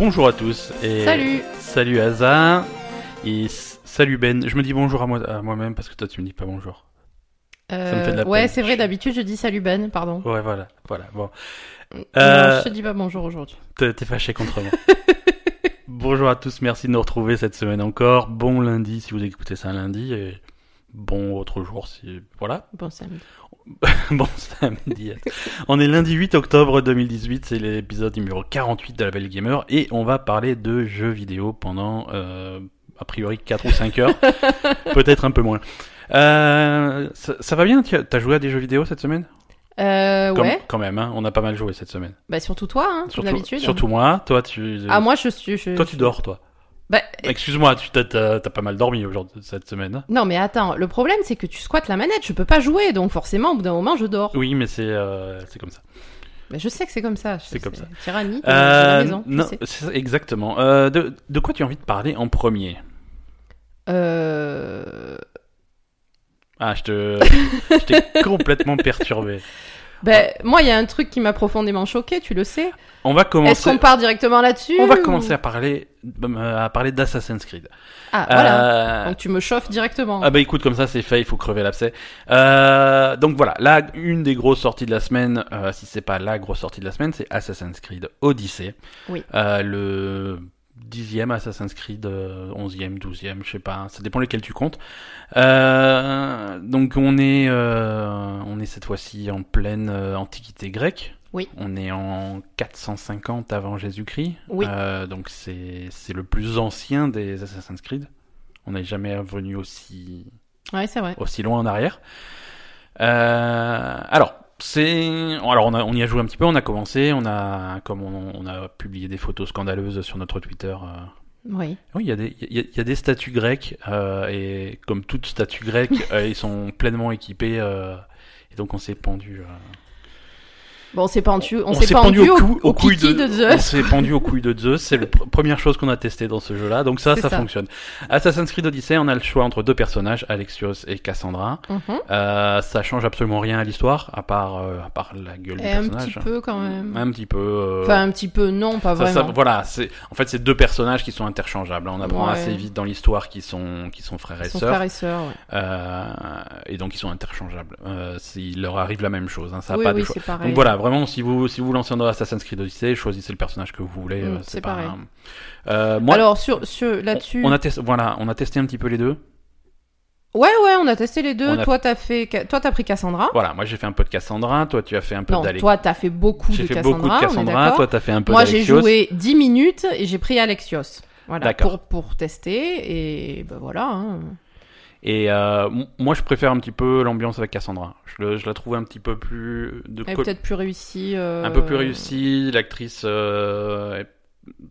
bonjour à tous. Et Salut. Salut Asa. Et salut Ben. Je me dis bonjour à moi- à moi-même parce que toi tu me dis pas bonjour. me fait de la ouais, c'est vrai, d'habitude je dis salut Ben, pardon. Ouais, voilà. Voilà. Bon. Non, Euh, je te dis pas bonjour aujourd'hui. T'es t'es fâché contre moi. bonjour à tous. Merci de nous retrouver cette semaine encore. Bon lundi si vous écoutez ça un lundi. Et bon autre jour si. Voilà. Bon samedi. bon samedi. On est lundi 8 octobre 2018, c'est l'épisode numéro 48 de la Belle Gamer et on va parler de jeux vidéo pendant euh, a priori 4 ou 5 heures, peut-être un peu moins. Euh, ça, ça va bien t'as joué à des jeux vidéo cette semaine? Euh, Comme- ouais. Quand même, hein, on a pas mal joué cette semaine. Bah surtout toi, hein, Surtout, d'habitude. surtout moi, toi tu... Ah moi je suis. je- toi tu dors toi. Bah, Excuse-moi, tu t'as, pas mal dormi aujourd'hui cette semaine. hein non mais attends, le problème c'est que tu squattes la manette, je peux pas jouer, donc forcément au bout d'un moment je dors. Oui, mais c'est, euh, c'est comme ça. Bah, je sais que c'est comme ça. C'est comme ça. Tyrannie, de Euh, la maison. non, exactement. Euh, de, de quoi tu as envie de parler en premier? Euh... Ah, je te, je t'ai complètement perturbé. Bah, moi il y a un truc qui m'a profondément choqué, tu le sais. On va Est-ce commencer. qu'on part directement là-dessus On va ou- commencer à parler, euh, à parler d'Assassin's Creed. Ah voilà. Euh, Donc tu me chauffes directement. Ah bah écoute, comme ça c'est fait, il faut crever l'abcès. Euh, donc voilà, là, une des grosses sorties de la semaine, euh, si c'est pas la grosse sortie de la semaine, c'est Assassin's Creed Odyssey. Oui. Euh, le dixième Assassin's Creed, euh, onzième, douzième, je sais pas, ça dépend lesquels tu comptes. Euh, donc on est, euh, on est cette fois-ci en pleine euh, antiquité grecque. Oui. On est en 450 avant Jésus-Christ. Oui. Euh, donc c'est c'est le plus ancien des Assassin's Creed. On n'est jamais revenu aussi Ouais, c'est vrai. aussi loin en arrière. Euh, alors, c'est alors on, a, on y a joué un petit peu, on a commencé, on a comme on, on a publié des photos scandaleuses sur notre Twitter. euh. Oui. Oui, il y a des il y a, il y a des statues grecques euh, et comme toute statue grecque, euh, ils sont pleinement équipés euh, et donc on s'est pendu. Bon, on s'est pendu, on, on s'est pendu, pendu au, cou- au couilles de, On Zeus. s'est pendu aux couilles de Zeus, c'est la pr- première chose qu'on a testé dans ce jeu-là, donc ça, ça, ça. fonctionne. Assassin's Creed Odyssey, on a le choix entre deux personnages, Alexios et Cassandra. Mhm. Euh, ça change absolument rien à l'histoire, à part, euh, à part la gueule du Et un personnage. petit peu quand même. Un petit peu. euh, Enfin, un petit peu, non, pas ça- ça- vraiment. voilà, c'est en fait c'est deux personnages qui sont interchangeables. On apprend Ouais. assez vite dans l'histoire qu'ils sont qui sont frères et sœurs, frère et sœur, ouais. euh, et donc ils sont interchangeables. Il leur arrive la même chose. Hein, ça a oui, pas oui, de choix. Donc voilà, vraiment, si vous si vous lancez dans Assassin's Creed Odyssey, choisissez le personnage que vous voulez. Mm, euh, c'est pas-. Euh, moi, Alors, sur, sur, là-dessus. on a testé, voilà, on a testé un petit peu les deux. Ouais, ouais, on a testé les deux. A- Toi, t'as fait, toi, t'as pris Cassandra. Voilà, moi j'ai fait un peu de Cassandra, toi tu as fait un peu Non, d'Alex. toi, t'as fait beaucoup J'ai de fait Cassandra. beaucoup de Cassandra, toi t'as fait un peu Moi, j'ai d'Alexios. joué 10 minutes et j'ai pris Alexios. Voilà, pour, pour tester. Et ben voilà. hein. Et euh, moi, je préfère un petit peu l'ambiance avec Cassandra. Je, le- je la trouve un petit peu plus de Elle est peut-être plus réussie. euh, un peu plus réussie. L'actrice euh,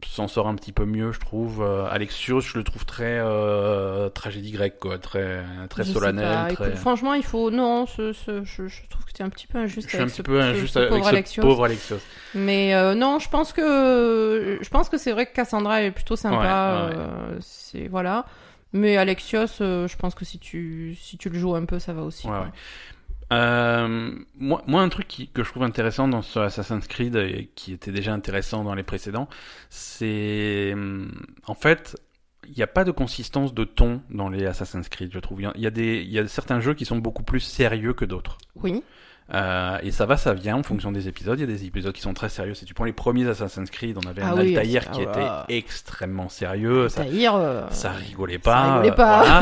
s'en sort un petit peu mieux, je trouve. Euh, Alexios, je le trouve très euh, tragédie grecque, quoi, très très je solennel. pas. très... Écoute, franchement, il faut. Non, ce, ce- je, je trouve que es un petit peu injuste Je suis un avec petit ce, peu injuste avec pauvre Alexios. pauvre Alexios. Mais euh, non, je pense que je pense que c'est vrai que Cassandra est plutôt sympa. Ouais, ouais. c'est voilà. Mais Alexios, euh, je pense que si tu si tu le joues un peu, ça va aussi. Ouais, quoi. ouais. Euh, moi, moi, un truc qui, que je trouve intéressant dans ce Assassin's Creed et qui était déjà intéressant dans les précédents, c'est en fait il n'y a pas de consistance de ton dans les Assassin's Creed, je trouve. Il y a des, il y a certains jeux qui sont beaucoup plus sérieux que d'autres. Oui. Euh, et ça va, ça vient en fonction des épisodes. Il y a des épisodes qui sont très sérieux. Si tu prends les premiers Assassin's Creed, on avait Ah un oui, Altaïr ah qui était extrêmement sérieux. Ça, Tahir, euh, ça rigolait pas. rigolait euh, pas. voilà.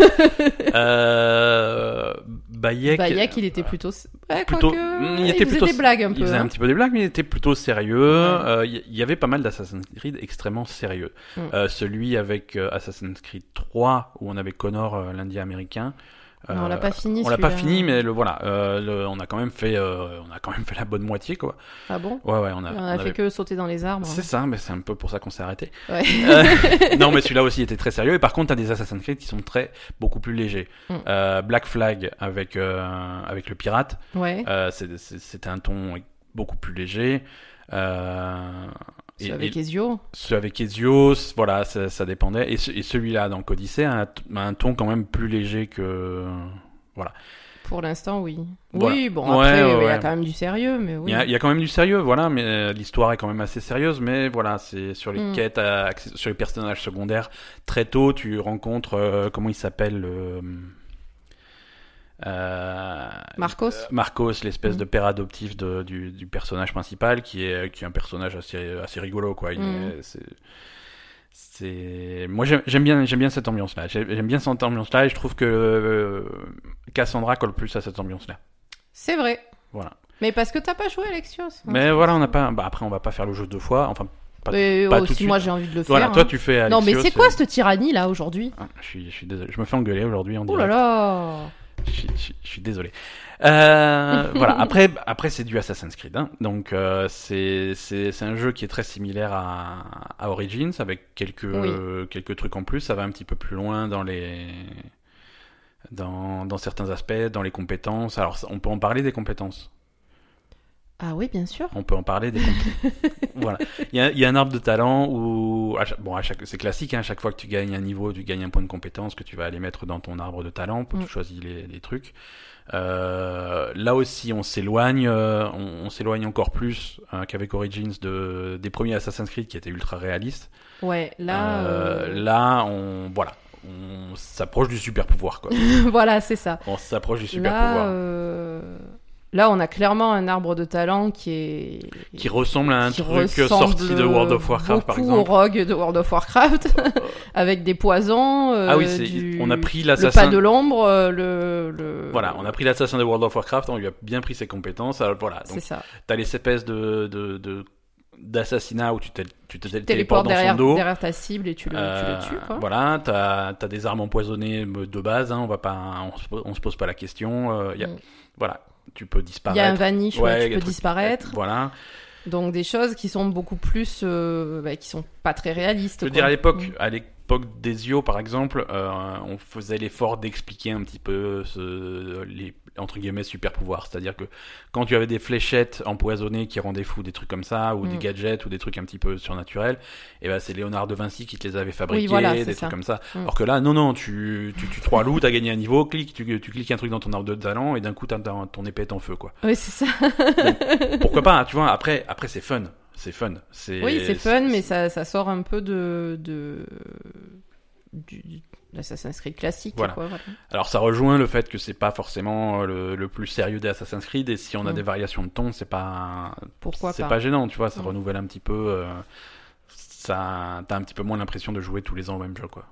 euh, Bayek, Bayek, il était plutôt. Ouais, plutôt- mm, il, plutôt faisait des blagues un il peu. faisait hein. un petit peu des blagues, mais il était plutôt sérieux. Euh, Il y, y avait pas mal d'Assassin's Creed extrêmement sérieux. Mm. Euh, celui avec euh, Assassin's Creed 3, où on avait Connor, euh, l'Indien américain. Non, on euh, l'a pas fini. on l'a pas fini, mais le voilà, euh, le- on a quand même fait, euh, on a quand même fait la bonne moitié, quoi. Ah bon? Ouais, ouais, on a. On on a fait que sauter dans les arbres. C'est ça, mais c'est un peu pour ça qu'on s'est arrêté. Ouais. Euh, non, mais celui-là aussi était très sérieux. Et par contre, t'as des Assassin's Creed qui sont très beaucoup plus légers. Mm. Euh, Black Flag avec euh, avec le pirate, Ouais. euh, c'est- c'est- c'était un ton beaucoup plus léger. Euh, Et- avec Ezio. ceux avec Ezio, voilà, ça, ça dépendait. Et, ce- et celui-là, dans Odyssey, a un, ton quand même plus léger que voilà. Pour l'instant, oui. Voilà. Oui, bon, après, ouais, il y a ouais. quand même du sérieux, mais Il oui. y, a, il y a quand même du sérieux, voilà, mais euh, l'histoire est quand même assez sérieuse, mais voilà, c'est sur les Mm. quêtes, euh, sur les personnages secondaires. Très tôt, tu rencontres, euh, comment il s'appelle euh, euh, Marcos euh, Marcos, l'espèce de père adoptif de- du, du personnage principal, qui est, qui est un personnage assez, assez rigolo, quoi. Il est- c'est- moi j'aime bien j'aime bien cette ambiance là j'aime bien cette ambiance là et je trouve que euh, Cassandra colle plus à cette ambiance là C'est vrai. voilà Mais parce que t'as pas joué, Alexios. hein. mais voilà, on n'a pas. Bah après, on va pas faire le jeu deux fois. Enfin, pas- Mais pas oh, tout de si suite. moi j'ai envie de le voilà. faire. Toi, hein. tu fais. Non, mais Alexios, c'est quoi et- cette tyrannie là aujourd'hui? Ah, je suis, je suis désolé. Je me fais engueuler aujourd'hui en Oh là là Je, suis- je suis- je suis désolé. Euh, voilà. Après, après c'est du Assassin's Creed. hein. Donc euh, c'est un jeu qui est très similaire à, à Origins avec quelques Oui. quelques trucs en plus. Ça va un petit peu plus loin dans les dans dans certains aspects, dans les compétences. Alors, on peut en parler des compétences. Ah oui, bien sûr. On peut en parler des voilà. Il y, a, il y a un arbre de talent où, à chaque- bon, à chaque, c'est classique, hein, à chaque fois que tu gagnes un niveau, tu gagnes un point de compétence que tu vas aller mettre dans ton arbre de talent pour Mm. tu choisis les, les trucs. Euh, là aussi, on s'éloigne, euh, on, on s'éloigne encore plus hein, qu'avec Origins de, des premiers Assassin's Creed qui étaient ultra réalistes. Ouais, là. Euh, là, on, voilà, on s'approche du super pouvoir, quoi. voilà, c'est ça. on s'approche du super Là, pouvoir. Euh, là, on a clairement un arbre de talent qui est. Qui ressemble à un qui truc sorti de World of Warcraft, par exemple. au rogue de World of Warcraft, avec des poisons. euh, ah oui, c'est, du- on a pris le l'assassin. pas de l'ombre, euh, le, le. Voilà, on a pris l'assassin de World of Warcraft, on lui a bien pris ses compétences. Alors voilà, C'est ça. t'as les espèces de, de, de- d'assassinat où tu te, tu te Téléporte téléportes dans derrière, son dos. derrière ta cible et tu le, Euh, tu le tues, quoi. Voilà, t'as as des armes empoisonnées de base, hein, on va pas, on se, pose- on se pose pas la question. euh, y a- Mm. Voilà, tu peux Il disparaître. y a un vanish, ouais, Ouais, tu peux disparaître. Voilà. Donc des choses qui sont beaucoup plus, euh, bah, qui sont pas très réalistes. Je veux quoi. dire à l'époque, Mm. à l'époque des IO par exemple, euh, on faisait l'effort d'expliquer un petit peu ce, les entre guillemets super pouvoirs. C'est-à-dire que quand tu avais des fléchettes empoisonnées qui rendaient fou des trucs comme ça, ou des Mm. gadgets ou des trucs un petit peu surnaturels, et ben c'est Léonard de Vinci qui te les avait fabriqués, voilà, des trucs comme ça. Mm. Alors que là, non non, tu tu tues trois loups, t'as gagné un niveau, clique, tu, tu cliques un truc dans ton arbre de talent et d'un coup t'as ton épée est en feu quoi. Oui, c'est ça. Pourquoi pas, tu vois Après après c'est fun. C'est fun. C'est Oui, c'est fun, mais ça, ça sort un peu de, de du, du- de l'Assassin's Creed classique. Voilà. Quoi, voilà. Alors ça rejoint le fait que c'est pas forcément le, le plus sérieux des Assassin's Creed et si on a Mm. des variations de ton, c'est pas Pourquoi c'est pas, pas gênant, tu vois, ça Mm. renouvelle un petit peu euh, ça t'as un petit peu moins l'impression de jouer tous les ans au même jeu quoi.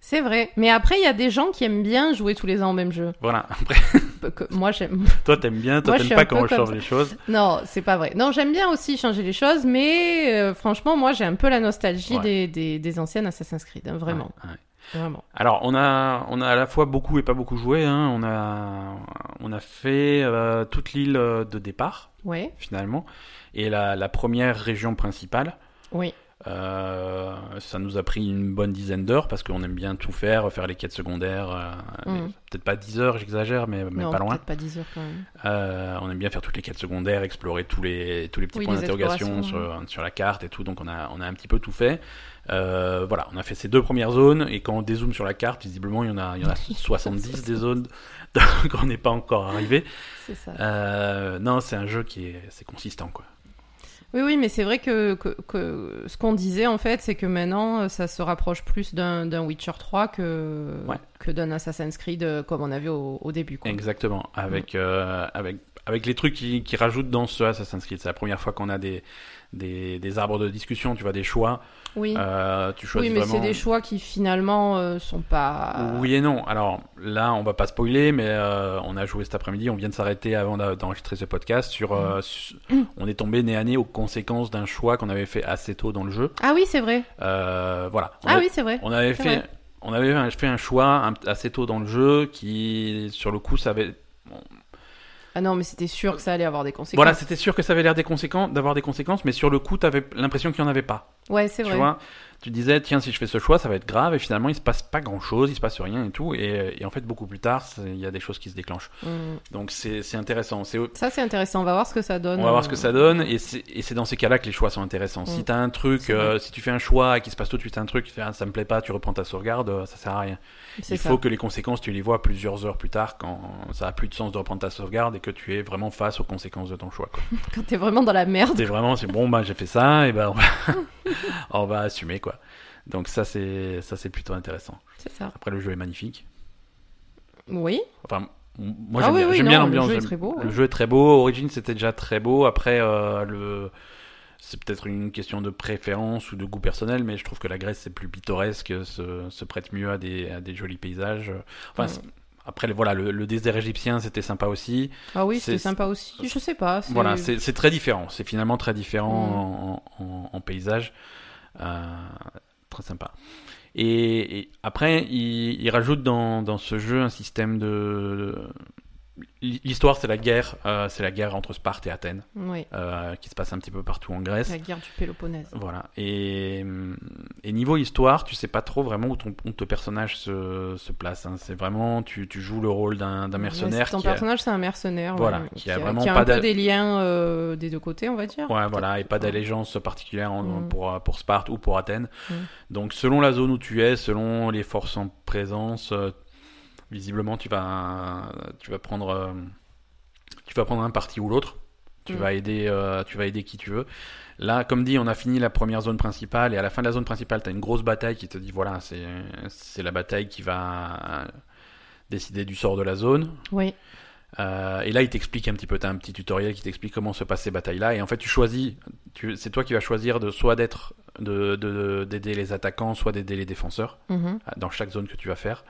C'est vrai. Mais après, il y a des gens qui aiment bien jouer tous les ans au même jeu. Voilà. Après moi, j'aime. toi t'aimes bien, toi t'aimes pas quand on change ça. les choses. Non, c'est pas vrai. Non, j'aime bien aussi changer les choses, mais euh, franchement, moi, j'ai un peu la nostalgie Ouais. des, des, des anciennes Assassin's Creed. hein, vraiment. Ouais, ouais. Vraiment. Alors on a on a à la fois beaucoup et pas beaucoup joué hein. On a on a fait euh, toute l'île de départ Ouais. finalement et la, la première région principale. Oui. Euh, ça nous a pris une bonne dizaine d'heures parce qu'on aime bien tout faire, faire les quêtes secondaires. euh, Mhm. Peut-être pas 10 heures, j'exagère, mais, mais non, pas loin. peut-être pas 10 heures quand même. Euh, on aime bien faire toutes les quêtes secondaires, explorer tous les, tous les petits Oui, points d'interrogation sur, sur la carte et tout. Donc on a, on a un petit peu tout fait. Euh, voilà, on a fait ces deux premières zones et quand on dézoome sur la carte, visiblement il y en a, il y en a 70 des zones donc on n'est pas encore arrivé. C'est ça. Euh, non, c'est un jeu qui est, c'est consistant quoi. Oui, oui, mais c'est vrai que, que, que ce qu'on disait en fait, c'est que maintenant euh, ça se rapproche plus d'un Witcher 3 que, Ouais. que d'un Assassin's Creed comme on avait au, au début. Quoi. Exactement. Avec, euh, avec, avec les trucs qui, qui rajoutent dans ce Assassin's Creed. C'est la première fois qu'on a des, des, des arbres de discussion, tu vois, des choix. Oui. Euh, tu oui, choisis mais vraiment. c'est des choix qui finalement euh, sont pas. Oui et non. Alors là, on va pas spoiler, mais euh, on a joué cet après-midi. On vient de s'arrêter avant d'enregistrer ce podcast. Sur, euh, su- on est tombé nez à nez aux conséquences d'un choix qu'on avait fait assez tôt dans le jeu. Ah oui, c'est vrai. Voilà. On Ah a- oui, c'est vrai. On avait fait, vrai. on avait un- fait un choix assez tôt dans le jeu qui, sur le coup, ça avait. Ah non, mais c'était sûr que ça allait avoir des conséquences. Voilà, c'était sûr que ça avait l'air des conséquences, d'avoir des conséquences, mais sur le coup, t'avais l'impression qu'il y en avait pas. Ouais, c'est Tu vrai. vois? Tu disais, tiens, si je fais ce choix, ça va être grave, et finalement, il se passe pas grand chose, il se passe rien et tout, et, et en fait, beaucoup plus tard, il y a des choses qui se déclenchent. Mm. Donc, c'est intéressant. Ça, c'est intéressant. On va voir ce que ça donne. on va voir ce que euh, ça donne, et c'est dans ces cas-là que les choix sont intéressants. Si Mm. t'as un truc, euh, si tu fais un choix et qu'il se passe tout de suite un truc, tu fais, ah, ça me plaît pas, tu reprends ta sauvegarde, euh, ça sert à rien. Il ça. faut que les conséquences, tu les vois plusieurs heures plus tard, quand ça a plus de sens de reprendre ta sauvegarde et que tu es vraiment face aux conséquences de ton choix. Quoi. Quand t'es vraiment dans la merde. C'est vraiment, c'est bon, bah j'ai fait ça, et ben on va, on va assumer quoi. Donc ça c'est, ça c'est plutôt intéressant. C'est ça. Après le jeu est magnifique. Oui. Enfin, moi Ah j'aime oui, bien, oui, bien le l'ambiance. jeu est très beau, Le ouais. jeu est très beau. Origin c'était déjà très beau. Après euh, le, c'est peut-être une question de préférence ou de goût personnel, mais je trouve que la Grèce c'est plus pittoresque, se, se prête mieux à des, à des jolis paysages. Enfin. Mm. Après, le- voilà, le, le désert égyptien, c'était sympa aussi. Ah oui, C'est- c'était sympa aussi. Je sais pas. c'est- Voilà, c'est très différent. C'est finalement très différent en, en- en paysage. Euh, très sympa. Et, après, il, rajoute dans ce jeu un système de. L'histoire, c'est la guerre. euh, c'est la guerre entre Sparte et Athènes, Oui. euh, qui se passe un petit peu partout en Grèce. La guerre du Péloponnèse. Voilà. Et, et niveau histoire, tu sais pas trop vraiment où ton, où ton personnage se, se place. hein. C'est vraiment, tu, tu joues le rôle d'un mercenaire Ouais, Ton qui a- personnage, c'est un mercenaire. Voilà, ouais, qui a vraiment qui a pas un peu des liens euh, des deux côtés, on va dire. Ouais, voilà, et pas d'allégeance particulière en- Mm. pour, pour Sparte ou pour Athènes. Mm. Donc, selon la zone où tu es, selon les forces en présence, visiblement, tu vas, tu vas prendre, euh, tu vas prendre un parti ou l'autre. Tu Mm. vas aider, euh, tu vas aider qui tu veux. Là, comme dit, on a fini la première zone principale et à la fin de la zone principale, tu as une grosse bataille qui te dit voilà, c'est c'est la bataille qui va décider du sort de la zone. Oui. Euh, et là, il t'explique un petit peu, t'as un petit tutoriel qui t'explique comment se passent ces batailles-là. Et en fait, tu choisis, tu, c'est toi qui vas choisir de soit d'être, de, de- d'aider les attaquants, soit d'aider les défenseurs Mhm. euh, dans chaque zone que tu vas faire.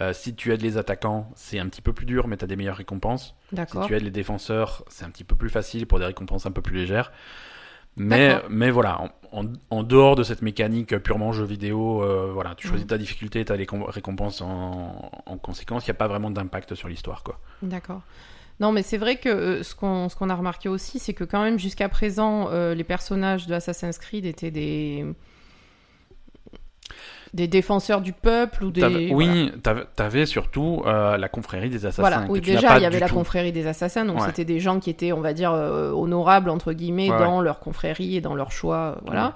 Euh, si tu aides les attaquants, c'est un petit peu plus dur, mais tu as des meilleures récompenses. Si tu aides les défenseurs, c'est un petit peu plus facile pour des récompenses un peu plus légères. Mais, mais voilà, en, en- en dehors de cette mécanique purement jeu vidéo, euh, voilà, tu choisis Mhm. ta difficulté, tu as les com- récompenses en, en conséquence. Il n'y a pas vraiment d'impact sur l'histoire, quoi. D'accord. Non, mais c'est vrai que euh, ce qu'on ce qu'on a remarqué aussi, c'est que quand même jusqu'à présent, euh, les personnages de Assassin's Creed étaient des des défenseurs du peuple ou des T'avais- voilà. oui, t'avais- t'avais surtout euh, la confrérie des assassins. Voilà, oui, déjà, il y avait la tout. confrérie des assassins, donc Ouais. c'était des gens qui étaient, on va dire, euh, honorables, entre guillemets, Ouais, dans leur confrérie et dans leur choix, euh, voilà.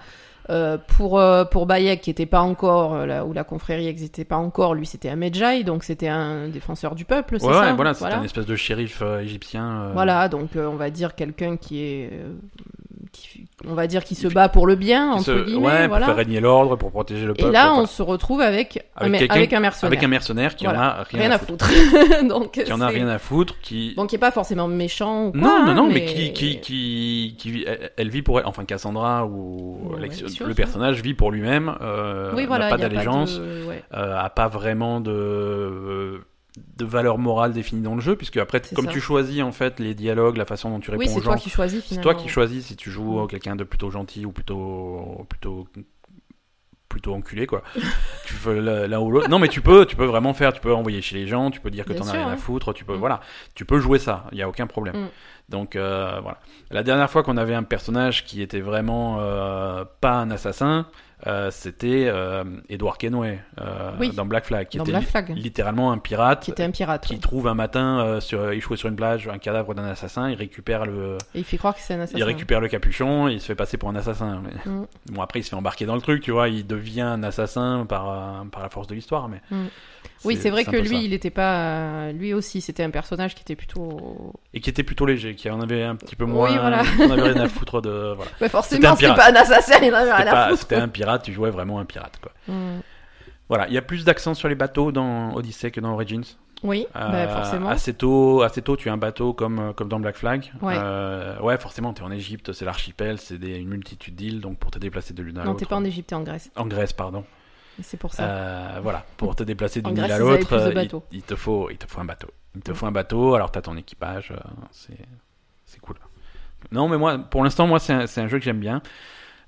Euh, pour, euh, pour Bayek, qui était pas encore, euh, là où la confrérie n'existait pas encore, lui c'était un Medjay, donc c'était un défenseur du peuple, c'est Ouais, ça ouais, voilà, c'était un espèce de shérif égyptien. Voilà, donc on va dire quelqu'un qui est, qui- on va dire qui se bat pour le bien entre se- guillemets, ouais, voilà. pour faire régner l'ordre, pour protéger le Et peuple. là, on voilà. se retrouve avec un, Avec un mercenaire, avec un mercenaire qui en Voilà. a rien, rien à à foutre. donc Qui en a rien à foutre, qui. donc qui est pas forcément méchant ou quoi, non, non, hein, non, mais, qui, qui, qui, elle, vit pour elle, enfin Cassandra ou Ouais, Alex- Alexios, le personnage vit pour lui-même, euh, oui voilà, n'a pas d'allégeance, de- ouais. euh, a pas vraiment de de valeur morale définie dans le jeu, puisque après, C'est comme ça. tu choisis en fait les dialogues, la façon dont tu réponds Oui, c'est aux gens, toi qui choisis c'est toi qui choisis si tu joues Mm. quelqu'un de plutôt gentil ou plutôt plutôt plutôt enculé quoi. tu veux l'un ou l'autre. Non mais tu peux, tu peux vraiment faire, tu peux envoyer chez les gens, tu peux dire que t'en as rien à ouais. foutre, tu peux Mm. voilà, tu peux jouer ça, il y a aucun problème. Mm. Donc euh, voilà. La dernière fois qu'on avait un personnage qui était vraiment euh, pas un assassin, euh, c'était euh, Edward Kenway euh, Oui. dans Black Flag, qui Dans était Black li- Flag. littéralement un pirate. qui était un pirate. qui ouais. trouve un matin sur, échoué sur une plage un cadavre d'un assassin, il récupère le, Et il fait croire que c'est un assassin. il récupère le capuchon et il se fait passer pour un assassin. Mais- Mm. Bon, après, il se fait embarquer dans le truc, tu vois, il devient un assassin par, par la force de l'histoire. Mais Mm. Oui, c'est vrai que lui, ça. il était pas. Lui aussi, c'était un personnage qui était plutôt. Et qui était plutôt léger, qui en avait un petit peu moins. Oui, voilà. On avait rien à foutre de. Voilà. C'était un forcément, c'était pas un assassin, il en avait rien à foutre. C'était un pirate, tu jouais vraiment un pirate, quoi. Mm. Voilà, il y a plus d'accent sur les bateaux dans Odyssey que dans Origins. Oui, Euh, bah, forcément. Assez tôt, assez tôt, tu as un bateau comme, euh, comme dans Black Flag. Ouais. Euh, ouais, forcément, tu es en Égypte, c'est l'archipel, c'est une multitude d'îles, donc pour te déplacer de l'une à Non, l'autre. t'es pas en Égypte, t'es en Grèce. En Grèce, pardon. C'est pour ça. Euh, voilà, pour te déplacer d'une île à l'autre, euh, il, te faut, il te faut un bateau. Il te Mm. faut un bateau, alors t'as ton équipage, euh, c'est, c'est cool. Non, mais moi, pour l'instant, moi, c'est un, c'est un jeu que j'aime bien.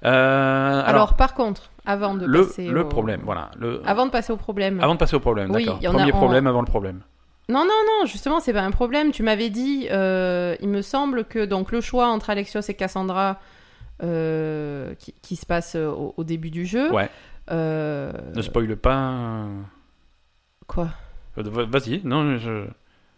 Euh, alors, alors, par contre, avant de le, passer le au... problème, voilà. Le, Avant de passer au problème. avant de passer au problème, Oui, d'accord. a- Premier on- problème avant le problème. Non, non, non, justement, c'est pas un problème. Tu m'avais dit, euh, il me semble que donc le choix entre Alexios et Cassandra, euh, qui, qui se passe au, au début du jeu. Ouais. Euh, Ne spoile pas. Quoi? Euh, Vas-y, non, je.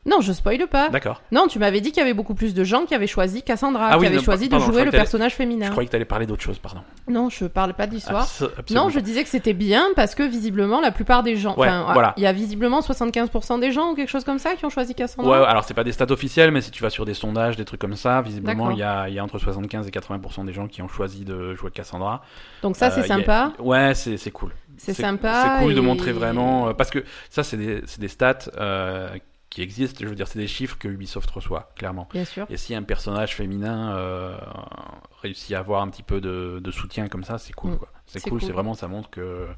Non, je spoile pas. D'accord. Non, tu m'avais dit qu'il y avait beaucoup plus de gens qui avaient choisi Cassandra, Ah qui oui, avaient non, choisi pardon, de je jouer le personnage Je féminin. croyais que t'allais parler d'autre chose, pardon. Non, je parle pas d'histoire. Absolument Non, je disais que c'était bien parce que visiblement la plupart des gens, Ouais, enfin, voilà. il y a visiblement 75% des gens ou quelque chose comme ça qui ont choisi Ouais, Cassandra. alors c'est pas des stats officielles, mais si tu vas sur des sondages, des trucs comme ça, visiblement il y a, il y a entre 75 et 80% des gens qui ont choisi de jouer Cassandra. Donc ça Euh, c'est a- sympa, Ouais, c'est cool. c'est sympa. C'est cool de montrer vraiment. euh, Parce que ça, c'est des, des stats euh, qui existent, je veux dire, c'est des chiffres que Ubisoft reçoit, clairement. Bien sûr. Et si un personnage féminin euh, réussit à avoir un petit peu de, de soutien comme ça, c'est cool. Mm. C'est cool, cool. c'est vraiment, ça montre que,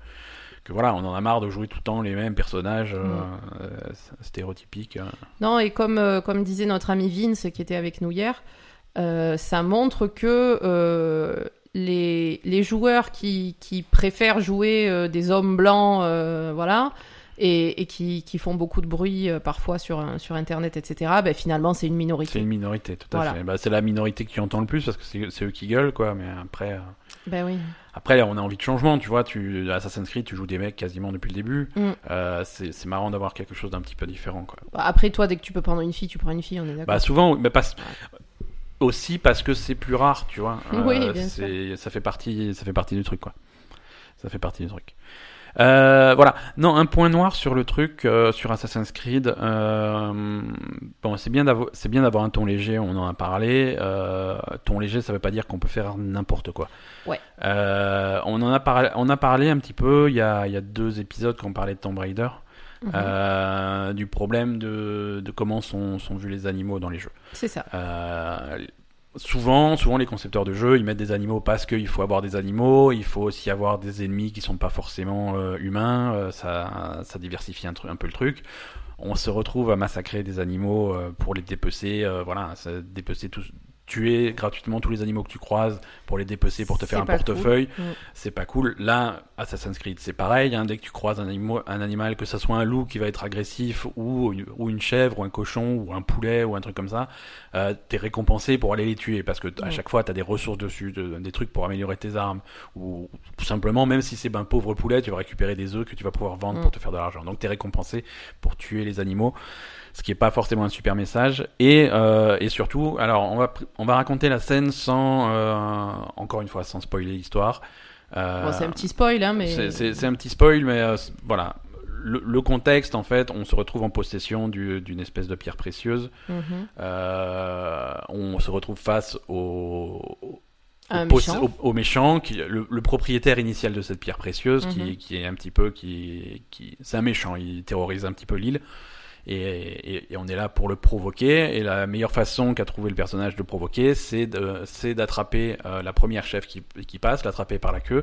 que voilà, on en a marre de jouer tout le temps les mêmes personnages euh, Mm. stéréotypiques. euh. Non, et comme, comme disait notre ami Vince qui était avec nous hier, euh, ça montre que les, les joueurs qui, qui préfèrent jouer des hommes blancs, voilà, et, et qui, qui font beaucoup de bruit euh, parfois sur, un- sur Internet, etc., ben, finalement c'est une C'est minorité. une minorité, tout à Voilà. fait. Bah, c'est la minorité que tu entends le plus parce que c'est c'est eux qui gueulent, quoi. Mais après, euh, Ben oui. après, on a envie de changement, tu vois. Tu, Assassin's Creed, tu joues des mecs quasiment depuis le début. Mm. Euh, c'est c'est marrant d'avoir quelque chose d'un petit peu différent, quoi. Après, toi, dès que tu peux prendre une fille, tu prends une fille, on est d'accord. Bah souvent, mais pas aussi parce que c'est plus rare, tu vois. Euh, Oui, bien c'est- Ça fait partie, ça fait partie du truc, quoi. Ça fait partie du truc. Euh, voilà. Non, un point noir sur le truc, euh, sur Assassin's Creed. euh, bon, c'est bien d'avoir, un ton léger. On en a parlé. Euh, ton léger, ça veut pas dire qu'on peut faire n'importe quoi. Ouais. Euh, on en a parlé, on a parlé un petit peu. Il y a, y a deux épisodes qu'on parlait de Tomb Raider. Mhm. euh, du problème de, de comment sont, sont vus les animaux dans les jeux. C'est ça. Euh, souvent, souvent les concepteurs de jeux, ils mettent des animaux parce qu'il faut avoir des animaux, il faut aussi avoir des ennemis qui sont pas forcément euh, humains, euh, ça, ça diversifie un, peu le truc. On se retrouve à massacrer des animaux euh, pour les dépecer, voilà, dépecer tous, tuer gratuitement tous les animaux que tu croises pour les dépecer, pour te faire un cool. portefeuille. Mm. C'est pas cool. Là, Assassin's Creed, c'est pareil. hein, dès que tu croises un, animo- un animal, que ça soit un loup qui va être agressif, ou une, ou une chèvre, ou un cochon, ou un poulet, ou un truc comme ça, euh, t'es récompensé pour aller les tuer parce que à Mm. chaque fois t'as des ressources dessus, de- des trucs pour améliorer tes armes, ou tout simplement, même si c'est ben pauvre poulet, tu vas récupérer des œufs que tu vas pouvoir vendre Mm. pour te faire de l'argent. Donc t'es récompensé pour tuer les animaux ce qui est pas forcément un super message. Et, euh, et surtout, alors on va, on va raconter la scène sans, euh, encore une fois, sans spoiler l'histoire. Euh, Bon, c'est un petit spoil, hein, mais. c'est- un petit spoil, mais voilà. Le, le contexte, en fait, on se retrouve en possession du- d'une espèce de pierre précieuse. Mhm. On se retrouve face au, au, méchant. au- au méchant, qui, le, le propriétaire initial de cette pierre précieuse, qui, Mhm. qui est un petit peu, qui, qui, c'est un méchant, il terrorise un petit peu l'île. Et, et- et on est là pour le provoquer. Et la meilleure façon qu'a trouvé le personnage de provoquer, c'est de, c'est d'attraper euh, la première chef qui, qui passe, l'attraper par la queue,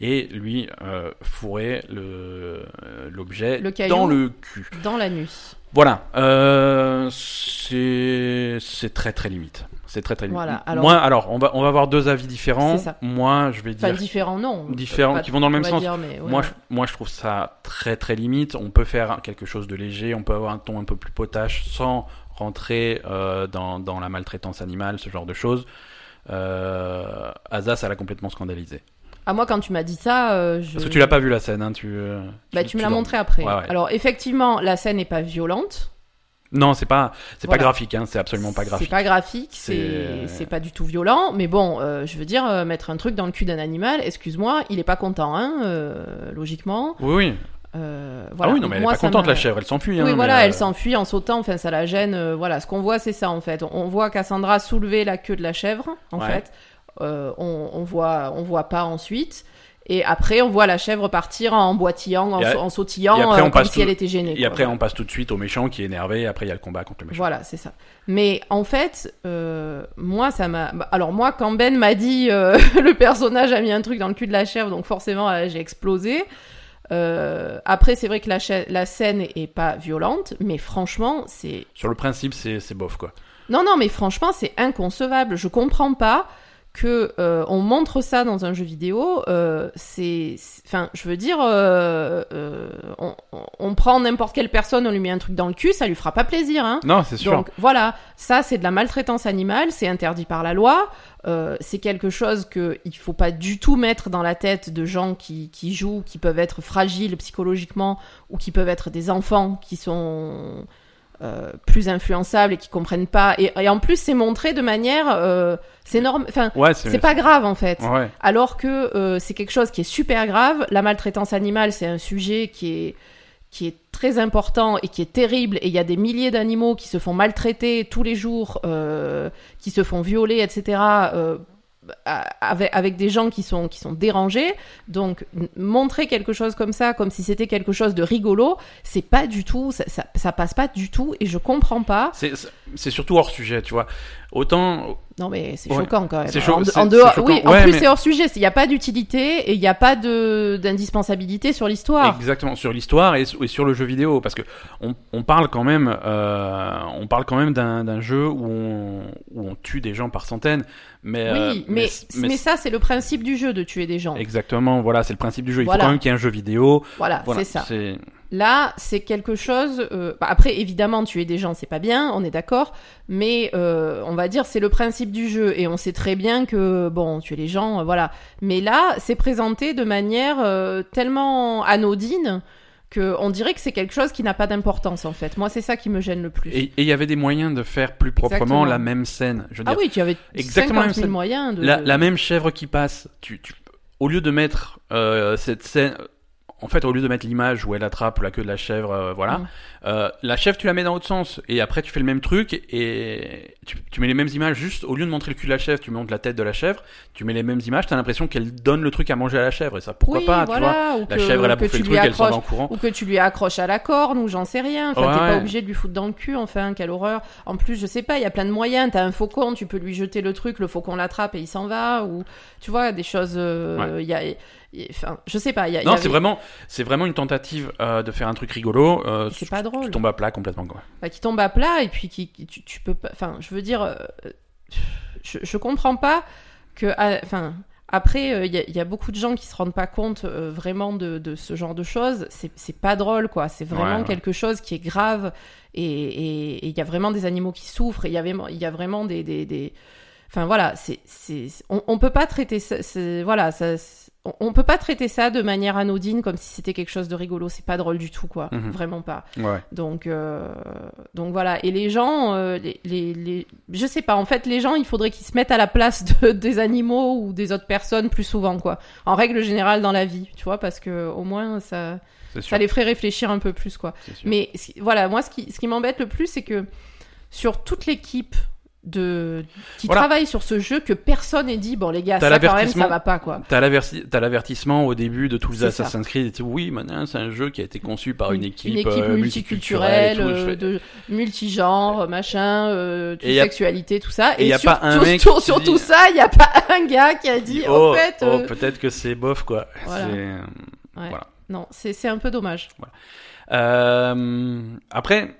et lui euh, fourrer le, euh, l'objet dans le cul. Dans l'anus. Voilà, euh, c'est c'est très très limite. C'est très très limite. Voilà, alors- Moi, alors, on va on va avoir deux avis différents. Moi, je vais Enfin, dire différents, non. Différents, qui vont dans le même sens. dire, mais ouais. moi, je, moi, je trouve ça très très limite. On peut faire quelque chose de léger, on peut avoir un ton un peu plus potache sans rentrer euh, dans, dans la maltraitance animale, ce genre de choses. Euh, Asa, ça l'a complètement scandalisé. Ah, moi, quand tu m'as dit ça, euh, je. Parce que tu l'as pas vu la scène, hein, tu. euh, Bah, tu me l'as l'as- montré après. Ouais, ouais. Alors, effectivement, la scène n'est pas violente. Non, c'est pas, c'est Voilà. pas graphique, hein, c'est absolument pas graphique. C'est pas graphique, C'est- c'est pas du tout violent, mais bon, euh, je veux dire, euh, mettre un truc dans le cul d'un animal, excuse-moi, il est pas content, hein, euh, logiquement. Oui, oui. Euh, voilà. Ah oui, non, mais elle est pas contente, la chèvre, elle s'enfuit. Oui, hein, voilà, mais, euh, elle s'enfuit en sautant, enfin, ça la gêne. euh, voilà, ce qu'on voit, c'est ça, en fait. On voit Cassandra soulever la queue de la chèvre, en Ouais. fait. Euh, on, on voit, on voit pas ensuite. Et après, on voit la chèvre partir en boitillant, en, a- sautillant, après, euh, comme si tout- elle était gênée. Et quoi. après, on passe tout de suite au méchant qui est énervé, et après, il y a le combat contre le méchant. Voilà, c'est ça. Mais en fait, euh, moi, ça m'a. bah, Alors, moi, quand Ben m'a dit euh, le personnage a mis un truc dans le cul de la chèvre, donc forcément, là, j'ai explosé. Euh, après, c'est vrai que la, cha- la scène est pas violente, mais franchement, c'est. Sur le principe, c'est bof, quoi. Non, non, mais franchement, c'est inconcevable. Je comprends pas que euh, on montre ça dans un jeu vidéo, euh, c'est, enfin, je veux dire, euh, on, prend n'importe quelle personne, on lui met un truc dans le cul, ça lui fera pas plaisir, hein. Non, c'est sûr. Donc voilà, ça c'est de la maltraitance animale, c'est interdit par la loi. C'est quelque chose que il faut pas du tout mettre dans la tête de gens qui, qui jouent, qui peuvent être fragiles psychologiquement ou qui peuvent être des enfants qui sont euh, plus influençables et qui comprennent pas. Et, et en plus, c'est montré de manière, euh, c'est norme. Enfin, ouais, c'est pas grave en fait. Ouais. Alors que euh, c'est quelque chose qui est super grave. La maltraitance animale, c'est un sujet qui est qui est très important et qui est terrible. Et il y a des milliers d'animaux qui se font maltraiter tous les jours, qui se font violer, etc. avec, avec des gens qui sont qui sont dérangés. Donc montrer quelque chose comme ça, comme si c'était quelque chose de rigolo, c'est pas du tout, ça, ça, ça passe pas du tout. Et je comprends pas. C'est surtout hors sujet, tu vois. Autant Non mais c'est Ouais. choquant quand même. C'est cho- en, en dehors, oui, en Ouais, plus mais- c'est hors sujet. Il n'y a pas d'utilité et il n'y a pas d'indispensabilité sur l'histoire. Exactement sur l'histoire et, et sur le jeu vidéo parce que on, on parle quand même euh, on parle quand même d'un jeu où on, où on tue des gens par centaines mais euh, Oui, mais, mais, ça, c'est le principe du jeu de tuer des gens. exactement voilà c'est le principe du jeu il Voilà. faut quand même qu'il y ait un jeu vidéo Voilà, voilà c'est ça. Là, c'est quelque chose. euh, bah, après, évidemment, tuer des gens, c'est pas bien, on est d'accord. Mais euh, on va dire, c'est le principe du jeu, et on sait très bien que bon, tuer les gens, euh, voilà. Mais là, c'est présenté de manière tellement anodine que on dirait que c'est quelque chose qui n'a pas d'importance en fait. Moi, c'est ça qui me gêne le plus. et il y avait des moyens de faire plus proprement Exactement. la même scène je veux ah dire oui, tu avais Exactement la 50 même 000 scène. moyens de. la, la même chèvre qui passe tu, tu au lieu de mettre cette scène en fait, au lieu de mettre l'image où elle attrape la queue de la chèvre, euh, voilà, Mm. euh, la chèvre tu la mets dans l'autre sens et après tu fais le même truc et tu, tu mets les mêmes images juste au lieu de montrer le cul de la chèvre, tu montres la tête de la chèvre, tu mets les mêmes images, t'as l'impression qu'elle donne le truc à manger à la chèvre et ça pourquoi oui, pas, tu vois voilà, ou La que, chèvre elle a bouffé le truc, elle s'en va en courant. ou que tu lui accroches à la corne ou j'en sais rien. Enfin, Ouais, t'es pas obligé de lui foutre dans le cul. Enfin, quelle horreur. En plus, je sais pas, il y a plein de moyens. T'as un faucon, tu peux lui jeter le truc, le faucon l'attrape et il s'en va. Ou tu vois, des choses. euh, Il y a- enfin, je sais pas. Y a, Non, avait- c'est vraiment, c'est vraiment une tentative euh, de faire un truc rigolo. Euh, C'est pas drôle. Tu tombes à plat complètement quoi. bah, qui tombe à plat et puis qui, qui- tu, tu peux pas. Enfin, je veux dire, euh, je, je comprends pas que. Enfin. Après, il y, a- il y a beaucoup de gens qui se rendent pas compte vraiment de, de ce genre de choses. C'est pas drôle, quoi. C'est vraiment Ouais, ouais. quelque chose qui est grave. Et il y a vraiment des animaux qui souffrent. Il y, avait- il y a vraiment des. des, des- Enfin voilà, c'est on, on peut pas traiter ça. c'est- Voilà, ça, on, peut pas traiter ça de manière anodine comme si c'était quelque chose de rigolo. C'est pas drôle du tout, quoi. Mhm. Vraiment pas. Ouais. Donc, euh, donc voilà. Et les gens, euh, les, les, les- je sais pas. En fait, les gens, il faudrait qu'ils se mettent à la place de, des animaux ou des autres personnes plus souvent, quoi. En règle générale dans la vie, tu vois, parce que au moins ça, ça les ferait réfléchir un peu plus, quoi. Mais voilà, moi, ce qui, ce qui m'embête le plus, c'est que sur toute l'équipe de qui Voilà. travaille sur ce jeu, que personne n'ait dit bon les gars, ça quand même, ça va pas, quoi. T'as l'averti- t'as l'avertissement au début de tous les C'est ça. Assassin's Creed. Et oui, maintenant c'est un jeu qui a été conçu par une équipe, une équipe euh, multiculturelle, tout. Euh, de multigenre, machin, euh, toute Et y a- sexualité, tout ça. et y a sur, pas un tout, mec sur, qui sur dit- tout ça, il n'y a pas un gars qui a dit, oh, au fait, oh, euh, peut-être que c'est bof quoi. Voilà. Ouais. voilà. non, c'est c'est un peu dommage. Euh, après,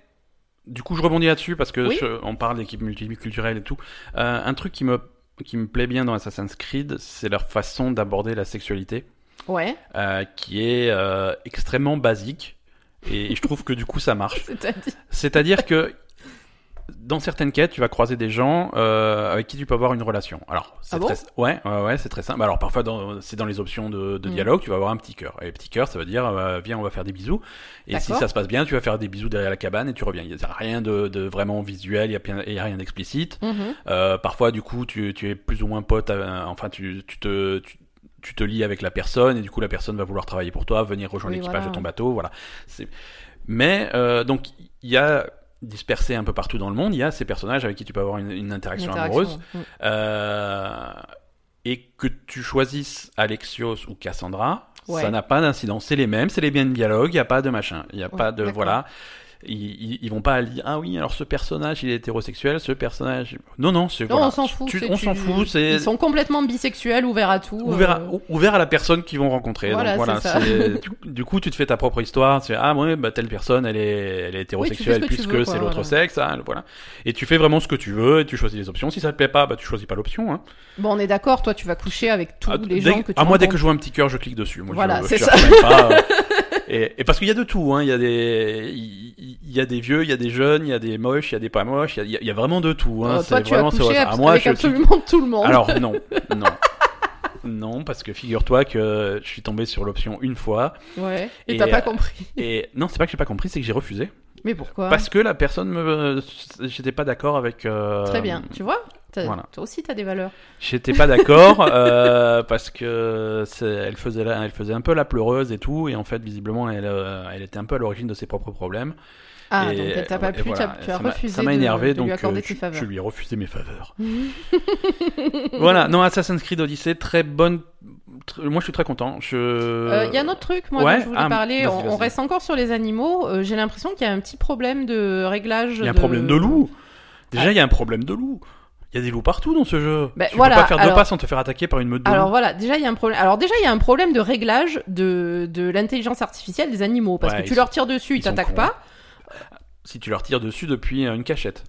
du coup, je rebondis là-dessus parce que Oui. sur- on parle d'équipe multiculturelle et tout. Euh, un truc qui me qui me plaît bien dans Assassin's Creed, c'est leur façon d'aborder la sexualité, Ouais, euh, qui est euh, extrêmement basique. Et je trouve que du coup, ça marche. C'est-à-dire que dans certaines quêtes, tu vas croiser des gens euh, avec qui tu peux avoir une relation. Alors, c'est Ah bon très, ouais, ouais, ouais, c'est très simple. Alors parfois, dans- c'est dans les options de, de Mm. dialogue, tu vas avoir un petit cœur. Et petit cœur, ça veut dire, euh, viens, on va faire des bisous. Et si ça se passe bien, tu vas faire des bisous derrière la cabane et tu reviens. Il n'y a rien de, de vraiment visuel, il y a, rien d'explicite. Mhm. Euh, parfois, du coup, tu, tu es plus ou moins pote. euh, enfin, tu, tu te tu, tu te lis avec la personne et du coup la personne va vouloir travailler pour toi, venir rejoindre Oui, l'équipage voilà. de ton bateau, voilà. C'est- Mais euh, donc il y a dispersé un peu partout dans le monde, il y a ces personnages avec qui tu peux avoir une, une interaction Interaction. amoureuse euh, et que tu choisisses Alexios ou Cassandra, Ouais. ça n'a pas d'incidence, c'est les mêmes, c'est les mêmes dialogues, il n'y a pas de machin, il n'y a Ouais, pas de voilà. Ils, ils, ils vont pas dire ah oui alors ce personnage il est hétérosexuel, ce personnage non non c'est voilà, on s'en fout. tu- on s'en fout c'est Ils sont complètement bisexuels, ouverts à tout. ouvert à, euh, ou- ouvert à la personne qu'ils vont rencontrer. Voilà, Donc voilà, du, coup, tu te fais ta propre histoire. Tu fais, ah ouais, bah telle personne, elle est, elle est hétérosexuelle Oui, puisque c'est l'autre voilà. sexe. hein, voilà. Et tu fais vraiment ce que tu veux et tu choisis les options. Si ça te plaît pas, bah tu choisis pas l'option. Hein. Bon, on est d'accord. Toi, tu vas coucher avec tous Ah, les gens que tu ah, moi, dès que je vois un petit cœur, je clique dessus. Moi, Voilà, c'est ça. et, et parce qu'il y a de tout. Hein. Il y a des, il il y a des vieux, il y a des jeunes, il y a des moches, il y a des pas moches. Il y a, il y a vraiment de tout. Hein. Euh, C'est toi, tu vas vraiment, hasard. ab- Ah, moi, avec je absolument tout le monde. Alors non, non. Non, parce que figure-toi que je suis tombé sur l'option une fois Ouais. Et, t'as pas compris. Et non, c'est pas que j'ai pas compris, c'est que j'ai refusé. Mais pourquoi? Parce que la personne me. J'étais pas d'accord avec. euh, Très bien. Tu vois? Voilà. Toi aussi, t'as des valeurs. J'étais pas d'accord euh, parce que elle faisait, la- elle faisait un peu la pleureuse et tout, et en fait, visiblement, elle, euh, elle était un peu à l'origine de ses propres problèmes. Ah, Et- donc elle t'a pas plu, voilà, tu as refusé Ça m'a énervé, de donc lui accorder tes je, faveurs. je lui ai refusé mes faveurs. voilà, non, Assassin's Creed Odyssey, très bonne. Moi, je suis très content. Je. Euh, Il y a un autre truc, moi, ouais, dont je voulais ah, parler. On, reste encore sur les animaux. Euh, J'ai l'impression qu'il y a un petit problème de réglage. Il y a un de- problème de loup. Déjà, Ah. il y a un problème de loup. Il y a des loups partout dans ce jeu. Ben, tu voilà, peux pas faire deux alors- pas sans te faire attaquer par une meute de Alors loups. voilà, déjà il y a un problème. Alors déjà il y a un problème de réglage de, de l'intelligence artificielle des animaux parce Ouais, que tu leur tires dessus, ils ils t'attaquent pas. Si tu leur tires dessus depuis euh, une cachette.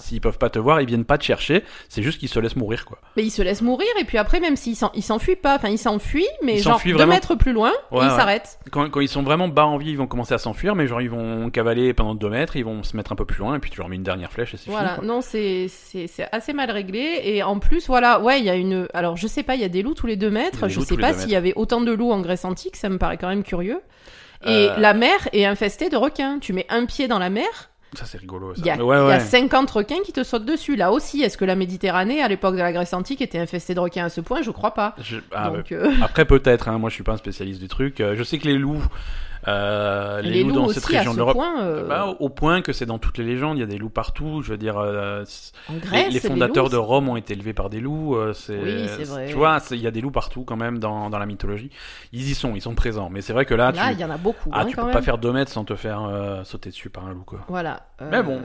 S'ils peuvent pas te voir, ils viennent pas te chercher. C'est juste qu'ils se laissent mourir, quoi. Mais ils se laissent mourir et puis après même s'ils s'en- ils s'enfuient pas, enfin ils s'enfuient mais Ils genre deux vraiment. mètres plus loin Ouais, et ils ouais. s'arrêtent. Quand, quand ils sont vraiment bas en vie, ils vont commencer à s'enfuir, mais genre ils vont cavaler pendant deux mètres, ils vont se mettre un peu plus loin, et puis tu leur mets une dernière flèche et c'est Voilà, fini. non c'est c'est c'est assez mal réglé et en plus voilà ouais il y a une alors je sais pas il y a des loups tous les deux mètres, je sais pas s'il y avait autant de loups en Grèce antique, ça me paraît quand même curieux. Et Euh. la mer est infestée de requins. Tu mets un pied dans la mer, Ça c'est rigolo. Ça. Il y, a, ouais, il y ouais. a 50 requins qui te sautent dessus. Là aussi, est-ce que la Méditerranée, à l'époque de la Grèce antique, était infestée de requins? À ce point Je crois pas. Je- ah, Donc, euh, Après peut-être, hein, moi je suis pas un spécialiste du truc. Euh, je sais que les loups, euh, les, les, loups, loups dans cette région de l'Europe, euh, bah, au, point que c'est dans toutes les légendes, il y a des loups partout. Je veux dire, euh, les, fondateurs loups, de Rome ont été élevés par des loups. c'est, Oui, c'est vrai. Tu vois, il y a des loups partout quand même dans, dans la mythologie. Ils y sont, ils sont présents. Mais c'est vrai que là, Là, tu, il y en a beaucoup. ah, hein, tu quand peux même. pas faire deux mètres sans te faire sauter dessus par un loup, quoi. Voilà. Mais bon.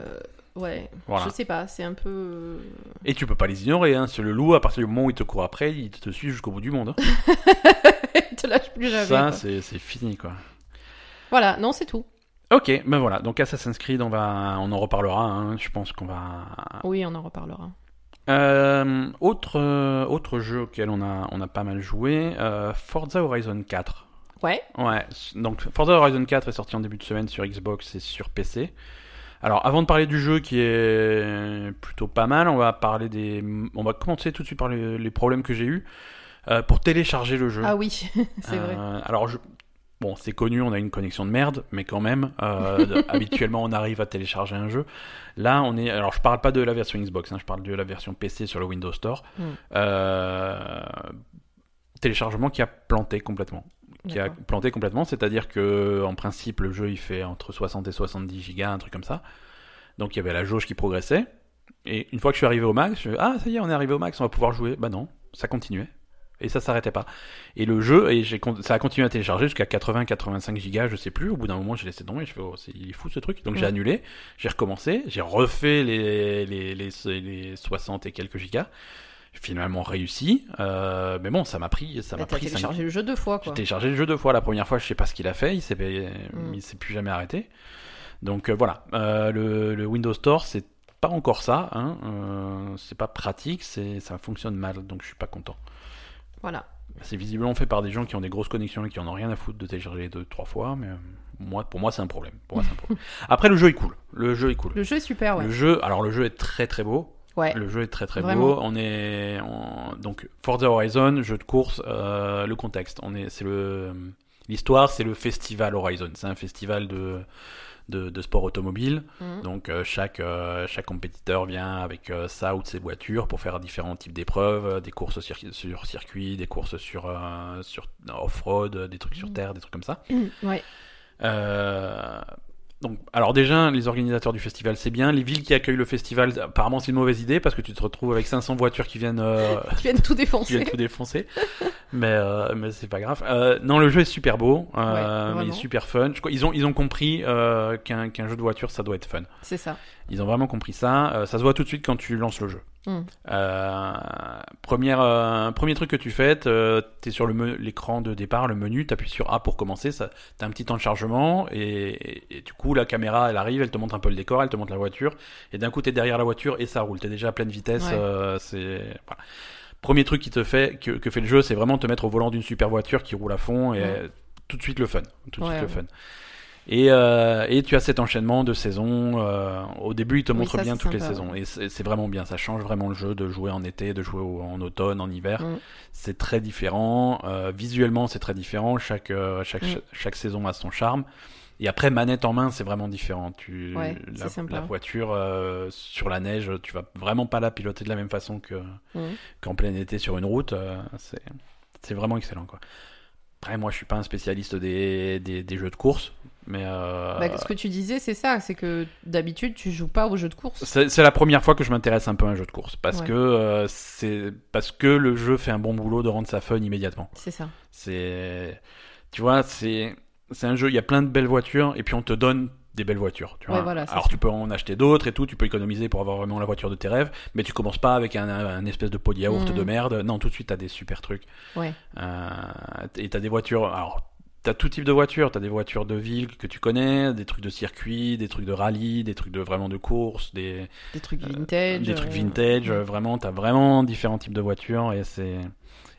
Ouais. Voilà. Je sais pas, c'est un peu. Et tu peux pas les ignorer. Hein. C'est le loup, à partir du moment où il te court après, il te suit jusqu'au bout du monde. hein. Il te lâche plus jamais. Ça, c'est fini, quoi. Voilà, non, c'est tout. Ok, ben voilà. Donc Assassin's Creed, on va, on en reparlera. hein. Je pense qu'on va. Oui, on en reparlera. Euh, autre, euh, autre jeu auquel on a, on a pas mal joué, euh, Forza Horizon 4. Ouais. Ouais. Donc Forza Horizon 4 est sorti en début de semaine sur Xbox et sur PC. Alors, avant de parler du jeu qui est plutôt pas mal, on va parler des, on va commencer tout de suite par les, les problèmes que j'ai eu euh, pour télécharger le jeu. Ah oui, c'est vrai. Alors, je... bon, c'est connu, on a une connexion de merde, mais quand même, euh, habituellement, on arrive à télécharger un jeu. Là, on est. Alors, je parle pas de la version Xbox, hein, je parle de la version PC sur le Windows Store. Mm. Euh, Téléchargement qui a planté complètement. Qui a planté complètement, c'est-à-dire que en principe le jeu il fait entre 60 et 70 gigas, un truc comme ça. Donc il y avait la jauge qui progressait. Et une fois que je suis arrivé au max, je me ah ça y est, on est arrivé au max, on va pouvoir jouer. Bah non, ça continuait. Et ça s'arrêtait pas. Et le jeu, et j'ai ça a continué à télécharger jusqu'à 80-85 gigas, je sais plus. Au bout d'un moment, j'ai laissé tomber. Je fais, oh, c'est, il est fou ce truc. Donc j'ai annulé, j'ai recommencé, j'ai refait les, les, les, les 60 et quelques gigas. J'ai finalement réussi. Euh, mais bon, ça m'a pris, ça m'a pris téléchargé le jeu deux fois, j'ai quoi. téléchargé le jeu deux fois. La première fois, je sais pas ce qu'il a fait. Il s'est, Mm. il s'est plus jamais arrêté. Donc euh, voilà, Euh, le, le Windows Store, c'est pas encore ça. Hein. C'est pas pratique, c'est, ça fonctionne mal. Donc je suis pas content. Voilà. C'est visiblement fait par des gens qui ont des grosses connexions et qui en ont rien à foutre de télécharger deux, trois fois. Mais euh, moi, pour moi, c'est un problème. Pour moi, c'est un problème. Après, le jeu est cool. Le jeu est cool. Le jeu est super, ouais. Le jeu, alors le jeu est très très beau. Ouais. Le jeu est très très Vraiment. beau. On est donc Forza Horizon, jeu de course. euh, le contexte, on est, c'est le l'histoire, c'est le festival Horizon. C'est un festival de de, de sport automobile. Mhm. Donc euh, chaque euh, chaque compétiteur vient avec euh, sa ou de ses voitures pour faire différents types d'épreuves, des courses sur, sur circuit, des courses sur sur off-road, des trucs sur Mhm. terre, des trucs comme ça. Ouais. Euh, donc, alors déjà, les organisateurs du festival, c'est bien. Les villes qui accueillent le festival, apparemment, c'est une mauvaise idée parce que tu te retrouves avec 500 voitures qui viennent, euh, Qui viennent tout qui défoncer. viennent tout défoncer. mais euh, mais c'est pas grave. Euh, non, le jeu est super beau, euh, Ouais, il est super fun. Je crois- ils ont ils ont compris euh, qu'un qu'un jeu de voiture ça doit être fun. C'est ça. Ils ont vraiment compris ça. Euh, ça se voit tout de suite quand tu lances le jeu. Mm. Euh, première, euh, premier truc que tu fais, tu es sur l'écran de départ, le menu, tu appuies sur A pour commencer, tu as un petit temps de chargement, et, et- et du coup, la caméra, elle arrive, elle te montre un peu le décor, elle te montre la voiture, et d'un coup, tu es derrière la voiture et ça roule, tu es déjà à pleine vitesse. Ouais. euh, c'est voilà. Premier truc qui te fait, que, que fait le jeu, c'est vraiment te mettre au volant d'une super voiture qui roule à fond, et Mm. tout de suite le fun. Tout de Ouais, suite le fun. Et, euh, et tu as cet enchaînement de saisons. euh, au début, il te Oui, montre ça, bien toutes les saisons. Et c'est vraiment bien. Ça change vraiment le jeu de jouer en été, de jouer au- en automne, en hiver. Mm. C'est très différent. Euh, visuellement, c'est très différent. Chaque, chaque, Mm. chaque, chaque saison a son charme. Et après, manette en main, c'est vraiment différent. Tu, Ouais, la, voiture sur la neige, tu vas vraiment pas la piloter de la même façon Mm. qu'en plein été sur une route. c'est c'est vraiment excellent. Quoi. Après, moi, je suis pas un spécialiste des, des, des jeux de course. Mais euh, Bah, ce que tu disais, c'est ça, c'est que d'habitude, tu joues pas aux jeux de course. c'est la première fois que je m'intéresse un peu à un jeu de course parce Ouais. que euh, c'est parce que le jeu fait un bon boulot de rendre ça fun immédiatement. C'est ça. C'est tu vois, c'est c'est un jeu, il y a plein de belles voitures et puis on te donne des belles voitures, tu Ouais, vois. voilà, c'est Alors ça. tu peux en acheter d'autres et tout, tu peux économiser pour avoir vraiment la voiture de tes rêves, mais tu commences pas avec un, un espèce de pot de yaourt de merde. Non, tout de suite t'as des super trucs. Ouais. Euh, et t'as des voitures. Alors, t'as tout type de voitures. T'as des voitures de ville que tu connais, des trucs de circuit, des trucs de rallye, des trucs de vraiment de course, des, Des trucs vintage. des trucs euh, vintage. euh, Vraiment, t'as vraiment différents types de voitures et c'est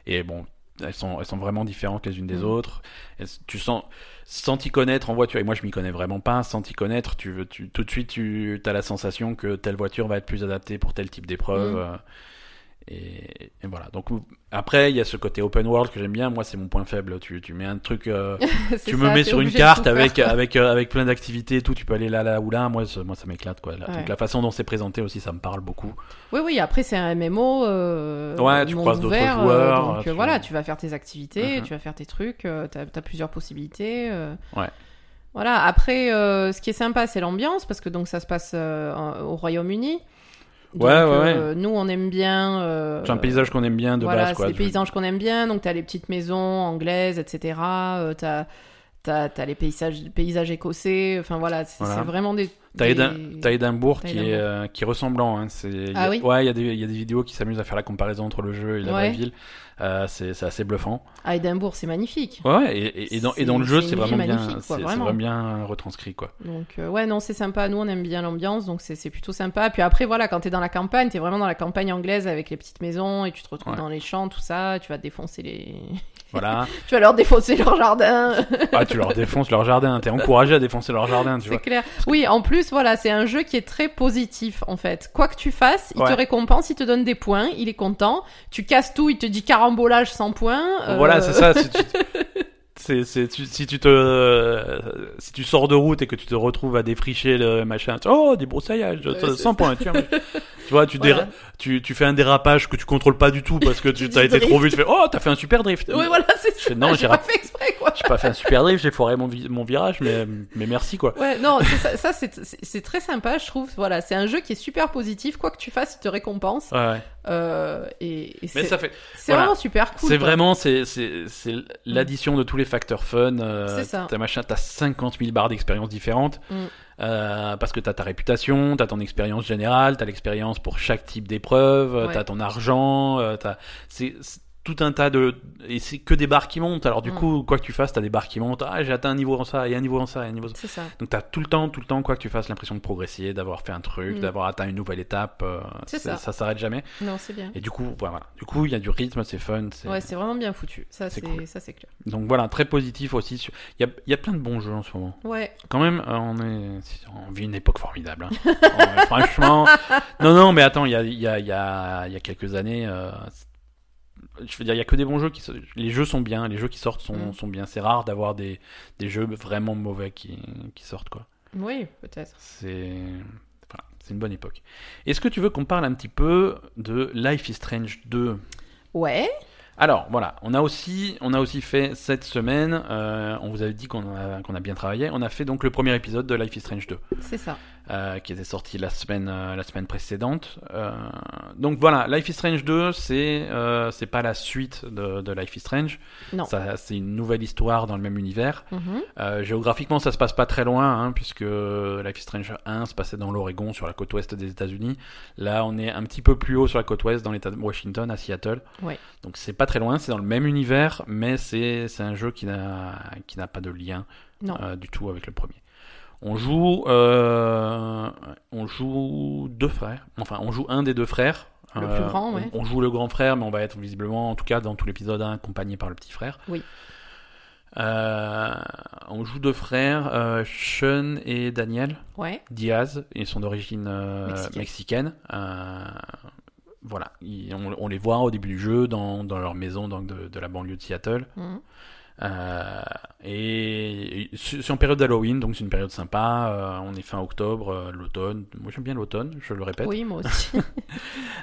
et bon. Elles sont, elles sont vraiment différentes les unes des Mhm. autres. Et tu sens, sans t'y connaître en voiture, et moi je m'y connais vraiment pas, sans t'y connaître, tu veux, tu, tout de suite tu as la sensation que telle voiture va être plus adaptée pour tel type d'épreuve. Mhm. Et, et voilà. Donc après, il y a ce côté open world que j'aime bien. Moi, c'est mon point faible. Tu, tu mets un truc, euh, tu me mets sur une carte avec avec euh, avec plein d'activités et tout. Tu peux aller là, là ou là. Moi, ça, moi, ça m'éclate quoi. La, Ouais. donc, la façon dont c'est présenté aussi, ça me parle beaucoup. Oui, oui, après c'est un MMO. Euh, Ouais, tu croises d'autres ouvert, joueurs, donc tu- voilà, tu vas faire tes activités, Mhm. tu vas faire tes trucs, t'as as plusieurs possibilités. Ouais. Voilà, après, ce qui est sympa, c'est l'ambiance, parce que donc ça se passe au Royaume-Uni. Donc, Ouais, ouais, euh, Nous, on aime bien. euh, C'est un paysage qu'on aime bien de voilà, base quoi. c'est des paysages qu'on aime bien. Donc, t'as les petites maisons anglaises, etc. Euh, t'as as, les paysages, paysages écossais. Enfin, voilà, c'est Voilà. vraiment des. T'as des- t'as Édimbourg T'as qui est, euh, qui est ressemblant. Hein. A- Ah oui Ouais, il y, a des- il y a des vidéos qui s'amusent à faire la comparaison entre le jeu et la vraie ville. Euh, c'est, assez bluffant. À Édimbourg, c'est magnifique. Ouais, et, et- et dans, et dans le jeu, c'est vraiment bien, c'est, vraiment. bien retranscrit quoi. Donc, euh, ouais, non, c'est sympa. Nous, on aime bien l'ambiance, donc c'est c'est plutôt sympa. Puis après, voilà, quand t'es dans la campagne, t'es vraiment dans la campagne anglaise avec les petites maisons et tu te retrouves Ouais. dans les champs, tout ça. Tu vas défoncer les. Voilà. tu vas leur défoncer leur jardin. ah, tu leur défonces leur jardin. T'es encouragé à défoncer leur jardin, tu c'est vois. clair. Oui, en plus, voilà, c'est un jeu qui est très positif, en fait. Quoi que tu fasses, il Ouais. te récompense, il te donne des points, il est content. Tu casses tout, il te dit carambolage sans points. euh, Voilà, c'est ça. Si tu, c'est, c'est, tu- si tu te, euh, si tu sors de route et que tu te retrouves à défricher le machin, tu- oh, des Ouais, sans c'est points, tiens. tu vois, tu, Voilà. déra- tu, tu fais un dérapage que tu contrôles pas du tout parce que tu, dis été drift. trop vite, tu fais, oh, t'as fait un super drift. Oui, voilà, c'est ça. non, j'ai pas fait exprès, quoi. J'ai pas fait un super drift, j'ai foiré mon, vi- mon virage, mais, mais merci quoi. Ouais, non, c'est ça, ça, c'est c'est- c'est très sympa, je trouve. Voilà, c'est un jeu qui est super positif. Quoi que tu fasses, il te récompense. Ouais, ouais. Euh, et c'est voilà. vraiment super cool. c'est vraiment, c'est, c'est l'addition de tous les facteurs fun. euh, C'est ça. T'as machin, t'as 50 000 barres d'expérience différentes. Mm. Euh, parce que t'as ta réputation, t'as ton expérience générale, t'as l'expérience pour chaque type d'épreuve, Ouais. t'as ton argent, euh, t'as, tout un tas de, et c'est que des barres qui montent. Alors du Mm. coup, quoi que tu fasses, t'as des barres qui montent. Ah, j'ai atteint un niveau en ça, et un niveau en ça, et un niveau. C'est ça. Donc t'as tout le temps, tout le temps, quoi que tu fasses, l'impression de progresser, d'avoir fait un truc, Mm. d'avoir atteint une nouvelle étape. euh, ça. ça s'arrête jamais. Non, c'est bien. Et du coup, voilà. Du coup, il y a du rythme, c'est fun. c'est- Ouais, c'est vraiment bien foutu. Ça, c'est cool. ça, c'est clair. Donc voilà, très positif aussi. sur- Il y a, il y a plein de bons jeux en ce moment. Ouais. Quand même, euh, on est, on vit une époque formidable. hein. Euh, franchement, non, non, mais attends, il y a, il y a, il y a, il y a quelques années. Je veux dire, il y a que des bons jeux qui, so- les jeux sont bien, les jeux qui sortent sont, Mm. sont bien. C'est rare d'avoir des, des jeux vraiment mauvais qui, qui sortent quoi. Oui, peut-être. C'est une bonne époque. Est-ce que tu veux qu'on parle un petit peu de Life is Strange 2 Ouais. Alors voilà, on a aussi, on a aussi fait cette semaine, euh, on vous avait dit qu'on a, qu'on a bien travaillé, on a fait donc le premier épisode de Life is Strange 2. C'est ça. Euh, qui était sorti la semaine, euh, la semaine précédente. Euh, donc voilà, Life is Strange 2, c'est euh, c'est pas la suite de, de Life is Strange. Non. Ça, c'est une nouvelle histoire dans le même univers. Euh, géographiquement, ça se passe pas très loin, hein, puisque Life is Strange 1 se passait dans l'Oregon, sur la côte ouest des États-Unis. Là, on est un petit peu plus haut sur la côte ouest, dans l'État de Washington, à Seattle. Ouais. Donc c'est pas très loin, c'est dans le même univers, mais c'est c'est un jeu qui n'a qui n'a pas de lien Non. euh, du tout avec le premier. On joue euh, on joue deux frères, enfin on joue un des deux frères. Euh, Le plus grand, ouais. on, on joue le grand frère, mais on va être visiblement, en tout cas dans tout l'épisode 1, accompagné par le petit frère. Oui. Euh, on joue deux frères, euh, Sean et Daniel Ouais. Diaz, ils sont d'origine euh, Mexicaine. mexicaine. Euh, voilà, Ils- on, on les voit au début du jeu dans, dans leur maison donc de, de la banlieue de Seattle. Mhm. Euh, et et c'est en période d'Halloween, donc c'est une période sympa. Euh, on est fin octobre, euh, l'automne. Moi j'aime bien l'automne, je le répète. Oui, moi aussi.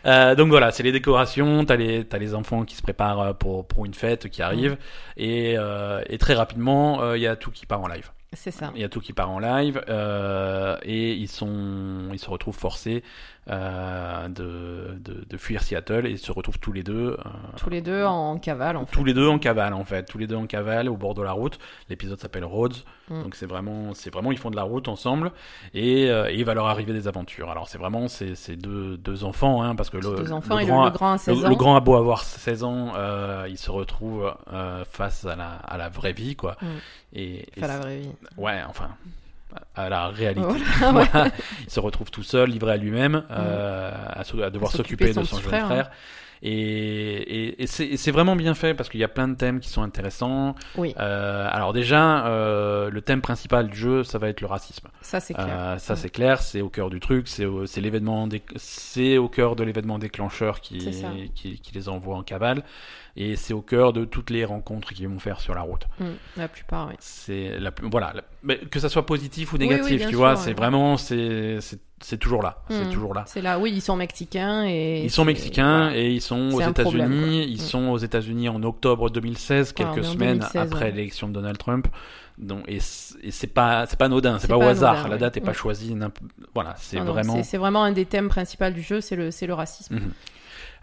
Euh, donc voilà, c'est les décorations, t'as les, t'as les enfants qui se préparent euh, pour, pour une fête qui arrive, et, euh, et très rapidement, euh, il y a tout qui part en live. C'est ça. Il y a tout qui part en live, euh, et ils, sont, ils se retrouvent forcés euh, de, de, de fuir Seattle, et ils se retrouvent tous les deux, euh, Tous les deux en cavale, en fait. tous les deux en cavale en fait, tous les deux en cavale au bord de la route. L'épisode s'appelle Roads, Mm. donc c'est vraiment, c'est vraiment ils font de la route ensemble, et, euh, et il va leur arriver des aventures. Alors c'est vraiment ces, ces deux, deux enfants, hein, parce que le, Deux enfants le et grand, le, le grand à 16 le, ans. le grand a beau avoir 16 ans, euh, il se retrouve euh, face à la, à la vraie vie, quoi. Mm. Et, et Enfin, la vraie vie. ouais, enfin, à la réalité. Voilà, ouais. Voilà. il se retrouve tout seul, livré à lui-même, euh, à, à devoir À s'occuper de son jeune frère, frère. Et, et, et c'est et c'est vraiment bien fait parce qu'il y a plein de thèmes qui sont intéressants. Oui, Euh, alors déjà, euh, le thème principal du jeu, ça va être le racisme. ça c'est clair. Euh, ça c'est clair, c'est au cœur du truc, c'est l'événement, c'est au cœur de l'événement déclencheur qui, qui, qui les envoie en cavale, et c'est au cœur de toutes les rencontres qu'ils vont faire sur la route. Mm, La plupart, oui. C'est la, voilà, la- mais que ça soit positif ou négatif, oui, tu sûr, vois, ouais. c'est vraiment, c'est, c'est, c'est toujours là, c'est Mm. toujours là. C'est là, oui, ils sont mexicains et. Ils sont mexicains et ils sont aux États-Unis. Ils Mm. sont aux États-Unis en octobre 2016, Voilà, quelques semaines 2016, après ouais. l'élection de Donald Trump. Donc, et c'est pas, c'est pas anodin, c'est C'est pas, au pas hasard. anodin, La date est pas choisie. Voilà, c'est Non, non, vraiment. c'est- C'est vraiment un des thèmes principaux du jeu, c'est le, c'est le racisme.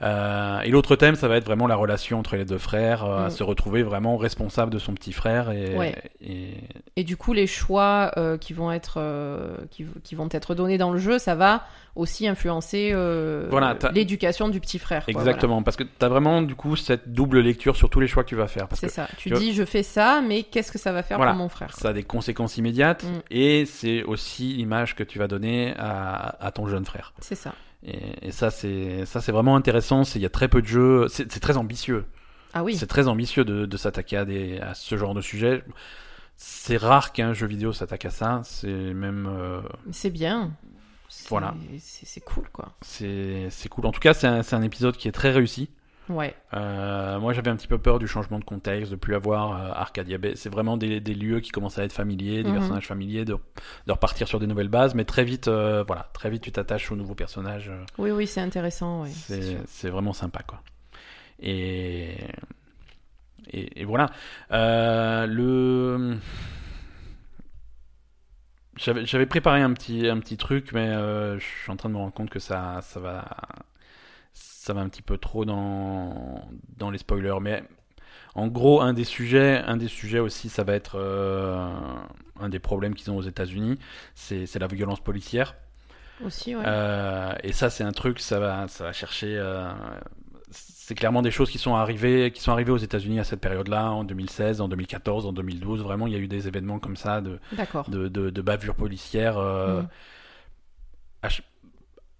Euh, et l'autre thème, ça va être vraiment la relation entre les deux frères, euh, Mm. se retrouver vraiment responsable de son petit frère et, Ouais. et Et du coup, les choix euh, qui vont être qui, qui vont être donnés dans le jeu, ça va aussi influencer Voilà, l'éducation du petit frère. quoi, exactement parce que t'as vraiment du coup cette double lecture sur tous les choix que tu vas faire C'est ça. Tu tu vois- dis, je fais ça, mais qu'est-ce que ça va faire Voilà. pour mon frère ça a des conséquences immédiates Mm. et c'est aussi l'image que tu vas donner à, à ton jeune frère. C'est ça. Et, et ça, c'est ça, c'est vraiment intéressant. C'est il y a très peu de jeux. C'est très ambitieux. Ah oui. C'est très ambitieux de, de s'attaquer à des à ce genre de sujet. C'est rare qu'un jeu vidéo s'attaque à ça. C'est même euh, C'est bien. Voilà. C'est cool, quoi. c'est c'est cool. En tout cas, c'est un, c'est un épisode qui est très réussi. Ouais. Euh, moi, j'avais un petit peu peur du changement de contexte, de plus avoir euh, Arcadia Bay. C'est vraiment des, des lieux qui commencent à être familiers, des Mhm. personnages familiers, de, de repartir sur des nouvelles bases. Mais très vite, euh, voilà, très vite, tu t'attaches aux nouveaux personnages. Oui, oui, c'est intéressant. Ouais, c'est vraiment sympa quoi et et, et voilà le j'avais préparé un petit un petit truc mais je suis en train de me rendre compte que ça ça va ça va un petit peu trop dans dans les spoilers mais en gros un des sujets un des sujets aussi ça va être euh, un des problèmes qu'ils ont aux États-Unis c'est c'est la violence policière Aussi, ouais. euh, et ça, c'est un truc, ça va, ça va chercher. euh, c'est clairement des choses qui sont arrivées, qui sont arrivées aux États-Unis à cette période-là, en 2016, en 2014, en 2012. Vraiment, il y a eu des événements comme ça de, D'accord. de, de, de bavures policières. Mhm.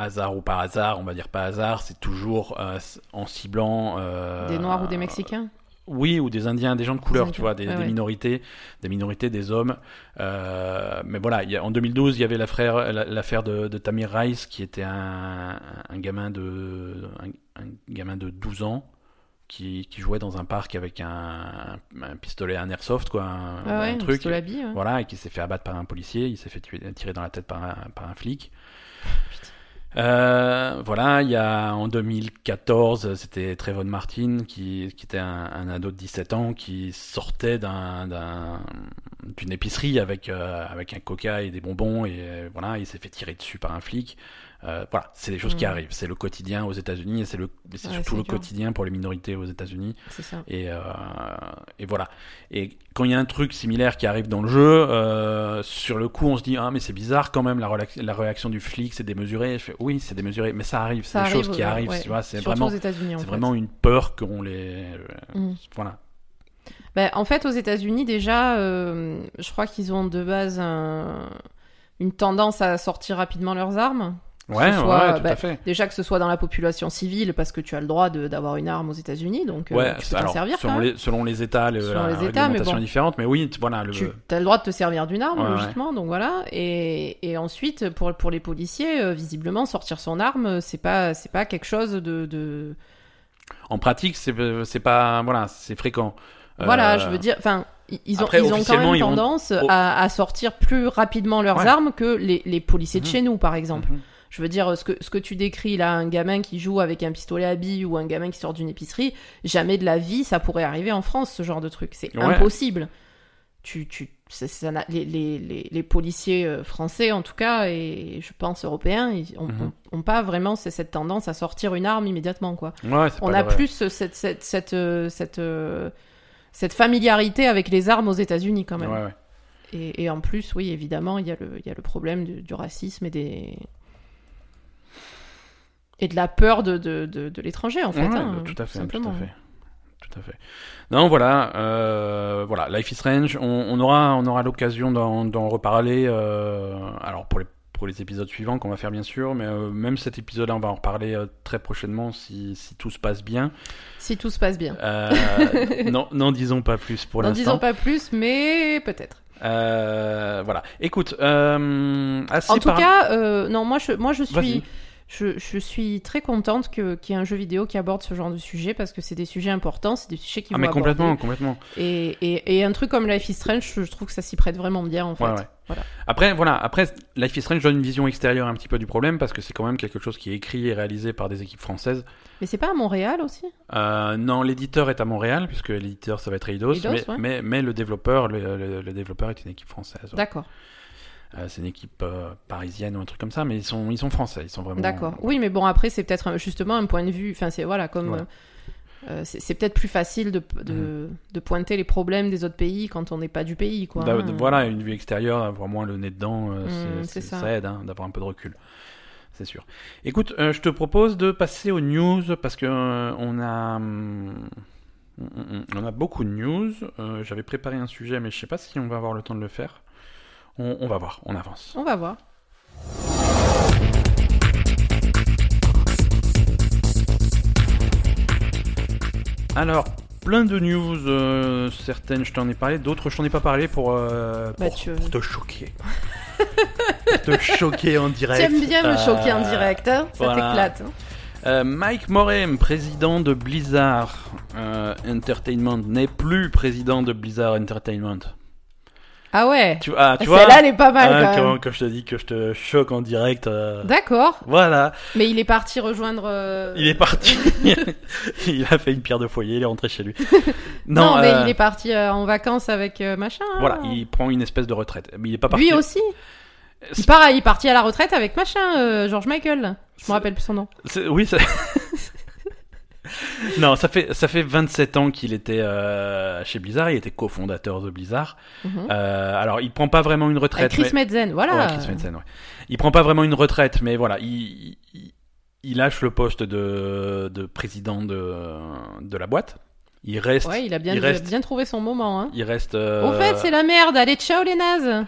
Hasard ou par hasard, on va dire pas hasard, c'est toujours euh, en ciblant. euh, Des Noirs ou des Mexicains? Oui, ou des Indiens, des gens de couleur, tu vois, des, ouais, des ouais. minorités, des minorités, des hommes. Euh, mais voilà, il y a- en 2012, il y avait l'affaire, la- l'affaire de, de Tamir Rice, qui était un, un gamin de, un, un gamin de 12 ans, qui, qui jouait dans un parc avec un, un pistolet, un airsoft, quoi, un, Ah un ouais, truc. pistolet à billes, ouais. Voilà, et qui s'est fait abattre par un policier, il s'est fait tuer, tirer dans la tête par un, par un flic. Euh, voilà, il y a en 2014, c'était Trayvon Martin qui, qui était un, un ado de 17 ans qui sortait d'un d'un d'une épicerie avec euh, avec un coca et des bonbons et euh, voilà, il s'est fait tirer dessus par un flic. Euh, voilà, c'est des choses qui Mm. arrivent. C'est le quotidien aux États-Unis et c'est le c'est Ouais, surtout le dur. quotidien pour les minorités aux États-Unis. C'est ça. Et, euh, et voilà. Et quand il y a un truc similaire qui arrive dans le jeu, euh, sur le coup, on se dit ah mais c'est bizarre quand même la, relax- la réaction du flic, c'est démesuré. Je fais, oui, c'est démesuré, mais ça arrive. C'est Ça des choses qui ouais, arrivent. ouais. Tu vois, c'est vraiment, c'est fait. vraiment une peur qu'on les. Mm. Voilà. Ben, en fait, aux États-Unis, déjà, je crois qu'ils ont de base un- une tendance à sortir rapidement leurs armes. Ouais, soit, tout bah, à fait. Déjà que ce soit dans la population civile, parce que tu as le droit d'avoir une arme aux États-Unis, donc euh, Ouais, tu peux t'en servir. selon, les, selon les États, le, Selon la les États, mais bon. est différente, mais oui, voilà. Le... Tu as le droit de te servir d'une arme, Ouais, logiquement, donc voilà. Et, et ensuite, pour, pour les policiers, euh, visiblement, sortir son arme, c'est pas, c'est pas quelque chose de. de... En pratique, c'est pas. Voilà, c'est fréquent. Voilà, Euh, je veux dire. Enfin, ils- ont, après, ils ont quand même vont- tendance à, à sortir plus rapidement leurs Ouais. armes que les, les policiers de Mhm. chez nous, par exemple. mhm. Je veux dire, ce que, ce que tu décris là, un gamin qui joue avec un pistolet à billes ou un gamin qui sort d'une épicerie, jamais de la vie ça pourrait arriver en France, ce genre de truc. C'est Ouais. impossible. Tu, tu, ça- les, les, les, les policiers euh, français, en tout cas, et je pense européens, ils ont, Mhm. ont- ont pas vraiment ce- cette tendance à sortir une arme immédiatement, quoi. Ouais, On a vrai. plus cette, cette, cette, euh, cette, euh, cette familiarité avec les armes aux États-Unis, quand même. Ouais. Et, et en plus, oui, évidemment, il y a le, il y a le problème du, du racisme et des. Et de la peur de, de, de, de l'étranger, en fait. Ouais, hein, tout à fait, simplement. tout à fait. Tout à fait. Non, voilà, euh, voilà, Life is Strange. On, on aura, on aura l'occasion d'en, reparler. euh, alors pour les pour les épisodes suivants qu'on va faire bien sûr, mais euh, même cet épisode-là, on va en reparler euh, très prochainement si, si tout se passe bien. Si tout se passe bien. Euh, non, n'en disons pas plus pour N'en l'instant. disons pas plus, mais peut-être. Voilà. Écoute, assez En tout par- cas, non, moi je, moi je suis, je, je suis très contente que- qu'il y ait un jeu vidéo qui aborde ce genre de sujet parce que c'est des sujets importants, c'est des sujets qui Ah vont mais complètement, aborder. complètement. Et, et, et un truc comme Life is Strange, je, trouve que ça s'y prête vraiment bien en fait. Ouais, ouais. Voilà. Après, voilà, après, Life is Strange donne une vision extérieure un petit peu du problème parce que c'est quand même quelque chose qui est écrit et réalisé par des équipes françaises. Mais c'est pas à Montréal aussi? Euh, non, l'éditeur est à Montréal puisque l'éditeur ça va être Eidos, Eidos, mais, ouais. mais, mais le développeur, le, le- le développeur est une équipe française. D'accord. Euh, c'est une équipe euh, parisienne ou un truc comme ça, mais ils sont, ils sont français, ils sont vraiment. D'accord. Oui, mais bon, après, c'est peut-être un- justement un point de vue. Enfin, c'est voilà, comme. Ouais. euh, euh, c'est peut-être plus facile de, de, de pointer les problèmes des autres pays quand on n'est pas du pays, quoi. Hein. Voilà, une vue extérieure, avoir moins le nez dedans, euh, Mm, ça. ça aide hein, d'avoir un peu de recul. C'est sûr. Écoute, euh, je te propose de passer aux news parce que euh, on a hum, on a beaucoup de news. Euh, J'avais préparé un sujet, mais je sais pas si on va avoir le temps de le faire. On, on va voir, on avance. On va voir. Alors, plein de news. euh, certaines, je t'en ai parlé, d'autres, je t'en ai pas parlé pour, euh, Bah, pour, tu- pour te choquer. pour te choquer en direct. T'aimes bien me choquer en Euh, direct, hein Ça voilà. t'éclate. hein Euh, Mike Morem, président de Blizzard euh, Entertainment, n'est plus président de Blizzard Entertainment. Ah ouais Tu, ah, tu vois Celle-là, elle est pas mal hein, quand quand, même. quand je te dis que je te choque en direct. euh, D'accord. Voilà, Mais il est parti rejoindre. euh, il est parti. il a fait une pierre de foyer, il est rentré chez lui. Non, mais euh, il est parti en vacances avec machin. hein. Voilà, il prend une espèce de retraite. Mais il est pas parti. Lui aussi. Il, part, il est parti à la retraite avec machin, George Michael. Je me rappelle plus son nom. C'est- Oui, ça... non, ça fait, ça fait 27 ans qu'il était euh, chez Blizzard, il était cofondateur de Blizzard. Mhm. Euh, alors, il prend pas vraiment une Avec retraite. Chris mais... Metzen, voilà. Ouais, Chris Metzen, ouais. Il prend pas vraiment une retraite, mais voilà, il, il, il lâche le poste de, de président de, de la boîte. Il reste. Ouais, il a bien, il il a reste- bien trouvé son moment. Hein. Il reste. euh, Au fait, c'est la merde. Allez, ciao les nazes.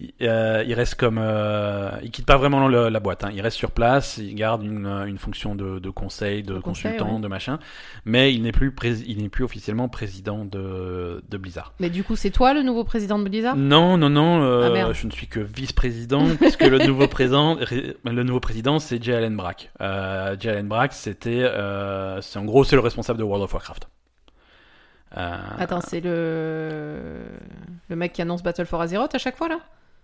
Il, euh, il reste comme. euh, il quitte pas vraiment le- la boîte. Hein. Il reste sur place. Il garde une, euh, une fonction de, de conseil, de, De conseil, consultant, ouais. de machin. Mais il n'est plus, il n'est plus officiellement président de, de Blizzard. Mais du coup, c'est toi le nouveau président de Blizzard? Non, non, non. euh, Ah, je ne suis que vice-président puisque le nouveau président, ré- le nouveau président, c'est Jay Allen Brack. Euh, Jay Allen Brack, c'était, c'est en gros, c'est le responsable de World of Warcraft. Euh, Attends, c'est le le mec qui annonce Battle for Azeroth à chaque fois là?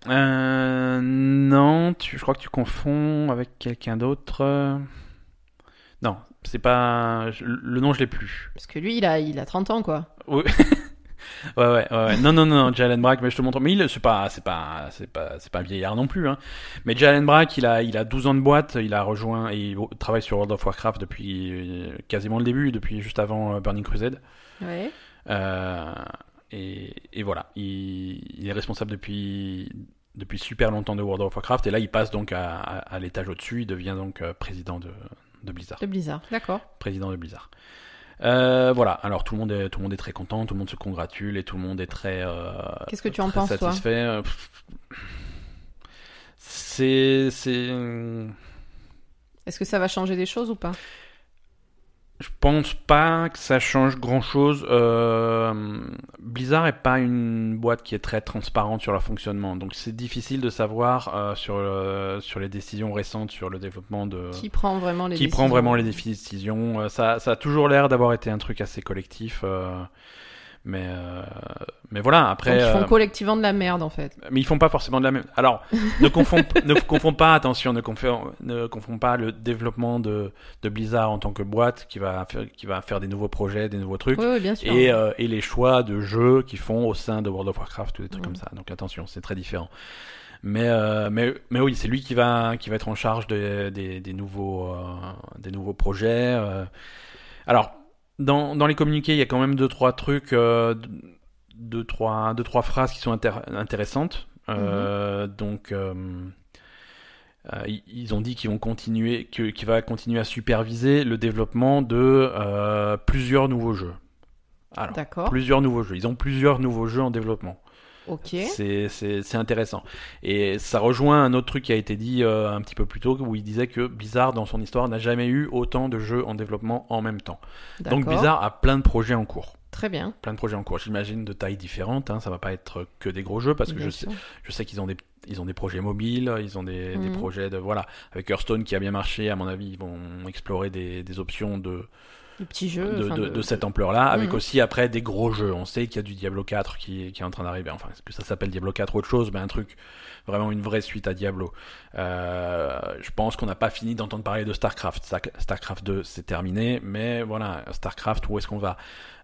Euh, non, tu, je crois que tu confonds avec quelqu'un d'autre. Non, c'est pas. le nom, je l'ai plus. Parce que lui, il a, il a 30 ans quoi. Oui. Ouais, ouais, ouais, ouais. Non, non, non, Jalen Brack, mais je te montre. Mais il, c'est pas, c'est pas, c'est pas, c'est pas un vieillard non plus, hein. Mais Jalen Brack, il a, il a 12 ans de boîte, il a rejoint, et il travaille sur World of Warcraft depuis euh, quasiment le début, depuis juste avant euh, Burning Crusade. Ouais. Euh, et, et voilà, il, il est responsable depuis, depuis super longtemps de World of Warcraft, et là, il passe donc à, à, à l'étage au-dessus, il devient donc euh, président de, de Blizzard. De Blizzard, d'accord. président de Blizzard. Euh, voilà, alors tout le monde est tout le monde est très content, tout le monde se congratule et tout le monde est très euh, Qu'est-ce que tu en penses, satisfait. C'est c'est Est-ce que ça va changer des choses ou pas? Je pense pas que ça change grand chose. Blizzard est pas une boîte qui est très transparente sur leur fonctionnement, donc c'est difficile de savoir euh, sur le- sur les décisions récentes sur le développement de Qui prend vraiment les qui décisions prend vraiment les décisions. Euh, Ça, ça a toujours l'air d'avoir été un truc assez collectif. Mais, euh, mais voilà, après. Donc, ils font euh, collectivement de la merde en fait. mais ils font pas forcément de la même. Alors, ne confond, ne confond pas, attention, ne confond, ne confond pas le développement de, de Blizzard en tant que boîte qui va faire, qui va faire des nouveaux projets, des nouveaux trucs. Oui, oui, bien sûr. Et, euh, et les choix de jeux qu'ils font au sein de World of Warcraft ou des trucs comme ça. Donc attention, c'est très différent. Mais, euh, mais, mais oui, c'est lui qui va, qui va être en charge des, des, des nouveaux, euh, des nouveaux projets. euh. Alors, dans, dans les communiqués, il y a quand même deux, trois trucs, euh, deux, trois, deux, trois phrases qui sont intér- intéressantes. Euh, Donc, euh, ils- ont dit qu'ils vont continuer, qu'il va continuer à superviser le développement de plusieurs nouveaux jeux. Alors, D'accord. plusieurs nouveaux jeux. Ils ont plusieurs nouveaux jeux en développement. Ok. C'est- intéressant. Et ça rejoint un autre truc qui a été dit euh, un petit peu plus tôt, où il disait que Blizzard, dans son histoire, n'a jamais eu autant de jeux en développement en même temps. Donc. Blizzard a plein de projets en cours. Très bien. Plein de projets en cours. J'imagine de tailles différentes. Hein, ça va pas être que des gros jeux parce que Bien je sais, je sais qu'ils ont des ils ont des projets mobiles, ils ont des, des Mhm. projets de voilà avec Hearthstone qui a bien marché. À mon avis, ils vont explorer des, des options de De, de- de cette ampleur-là, avec Mhm. aussi après des gros jeux. On sait qu'il y a du Diablo 4 qui, qui est en train d'arriver. Enfin, est-ce que ça s'appelle Diablo 4 ou autre chose? Mais un truc, vraiment une vraie suite à Diablo. Euh, je pense qu'on n'a pas fini d'entendre parler de StarCraft. Star- StarCraft 2, c'est terminé, mais voilà, StarCraft, où est-ce qu'on va?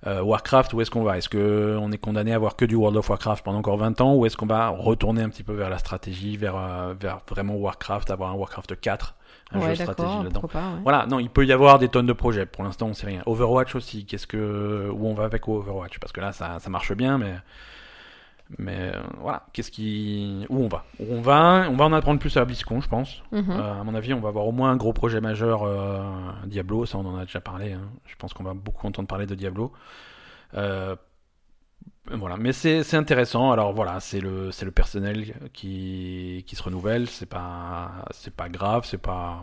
Euh, Warcraft, où est-ce qu'on va? Est-ce que on est condamné à avoir que du World of Warcraft pendant encore 20 ans, ou est-ce qu'on va retourner un petit peu vers la stratégie, vers, euh, vers vraiment Warcraft, avoir un Warcraft 4, un ouais, jeu stratégie là-dedans Pourquoi pas ouais. voilà, non, il peut y avoir des tonnes de projets. Pour l'instant, on sait rien. Overwatch aussi, qu'est-ce que où on va avec Overwatch? Parce que là, ça, ça marche bien, mais mais euh, voilà, qu'est-ce qui où on va? Où on va? On va en apprendre plus à BlizzCon, je pense. Mhm. Euh, à mon avis, on va avoir au moins un gros projet majeur euh, Diablo. Ça, on en a déjà parlé. hein. Je pense qu'on va beaucoup entendre parler de Diablo. Euh, voilà, mais c'est intéressant. Alors voilà, c'est le c'est le personnel qui qui se renouvelle. C'est pas pas grave, c'est pas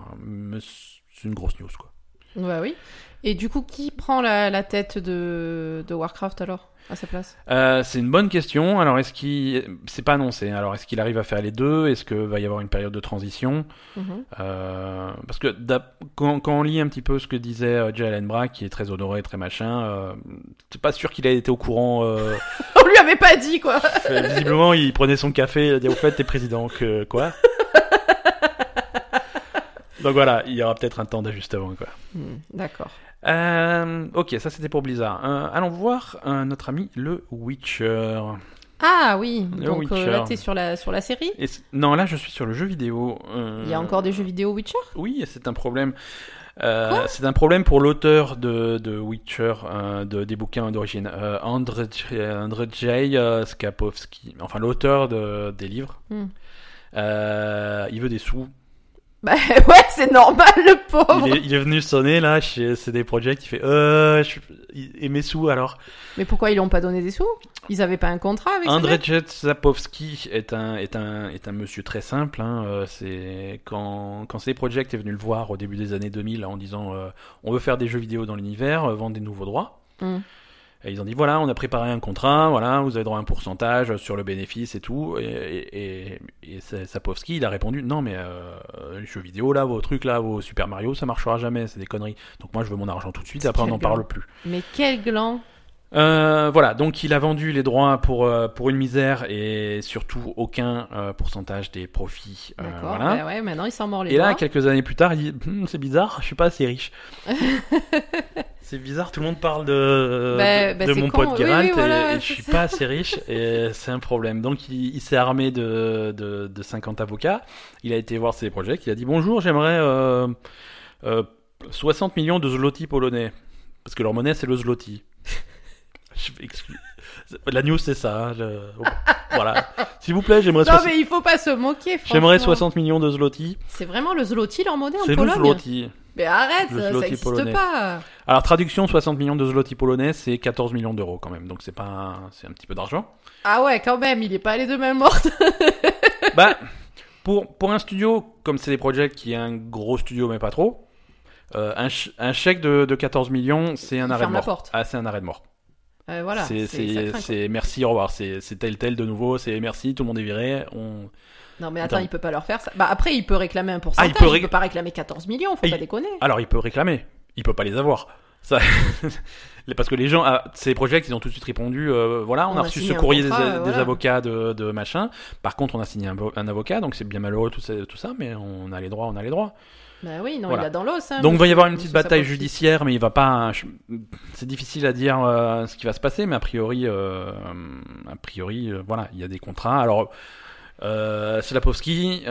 c'est une grosse news quoi. Ouais, oui. Et du coup, qui prend la, la tête de, de Warcraft alors à sa place? Euh, c'est une bonne question. Alors est-ce qu'il c'est pas annoncé. Alors est-ce qu'il arrive à faire les deux? Est-ce que va y avoir une période de transition? Mhm. Euh, parce que quand, quand on lit un petit peu ce que disait euh, Jalen Brack, qui est très honoré, très machin, c'est pas sûr qu'il ait été au courant. On lui avait pas dit quoi visiblement, il prenait son café, il a dit au fait, t'es président, que quoi Donc voilà, il y aura peut-être un temps d'ajustement quoi. Hmm, D'accord. Euh, ok, ça c'était pour Blizzard. Euh, allons voir euh, notre ami le Witcher. Ah oui, Le donc euh, Witcher. là t'es sur la, sur la série? Et c- non, là je suis sur le jeu vidéo. Euh, Il y a encore des jeux vidéo Witcher? Oui, c'est un problème. Euh, c'est un problème pour l'auteur de, de Witcher, euh, de, des bouquins d'origine, euh, Andrzej Andrzej, euh, Skapowski, enfin l'auteur de, des livres. Hmm. Euh, il veut des sous. Bah ouais, c'est normal le pauvre Il est, il est venu sonner là chez CD Projekt. Il fait euh, je, et mes sous alors. Mais pourquoi ils lui ont pas donné des sous? Ils avaient pas un contrat avec Andrzej Sapowski est un est un est un monsieur très simple. Hein, euh, c'est quand quand CD Projekt est venu le voir au début des années 2000 en disant euh, on veut faire des jeux vidéo dans l'univers, euh, vendre des nouveaux droits. Hmm. Et ils ont dit voilà, on a préparé un contrat, voilà, vous avez droit à un pourcentage sur le bénéfice et tout. Et, et, et, et Sa- Sapowski, il a répondu non, mais euh, les jeux vidéo là, vos trucs là, vos Super Mario, ça marchera jamais, c'est des conneries. Donc moi je veux mon argent tout de suite, après on n'en parle plus. Mais quel gland Euh, voilà, donc il a vendu les droits pour, euh, pour une misère et surtout aucun euh, pourcentage des profits. euh, D'accord. voilà. Ouais, ouais, maintenant il s'en mord les Et là, quelques années plus tard, il dit Hum, C'est bizarre, je suis pas assez riche. c'est bizarre, tout le monde parle de, Bah, de, bah, de c'est mon con, pote oui, Geralt oui, et- voilà, et, je suis ça. pas assez riche et c'est un problème. Donc il, il s'est armé de, de, de 50 avocats. Il a été voir ses projets. Il a dit Bonjour, j'aimerais euh, euh, 60 millions de zloty polonais. Parce que leur monnaie, c'est le zloty. Je m'excuse. La news, c'est ça. hein, je- Voilà. S'il vous plaît, j'aimerais Non, 60 mais il faut pas se moquer. j'aimerais franchement. 60 millions de zloty. C'est vraiment le zloty leur monnaie en C'est le Pologne zloty. Mais arrête, Le ça zloty n'existe polonais. pas. Alors traduction 60 millions de zloty polonais, c'est 14 millions d'euros quand même. Donc c'est pas un- c'est un petit peu d'argent. Ah ouais, quand même, il est pas allé de main morte. bah pour pour un studio comme c'est des projets qui est un gros studio mais pas trop. euh, un, ch- un chèque de, de 14 millions, c'est un Il arrêt de ferme la mort. porte. Ah, c'est un arrêt de mort. Euh, voilà, c'est merci au revoir. C'est tel tel de nouveau. C'est merci, tout le monde est viré. On Non mais attends, il peut pas leur faire ça. Bah après, il peut réclamer un pourcentage. Ah, il peut il, peut pas réclamer 14 millions, faut pas il- déconner. alors il peut réclamer. Il peut pas les avoir. Ça... Parce que les gens, ah, ces projets, ils ont tout de suite répondu, euh, voilà, on, On a a reçu ce courrier contrat, des, euh, avocats de, de machin. Par contre, on a signé un, un avocat, donc c'est bien malheureux tout ça, tout ça, mais on a les droits, on a les droits. Bah oui, non, Voilà. il dans l'os. hein, donc il va y avoir une petite bataille judiciaire, mais il va pas. C'est difficile à dire euh, ce qui va se passer, mais a priori, euh, a priori, euh, voilà, il y a des contrats. Alors, euh, Slapowski,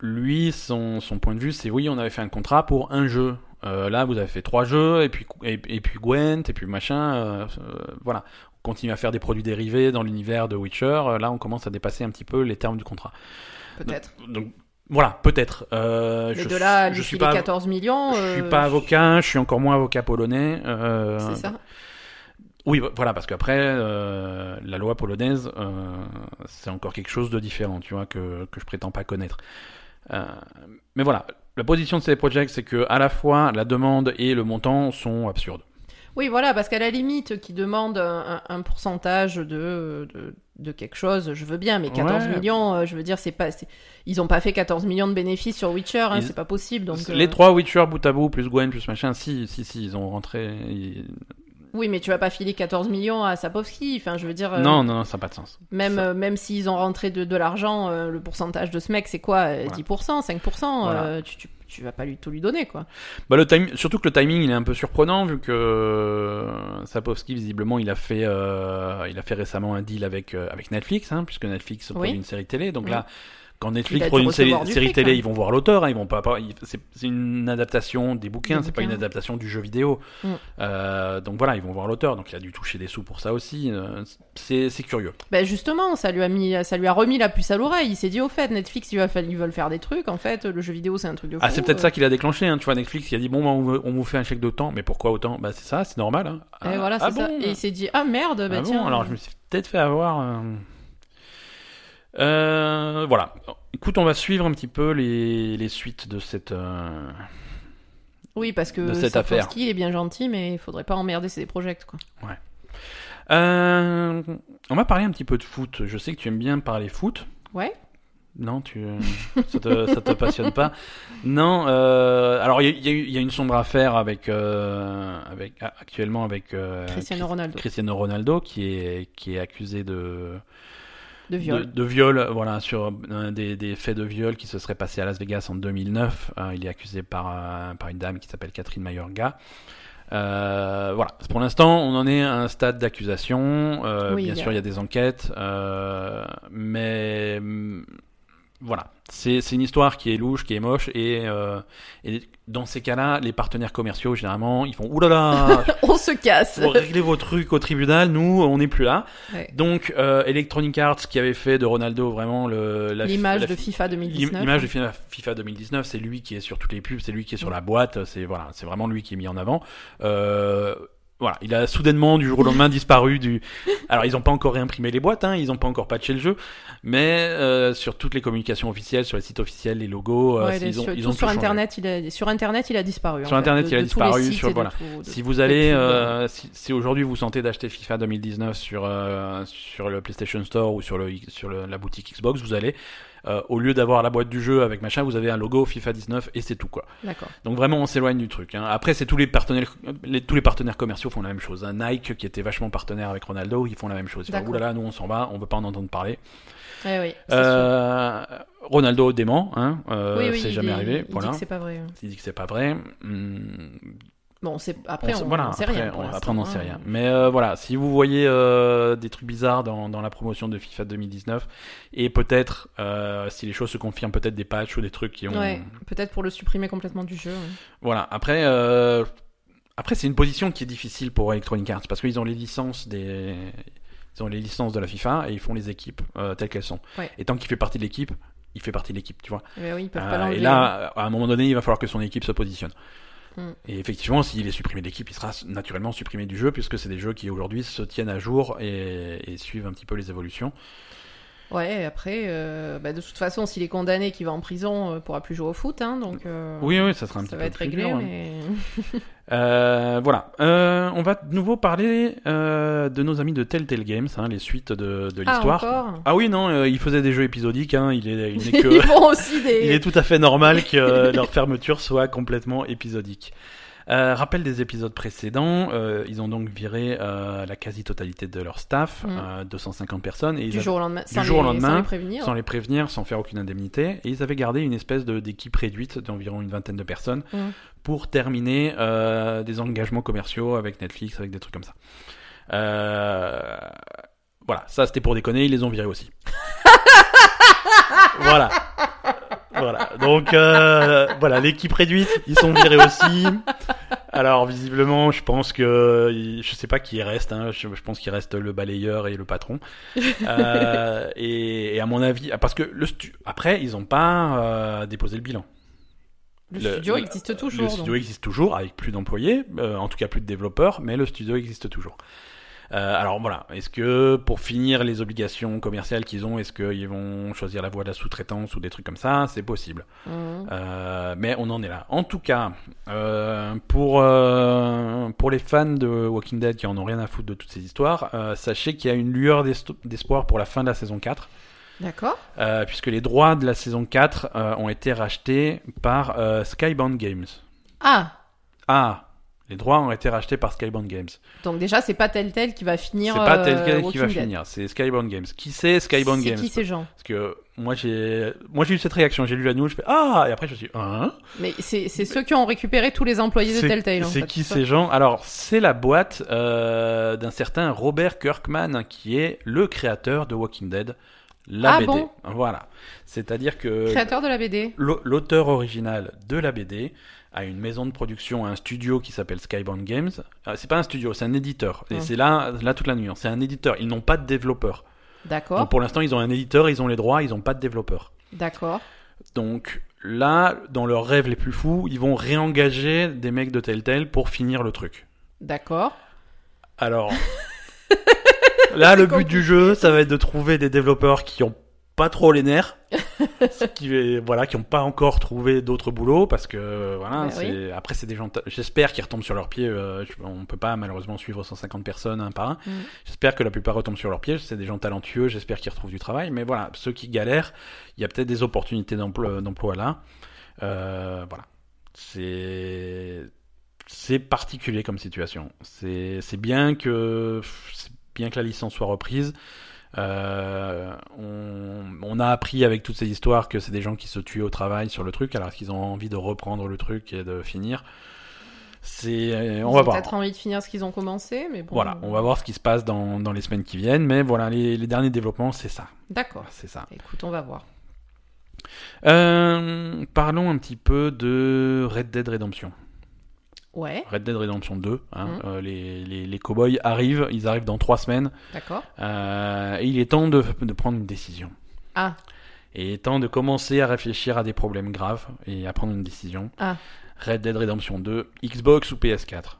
lui, son, son point de vue, c'est oui, on avait fait un contrat pour un jeu. Là, vous avez fait trois jeux, et puis et, et puis Gwent, et puis machin. voilà, on continue à faire des produits dérivés dans l'univers de Witcher. Là, on commence à dépasser un petit peu les termes du contrat. Peut-être. Donc voilà, peut-être. Euh, Mais je, de là, je suis filer pas 14 millions. je suis euh, pas avocat, je suis encore moins avocat polonais. euh, C'est ça. Oui, voilà, parce qu'après, euh, la loi polonaise, euh, c'est encore quelque chose de différent, tu vois, que, que je prétends pas connaître. Euh, mais voilà, la position de ces projets, c'est que à la fois la demande et le montant sont absurdes. Oui, voilà, parce qu'à la limite, qui demande un, un- un pourcentage de, de, de quelque chose, je veux bien, mais 14 Ouais. millions, euh, je veux dire, c'est pas. Ils ont pas fait 14 millions de bénéfices sur Witcher, hein, Ils- c'est pas possible. Donc, Les euh, trois Witcher bout à bout, plus Gwen, plus machin, si, si, si, ils ont rentré. ils- Oui, mais tu vas pas filer 14 millions à Sapowski. Enfin, je veux dire. euh, Non, non, non, ça n'a pas de sens. Même, euh, même s'ils ont rentré de, de l'argent, euh, le pourcentage de ce mec, c'est quoi euh, Voilà. 10%, 5% Voilà. euh, tu, tu, tu vas pas lui tout lui donner, quoi. Bah, le time... Surtout que le timing il est un peu surprenant vu que euh, Sapowski visiblement il a fait euh, il a fait récemment un deal avec euh, avec Netflix hein, puisque Netflix Oui. produit une série télé donc Oui. là quand Netflix a produit une série, fric, télé hein. ils vont voir l'auteur hein, ils vont pas, c'est une adaptation des bouquins c'est pas une adaptation du jeu vidéo Mm. Euh, donc voilà ils vont voir l'auteur donc il a dû toucher des sous pour ça aussi euh, c'est curieux Ben justement, ça lui a mis, ça lui a remis la puce à l'oreille. Il s'est dit au fait, Netflix, ils veulent faire des trucs. En fait, le jeu vidéo, c'est un truc de fou. ah c'est peut-être euh. ça qui l'a déclenché hein, tu vois Netflix il a dit bon bah, on, vous fait un chèque d'autant mais pourquoi autant? Bah c'est ça c'est normal hein. Et Ah, voilà, c'est ah ça. bon Et il s'est dit ah merde, bah Ah bon, tiens. alors je me suis peut-être fait avoir. euh. Euh, voilà. Écoute, on va suivre un petit peu les, les suites de cette. euh, Oui, parce que de cette affaire. il est bien gentil, mais il faudrait pas emmerder ses projets, quoi. Euh, on va parler un petit peu de foot. Je sais que tu aimes bien parler foot. Ouais. Non, tu, ça te, ça te passionne pas? Non. euh, alors il y, a- il y a eu- il y a une sombre affaire avec, euh, avec actuellement avec euh, Cristiano Ronaldo. Cristiano Ronaldo qui est qui est accusé de De viol. De, de viol, voilà, sur euh, des, des faits de viol qui se seraient passés à Las Vegas en 2009. Euh, il est accusé par, euh, par une dame qui s'appelle Catherine Mayorga. Euh, voilà, pour l'instant, on en est à un stade d'accusation. Euh, Oui, bien sûr, il y a des enquêtes, euh, mais hum, voilà, c'est c'est une histoire qui est louche, qui est moche, et, euh, et dans ces cas-là, les partenaires commerciaux, généralement, ils font oulala, On se casse. faut régler vos trucs au tribunal, nous, on n'est plus là. Ouais. Donc, euh, Electronic Arts qui avait fait de Ronaldo vraiment L'image de FIFA 2019. L'image de FIFA FIFA 2019, c'est lui qui est sur toutes les pubs, c'est lui qui est sur la boîte, c'est voilà, c'est vraiment lui qui est mis en avant. Euh, voilà, il a soudainement du jour au lendemain disparu du. Alors ils n'ont pas encore réimprimé les boîtes, hein, ils n'ont pas encore patché le jeu, mais euh, sur toutes les communications officielles, sur les sites officiels, les logos, euh, ils ont sur, ils ont sur tout changé. internet, il a sur internet, il a disparu. en Sur fait, Internet, de- il a disparu, sur- voilà. tout- de- Si vous allez, euh, si, si aujourd'hui vous sentez d'acheter FIFA 2019 sur euh, sur le PlayStation Store ou sur le sur le- la boutique Xbox, vous allez euh, au lieu d'avoir la boîte du jeu avec machin, vous avez un logo FIFA 19 et c'est tout quoi. Donc vraiment, on s'éloigne du truc. hein. Après, c'est tous les partenaires, les, tous les partenaires commerciaux font la même chose. hein. Nike, qui était vachement partenaire avec Ronaldo, ils font la même chose. Ils font, là, nous on s'en va, on veut pas en entendre parler. Ouais, oui. Euh, Ronaldo dément, hein, euh, oui, oui, c'est jamais arrivé. Il voilà. dit que c'est pas vrai. Il dit que c'est pas vrai. Hum, Bon, c'est après on sait- voilà, on sait après, rien. on, après, on n'en sait hein. rien. Mais euh, voilà, si vous voyez euh, des trucs bizarres dans, dans la promotion de FIFA 2019, et peut-être, euh, si les choses se confirment, peut-être des patchs ou des trucs qui ont... Ouais, peut-être pour le supprimer complètement du jeu. ouais. Voilà, après, après c'est une position qui est difficile pour Electronic Arts, parce qu'ils ont les licences des... Ils ont les licences de la FIFA et ils font les équipes telles qu'elles sont. Ouais. Et tant qu'il fait partie de l'équipe, il fait partie de l'équipe, tu vois. Eh ben oui, ils peuvent pas et là, à un moment donné, il va falloir que son équipe se positionne. Mm. Et effectivement, s'il est supprimé de l'équipe, il sera naturellement supprimé du jeu, puisque c'est des jeux qui aujourd'hui se tiennent à jour et, et suivent un petit peu les évolutions. Ouais, après, euh, bah, de toute façon, s'il est condamné, qu'il va en prison, euh, pourra plus jouer au foot, hein, donc. euh, Oui, oui, ça sera un ça petit va peu être plus réglé, dur, hein. mais. Euh, voilà. On va de nouveau parler de nos amis de Telltale Games, hein, les suites de, de Ah, l'histoire. encore Ah oui, non, ils faisaient des jeux épisodiques. Hein, il est, il n'est que, Ils font aussi des. il est tout à fait normal que leur fermeture soit complètement épisodique. Euh, rappel des épisodes précédents, euh, ils ont donc viré euh, la quasi-totalité de leur staff, Mm. euh, 250 personnes, et Du avaient- jour au lendemain. sans jour au les- lendemain, Sans les prévenir. sans les prévenir, sans faire aucune indemnité, et ils avaient gardé une espèce de- d'équipe réduite d'environ une vingtaine de personnes Mm. pour terminer des engagements commerciaux avec Netflix, avec des trucs comme ça. Voilà, ça c'était pour déconner, ils les ont virés aussi. voilà. Voilà. Donc euh, voilà, l'équipe réduite, ils sont virés aussi. Alors visiblement, je pense que je sais pas qui reste. Hein, je, je pense qu'il reste le balayeur et le patron. Euh, et, et à mon avis, parce que le stu- après, ils ont pas euh, déposé le bilan. Le, Le- studio le- existe toujours. Le studio donc. existe toujours avec plus d'employés, euh, en tout cas plus de développeurs, mais le studio existe toujours. Euh, alors voilà, est-ce que pour finir les obligations commerciales qu'ils ont, est-ce qu'ils vont choisir la voie de la sous-traitance ou des trucs comme ça? C'est possible. Mhm. Euh, mais on en est là. En tout cas, euh, pour, pour les fans de Walking Dead qui en ont rien à foutre de toutes ces histoires, sachez qu'il y a une lueur d'espoir pour la fin de la saison 4. D'accord. Puisque les droits de la saison 4 euh, ont été rachetés par Skybound Games. Ah, Ah, les droits ont été rachetés par Skybound Games. donc déjà, c'est pas tel tel qui va finir. C'est pas euh, tel quel qui va Dead. finir, c'est Skybound Games. Qui c'est Skybound C'est Games qui ces gens Parce que moi j'ai moi j'ai eu cette réaction, j'ai lu la news, je fais ah et après je me suis hein Mais c'est c'est ceux qui ont récupéré tous les employés de Telltale. C'est qui ces gens Alors, c'est la boîte euh, d'un certain Robert Kirkman, qui est le créateur de Walking Dead, la Ah BD. bon Voilà. C'est-à-dire que Créateur de la BD. l'au- l'auteur original de la BD a une maison de production, un studio qui s'appelle Skybound Games. Euh, c'est pas un studio, c'est un éditeur. Et Hmm. c'est là, là toute la nuance. C'est un éditeur. Ils n'ont pas de développeur. D'accord. Donc pour l'instant, ils ont un éditeur, ils ont les droits, ils n'ont pas de développeur. D'accord. Donc là, dans leurs rêves les plus fous, ils vont réengager des mecs de Telltale pour finir le truc. D'accord. Alors, là, le but compliqué. du jeu, ça va être de trouver des développeurs qui ont pas trop les nerfs, qui voilà, qui ont pas encore trouvé d'autres boulots parce que voilà, Bah c'est après c'est des gens. J'espère qu'ils retombent sur leurs pieds. euh, je- on peut pas malheureusement suivre 150 personnes un par un. Mm. J'espère que la plupart retombent sur leurs pieds. C'est des gens talentueux. J'espère qu'ils retrouvent du travail. Mais voilà, ceux qui galèrent, il y a peut-être des opportunités d'emploi d'emploi là. Euh, voilà, c'est c'est particulier comme situation. C'est c'est bien que c'est bien que la licence soit reprise. Euh, on, on a appris avec toutes ces histoires que c'est des gens qui se tuent au travail sur le truc alors qu'ils ont envie de reprendre le truc et de finir. C'est on Ils va ont voir. peut-être envie de finir ce qu'ils ont commencé, mais bon. Voilà, on va voir ce qui se passe dans, dans les semaines qui viennent, mais voilà, les, les derniers développements, c'est ça. D'accord. C'est ça. Écoute, on va voir. Euh, parlons un petit peu de Red Dead Redemption. Ouais, Red Dead Redemption 2. Hein, Mhm. euh, les, les, les cowboys arrivent, ils arrivent dans trois semaines, d'accord. euh, et il est temps de, de prendre une décision. Ah, Et il est temps de commencer à réfléchir à des problèmes graves et à prendre une décision. Ah. Red Dead Redemption 2, Xbox ou PS4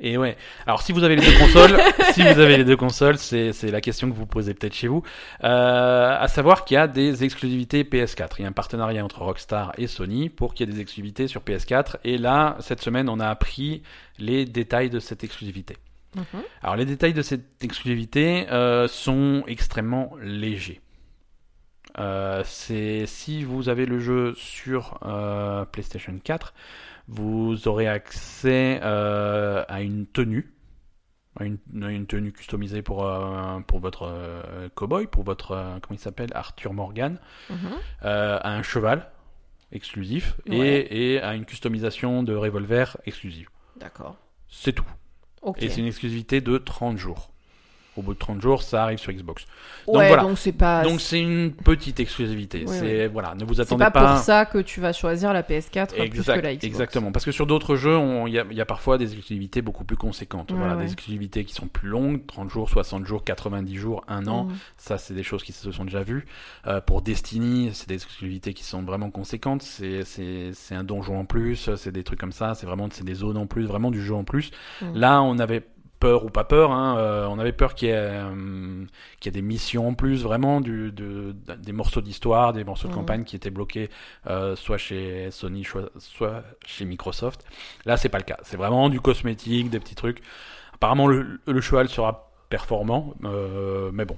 Et ouais. Alors si vous avez les deux consoles, si vous avez les deux consoles, c'est c'est la question que vous posez peut-être chez vous. Euh, à savoir qu'il y a des exclusivités PS4. Il y a un partenariat entre Rockstar et Sony pour qu'il y ait des exclusivités sur PS4. Et là, cette semaine, on a appris les détails de cette exclusivité. mhm. Alors les détails de cette exclusivité euh, sont extrêmement légers. Euh, c'est si vous avez le jeu sur euh, PlayStation 4, vous aurez accès euh, à une tenue, à une, tenue customisée pour euh, pour votre euh, cowboy, pour votre euh, comment il s'appelle Arthur Morgan, Mhm. à un cheval exclusif Ouais. et, et à une customisation de revolver exclusive. D'accord. C'est tout. Et c'est une exclusivité de 30 jours. Au bout de 30 jours, ça arrive sur Xbox. ouais, voilà. donc c'est pas. Donc c'est une petite exclusivité. Oui, c'est voilà, ne vous c'est attendez pas, pas. pour ça que tu vas choisir la PS4 plus que Exact- la Xbox. exactement. Parce que sur d'autres jeux, il y, a- il y a parfois des exclusivités beaucoup plus conséquentes. Ouais, voilà, ouais. des exclusivités qui sont plus longues, 30 jours, 60 jours, 90 jours, un an. Mhm. Ça, c'est des choses qui se sont déjà vues. Euh, pour Destiny, c'est des exclusivités qui sont vraiment conséquentes. C'est c'est c'est un donjon en plus, c'est des trucs comme ça. C'est vraiment c'est des zones en plus, vraiment du jeu en plus. Mhm. Là, on avait peur ou pas peur, hein, euh, on avait peur qu'il y ait euh, qu'il y ait des missions en plus, vraiment du, de, des morceaux d'histoire, des morceaux de Mhm. campagne qui étaient bloqués euh, soit chez Sony, soit, chez Microsoft. Là, c'est pas le cas. C'est vraiment du cosmétique, des petits trucs. Apparemment, le, le cheval sera performant, mais bon.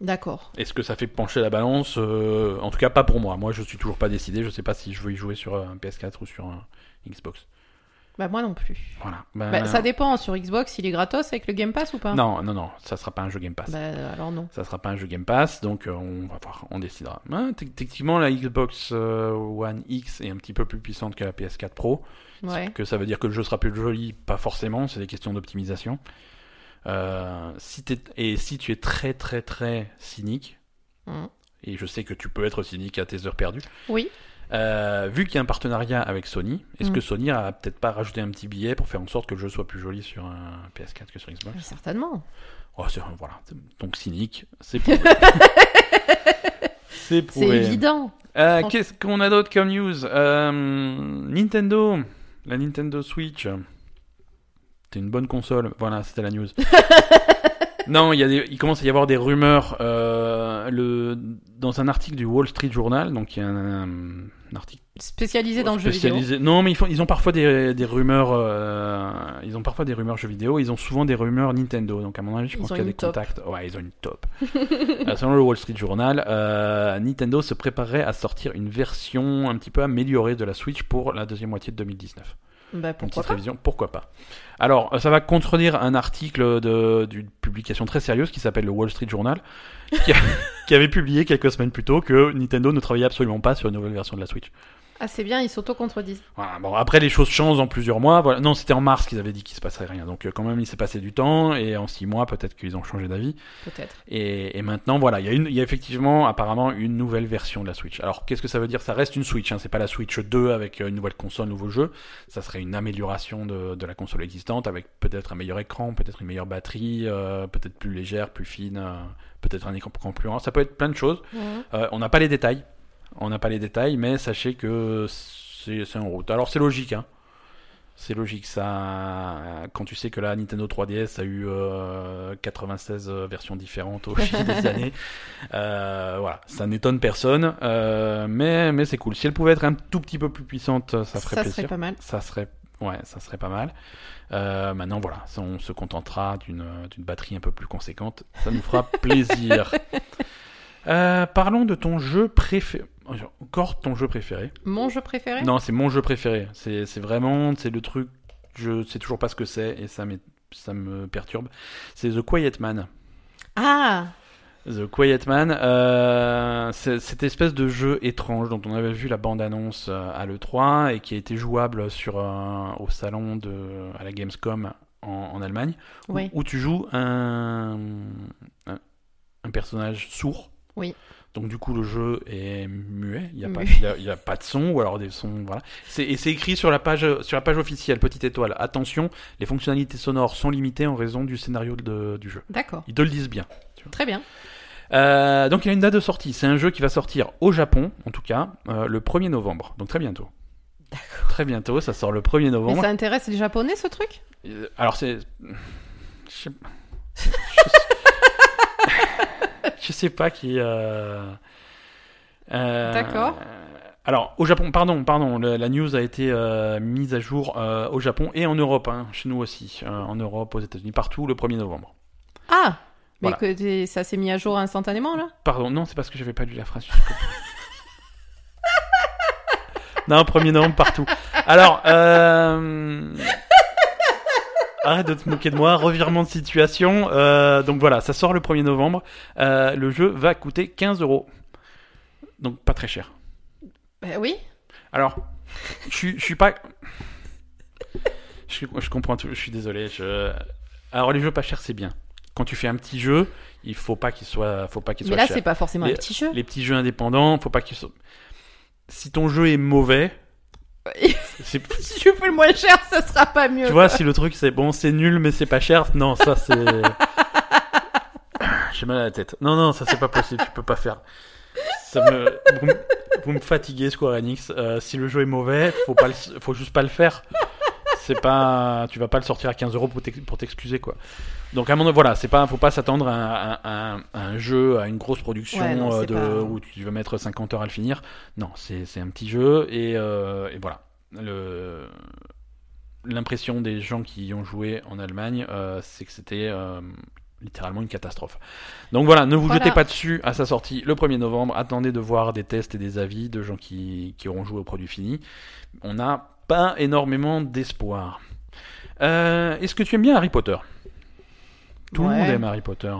D'accord. Est-ce que ça fait pencher la balance En tout cas, pas pour moi. Moi, je suis toujours pas décidé. Je sais pas si je veux y jouer sur un PS4 ou sur un Xbox. Bah moi non plus. Voilà. Ben, Bah, ça dépend. Sur Xbox, il est gratos avec le Game Pass ou pas? Non, non, non. Ça sera pas un jeu Game Pass. Bah alors non. Ça sera pas un jeu Game Pass, donc euh, on va voir, on décidera. Hein, te- techniquement, la Xbox euh, One X est un petit peu plus puissante que la PS4 Pro. Ouais. Que ça veut dire que le jeu sera plus joli Pas forcément, c'est des questions d'optimisation. Euh, si et si tu es très très très cynique, Mhm. et je sais que tu peux être cynique à tes heures perdues, Oui. Euh, vu qu'il y a un partenariat avec Sony, est-ce que Sony a peut-être pas rajouté un petit billet pour faire en sorte que le jeu soit plus joli sur un PS4 que sur Xbox? Certainement. Oh, c'est- voilà. Donc cynique, c'est prouvé. c'est C'est prouvé. évident. Euh. Qu'est-ce qu'on a d'autre comme news? Euh, Nintendo, la Nintendo Switch. C'est une bonne console. Voilà, c'était la news. non, il, y a des- il commence à y avoir des rumeurs. euh, le, dans un article du Wall Street Journal, donc il y a un, un article Spécialisé dans le jeu vidéo. spécialisé. Non, mais ils, font, ils ont parfois des, des rumeurs. euh, ils ont parfois des rumeurs jeux vidéo. Ils ont souvent des rumeurs Nintendo. Donc à mon avis, je pense qu'il y a des top. contacts. Ouais, ils ont une top. Euh, selon le Wall Street Journal, euh, Nintendo se préparerait à sortir une version un petit peu améliorée de la Switch pour la deuxième moitié de 2019. Bah Une pourquoi petite pas révision, pourquoi pas Alors, euh, ça va contredire un article d'une publication très sérieuse qui s'appelle le Wall Street Journal, qui, a- qui avait publié quelques semaines plus tôt que Nintendo ne travaillait absolument pas sur une nouvelle version de la Switch. Ah c'est bien, ils s'auto-contredisent. Voilà, bon, après, les choses changent en plusieurs mois. Voilà. Non, c'était en mars qu'ils avaient dit qu'il se passerait rien. Donc, euh, quand même, il s'est passé du temps. Et en six mois, peut-être qu'ils ont changé d'avis. Peut-être. Et, et maintenant, voilà, il y, a une, il y a effectivement, apparemment, une nouvelle version de la Switch. Alors, qu'est-ce que ça veut dire? Ça reste une Switch. Hein. C'est pas la Switch 2 avec euh, une nouvelle console, nouveau jeu. Ça serait une amélioration de, de la console existante avec peut-être un meilleur écran, peut-être une meilleure batterie, euh, peut-être plus légère, plus fine, euh, peut-être un écran plus grand. Ça peut être plein de choses. Mhm. Euh, on n'a pas les détails. On n'a pas les détails, mais sachez que c'est en route. Alors c'est logique, hein. C'est logique, ça. Quand tu sais que la Nintendo 3DS a eu euh, 96 versions différentes au fil des années, euh, voilà, ça n'étonne personne. euh, mais mais c'est cool. Si elle pouvait être un tout petit peu plus puissante, ça ferait Ça plaisir. serait pas mal. Ça serait, ouais, ça serait pas mal. Euh, maintenant, voilà, ça, on se contentera d'une d'une batterie un peu plus conséquente. Ça nous fera plaisir. Euh, parlons de ton jeu préféré. Encore ton jeu préféré Mon jeu préféré? Non, c'est mon jeu préféré. C'est vraiment, c'est le truc. Je sais toujours pas ce que c'est et ça, ça me perturbe. C'est The Quiet Man. Ah The Quiet Man, euh, cette espèce de jeu étrange dont on avait vu la bande-annonce euh, à l'E3 et qui a été jouable sur un- au salon de, à la Gamescom en, en Allemagne, où- Oui. où, tu joues un, un, un personnage sourd. Oui. Donc du coup le jeu est muet, il n'y a, y a- il y a pas de son ou alors des sons, voilà. Et c'est écrit sur la page sur la page officielle, petite étoile. Attention, les fonctionnalités sonores sont limitées en raison du scénario de- du jeu. D'accord. Ils te le disent bien. Très bien. Euh, donc il y a une date de sortie. C'est un jeu qui va sortir au Japon, en tout cas, euh, le 1er novembre. Donc très bientôt. Très bientôt, ça sort le 1er Mais novembre. ça intéresse les Japonais ce truc? Euh, Alors c'est... Je sais... Je sais pas qui... euh, euh, D'accord. Alors, au Japon, pardon, pardon, la news a été euh, mise à jour euh, au Japon et en Europe, hein, chez nous aussi, euh, en Europe, aux États-Unis, partout, le 1er novembre. Ah Mais que ça s'est mis à jour instantanément là? Pardon, non, c'est parce que j'avais pas lu la phrase. non, 1er novembre partout. Alors, euh... arrête de te moquer de moi. Revirement de situation. Euh, donc voilà, ça sort le 1er novembre. Euh, le jeu va coûter 15 euros. Donc pas très cher. Bah oui. Alors, je suis- je suis pas. Je, comprends tout, je suis désolé. Je... Alors, les jeux pas chers, c'est bien. Quand tu fais un petit jeu, il faut pas qu'il soit, faut pas qu'il Mais soit là, cher. c'est pas forcément Les- un petit jeu. Les petits jeux indépendants, faut pas qu'ils soient. Si ton jeu est mauvais. si je fais le moins cher, ça sera pas mieux. Tu vois, si le truc c'est bon, c'est nul, mais c'est pas cher, non, ça c'est. J'ai mal à la tête. Non, non, ça c'est pas possible, tu peux pas faire. Ça me... vous, me... vous me fatiguez, Square Enix. Euh, si le jeu est mauvais, faut, pas le... faut juste pas le faire. C'est pas, tu vas pas le sortir à 15 euros pour t'ex- pour t'excuser quoi. Donc à mon voilà, c'est pas, faut pas s'attendre à, un- à un- à un jeu, à une grosse production Ouais, non, euh, c'est de, pas- où tu vas mettre 50 heures à le finir. Non, c'est c'est un petit jeu et, euh, et voilà. Le l'impression des gens qui y ont joué en Allemagne, euh, c'est que c'était euh, littéralement une catastrophe. Donc voilà, ne vous Voilà. jetez pas dessus à sa sortie le 1er novembre. Attendez de voir des tests et des avis de gens qui, qui auront joué au produit fini. On n'a pas énormément d'espoir. Euh, Est-ce que tu aimes bien Harry Potter? Tout le monde aime Harry Potter.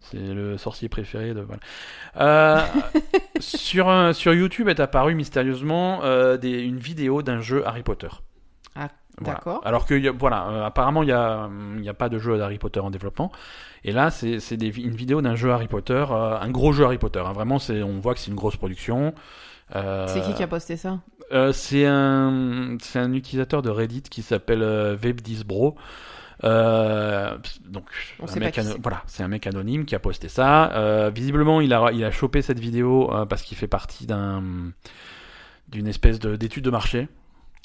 C'est le sorcier préféré de. Voilà. Euh, sur, sur YouTube est apparue mystérieusement euh, des- une vidéo d'un jeu Harry Potter. Ah, Voilà. d'accord. Alors que voilà, apparemment il y a, y a pas de jeu d'Harry Potter en développement. Et là c'est une vidéo d'un jeu Harry Potter, un gros jeu Harry Potter. hein. Vraiment c'est on voit que c'est une grosse production. C'est qui qui a posté ça? Euh, c'est un, c'est un utilisateur de Reddit qui s'appelle euh, Web10bro. Euh, donc, On un mec voilà, c'est un mec anonyme qui a posté ça. Euh, visiblement, il a, il a chopé cette vidéo euh, parce qu'il fait partie d'un, d'une espèce de, d'étude de marché.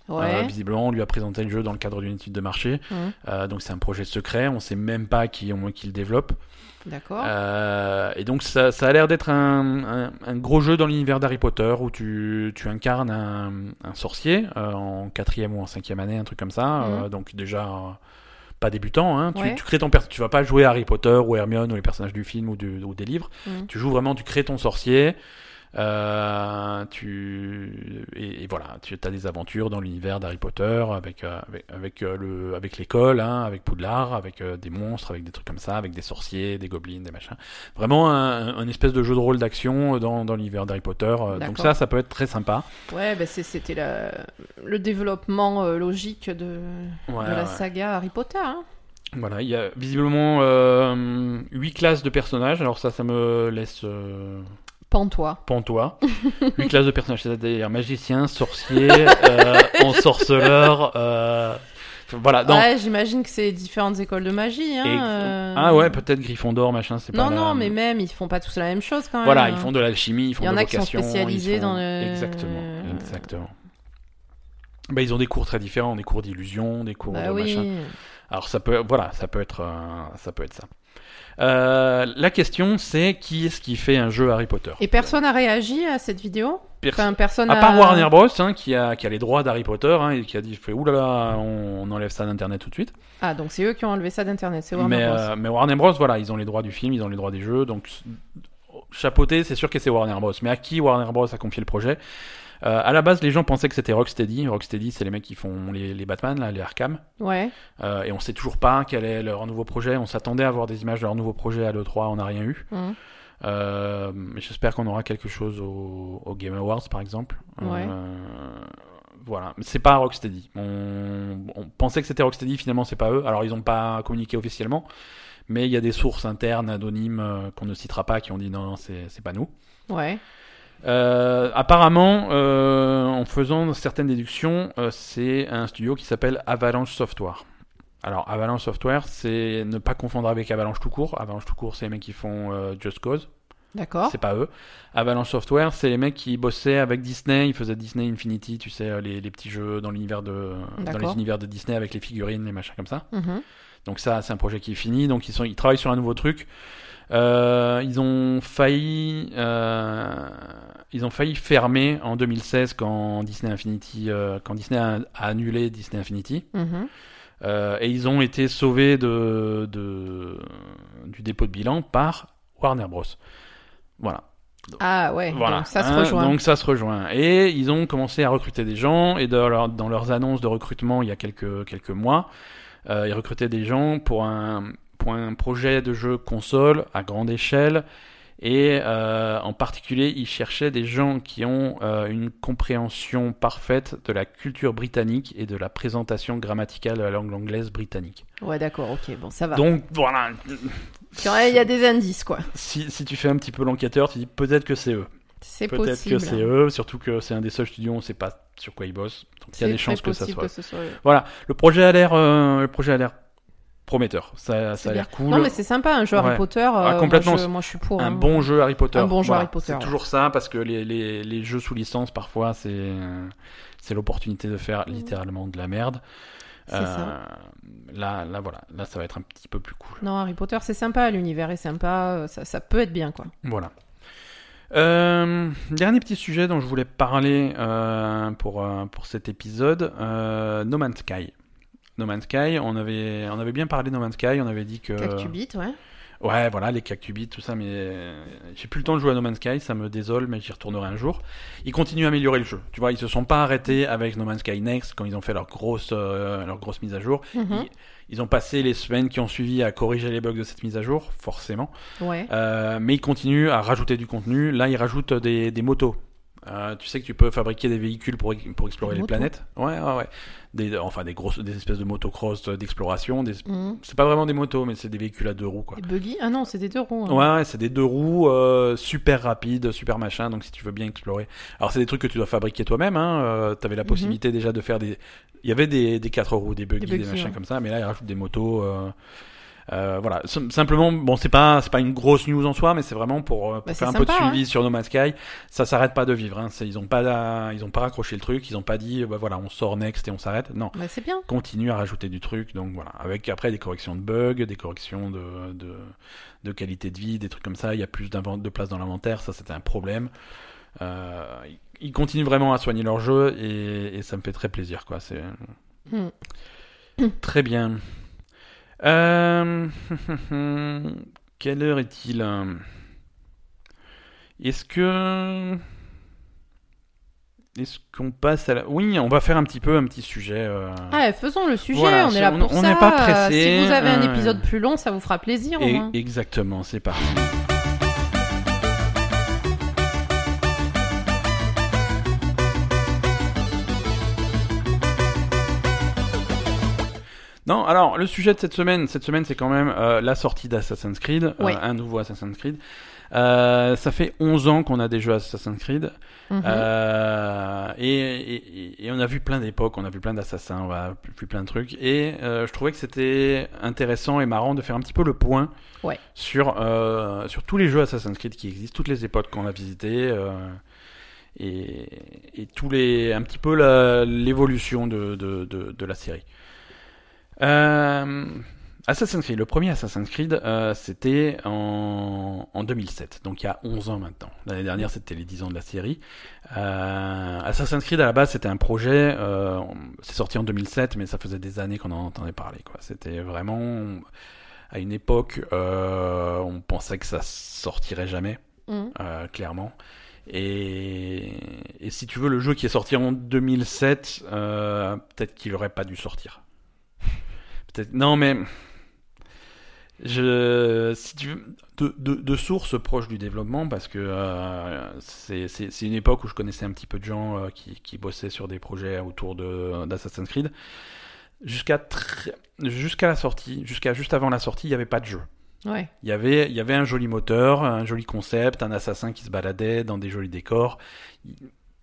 Euh, Ouais. visiblement, on lui a présenté le jeu dans le cadre d'une étude de marché. Hum, Euh, donc, c'est un projet secret. On sait même pas qui, on- qui le développe. D'accord. Euh, et donc ça, ça a l'air d'être un, un- un gros jeu dans l'univers d'Harry Potter où tu, tu incarnes un, un sorcier en quatrième ou en cinquième année, un truc comme ça. Euh, donc déjà pas débutant. Hein. Tu, Ouais. tu crées ton tu vas pas jouer Harry Potter ou Hermione ou les personnages du film ou, du- ou des livres. Mhm. Tu joues vraiment, tu crées ton sorcier. Euh, tu et, et voilà, tu as des aventures dans l'univers d'Harry Potter avec euh, avec avec euh, le avec l'école, hein, avec Poudlard, avec des monstres, avec des trucs comme ça, avec des sorciers, des gobelins, des machins. Vraiment un, un espèce de jeu de rôle d'action dans dans l'univers d'Harry Potter. Donc ça, ça peut être très sympa. Ouais, bah c'était le développement logique de, Ouais, de la ouais. saga Harry Potter. hein. Voilà, il y a visiblement euh, huit classes de personnages. Alors ça, ça me laisse euh, Pantois. pantois. Huit classes de personnages, c'est-à-dire magicien, sorcier, euh, ensorceleur. Euh... Voilà. Ouais, j'imagine que c'est différentes écoles de magie. Hein, Et- euh. Ah ouais, peut-être Gryffondor, machin, c'est pas Non, la- non, mais même, ils font pas tous la même chose quand même. Voilà, ils font de l'alchimie, ils font Il y en de a qui sont spécialisés font- dans le- Exactement, exactement. Bah, ils ont des cours très différents, des cours d'illusion, des cours Bah de oui. machin. Alors ça peut, voilà, ça peut être, euh, ça peut être ça. Euh, la question, c'est qui est-ce qui fait un jeu Harry Potter Et personne n'a réagi à cette vidéo Enfin, personne À a- part Warner Bros, hein, qui, a, qui a les droits d'Harry Potter, hein, et qui a dit, fait, oulala, on, on enlève ça d'internet tout de suite. Ah, donc c'est eux qui ont enlevé ça d'internet, c'est Warner mais, Bros. euh, mais Warner Bros, voilà, ils ont les droits du film, ils ont les droits des jeux, donc chapeauté, c'est sûr que c'est Warner Bros. Mais à qui Warner Bros a confié le projet? Euh, À la base, les gens pensaient que c'était Rocksteady. Rocksteady, c'est les mecs qui font les, les Batman, là, les Arkham. Ouais. Euh, et on sait toujours pas quel est leur nouveau projet. On s'attendait à voir des images de leur nouveau projet à l'E3, on n'a rien eu. Mhm. Euh, J'espère qu'on aura quelque chose au, au Game Awards, par exemple. Ouais. Voilà, mais c'est pas Rocksteady. On, on pensait que c'était Rocksteady, finalement c'est pas eux. Alors ils ont pas communiqué officiellement, mais il y a des sources internes anonymes qu'on ne citera pas qui ont dit non, non c'est pas nous. Ouais. Euh, apparemment, euh, en faisant certaines déductions, euh, c'est un studio qui s'appelle Avalanche Software. Alors Avalanche Software, c'est ne pas confondre avec Avalanche tout court. Avalanche tout court, c'est les mecs qui font Just Cause. D'accord. C'est pas eux. Avalanche Software, c'est les mecs qui bossaient avec Disney. Ils faisaient Disney Infinity, tu sais, les, les petits jeux dans l'univers de dans les univers de Disney avec les figurines, les machins comme ça. Mhm. Donc ça, c'est un projet qui est fini. Donc ils sont, ils travaillent sur un nouveau truc. Euh, ils ont failli, euh, ils ont failli fermer en 2016 quand Disney Infinity, euh, quand Disney a, a annulé Disney Infinity. Mhm. Euh, et ils ont été sauvés de, de- du dépôt de bilan par Warner Bros. Voilà. Ah ouais, Voilà. donc ça se Hein, rejoint. Donc ça se rejoint. Et ils ont commencé à recruter des gens. Et dans, leur- dans leurs annonces de recrutement il y a quelques, quelques mois, euh, ils recrutaient des gens pour un, pour un projet de jeu console à grande échelle. Et euh, en particulier, ils cherchaient des gens qui ont euh, une compréhension parfaite de la culture britannique et de la présentation grammaticale de la langue anglaise britannique. Ouais, d'accord, ok, bon, ça va. Donc voilà, Il y a des indices, quoi. si, si tu fais un petit peu l'enquêteur, tu dis peut-être que c'est eux. C'est Peut-être possible. que c'est eux, surtout que c'est un des seuls studios, on ne sait pas sur quoi ils bossent. Donc il y a des chances que ça soit. ce soit eux. Voilà, le projet a l'air, euh, le projet a l'air prometteur. Ça, ça a l'air cool. Non, mais c'est sympa, un jeu Harry Ouais. Potter. euh, Ah, complètement, Moi je, moi, je suis pour. un hein. bon jeu Harry Potter. Un bon jeu Voilà. Harry Potter, C'est ouais. toujours ça parce que les, les, les jeux sous licence parfois c'est euh, c'est l'opportunité de faire littéralement de la merde. C'est ça. Là, là voilà, là ça va être un petit peu plus cool. Non, Harry Potter, c'est sympa, l'univers est sympa, euh, ça, ça peut être bien, quoi. Voilà. Euh, dernier petit sujet dont je voulais parler euh, pour, euh, pour cet épisode, euh, No Man's Sky. No Man's Sky, on avait, on avait bien parlé de No Man's Sky, on avait dit que... Cactubit, ouais. Ouais, voilà, les cactubites, tout ça, mais euh, j'ai plus le temps de jouer à No Man's Sky, ça me désole, mais j'y retournerai un jour. Ils continuent à améliorer le jeu. Tu vois, ils se sont pas arrêtés avec No Man's Sky Next quand ils ont fait leur grosse, euh, leur grosse mise à jour. Mhm. Ils, ils ont passé les semaines qui ont suivi à corriger les bugs de cette mise à jour, forcément. Ouais. Euh, mais ils continuent à rajouter du contenu. Là, ils rajoutent des, des motos. Euh, tu sais que tu peux fabriquer des véhicules pour, pour explorer Des les motos planètes. Ouais, ouais, ouais. Des, enfin, des grosses, des espèces de motocross euh, d'exploration. Des... Mhm. C'est pas vraiment des motos, mais c'est des véhicules à deux roues, quoi. Et Buggy? Ah non, c'est des deux roues. hein. Ouais, ouais, c'est des deux roues euh, super rapides, super machin. Donc si tu veux bien explorer. Alors c'est des trucs que tu dois fabriquer toi-même. Hein. Euh, T'avais la Mhm. possibilité déjà de faire des. Il y avait des, des quatre roues, des buggy, des, buggy, machins ouais. comme ça. Mais là ils rajoutent des motos. Euh, voilà. Sim- Simplement, bon, c'est pas c'est pas une grosse news en soi, mais c'est vraiment pour, euh, pour Bah, faire un peu de suivi sur No Man's Sky. Ça s'arrête pas de vivre. Hein. Ils ont pas ils ont pas raccroché le truc. Ils ont pas dit bah voilà on sort next et on s'arrête. Non Bah, c'est bien. continue à rajouter du truc. Donc voilà, avec après des corrections de bugs, des corrections de, de, de qualité de vie, des trucs comme ça. Il y a plus de place dans l'inventaire, ça c'était un problème. Euh, ils- continuent vraiment à soigner leur jeu et, et ça me fait très plaisir. quoi. C'est Mhm. très bien. Euh, Quelle heure est-il? Est-ce que est-ce qu'on passe à la... Oui, on va faire un petit peu un petit sujet. euh, Ah, faisons le sujet, Voilà, on est là on- pour on ça. n'est pas pressé, Si vous avez un euh, épisode plus long, ça vous fera plaisir au moins. exactement, c'est parti. Non, alors le sujet de cette semaine, cette semaine c'est quand même euh, la sortie d'Assassin's Creed, euh, un nouveau Assassin's Creed. Euh, ça fait 11 ans qu'on a des jeux Assassin's Creed Mhm. euh, et, et- et on a vu plein d'époques, on a vu plein d'assassins, on a vu plein de trucs et euh, je trouvais que c'était intéressant et marrant de faire un petit peu le point Ouais. sur euh, sur tous les jeux Assassin's Creed qui existent, toutes les époques qu'on a visitées euh, et, et tous les un petit peu l'évolution de, de, de, de la série. Euh, Assassin's Creed, le premier Assassin's Creed, euh, c'était en, en 2007, donc il y a 11 ans maintenant. L'année dernière, c'était les 10 ans de la série. Euh, Assassin's Creed, à la base, c'était un projet, euh, c'est sorti en 2007, mais ça faisait des années qu'on en entendait parler. quoi. C'était vraiment, à une époque, euh, on pensait que ça sortirait jamais, Mhm. euh, clairement. Et, et si tu veux, le jeu qui est sorti en 2007, euh, peut-être qu'il aurait pas dû sortir. Peut-être. Non, mais je, si tu veux, de, de, de sources proches du développement, parce que euh, c'est une époque où je connaissais un petit peu de gens euh, qui, qui bossaient sur des projets autour d'Assassin's Creed. Jusqu'à jusqu'à la sortie, jusqu'à juste avant la sortie, il n'y avait pas de jeu. Ouais. Il y avait, il y avait un joli moteur, un joli concept, un assassin qui se baladait dans des jolis décors.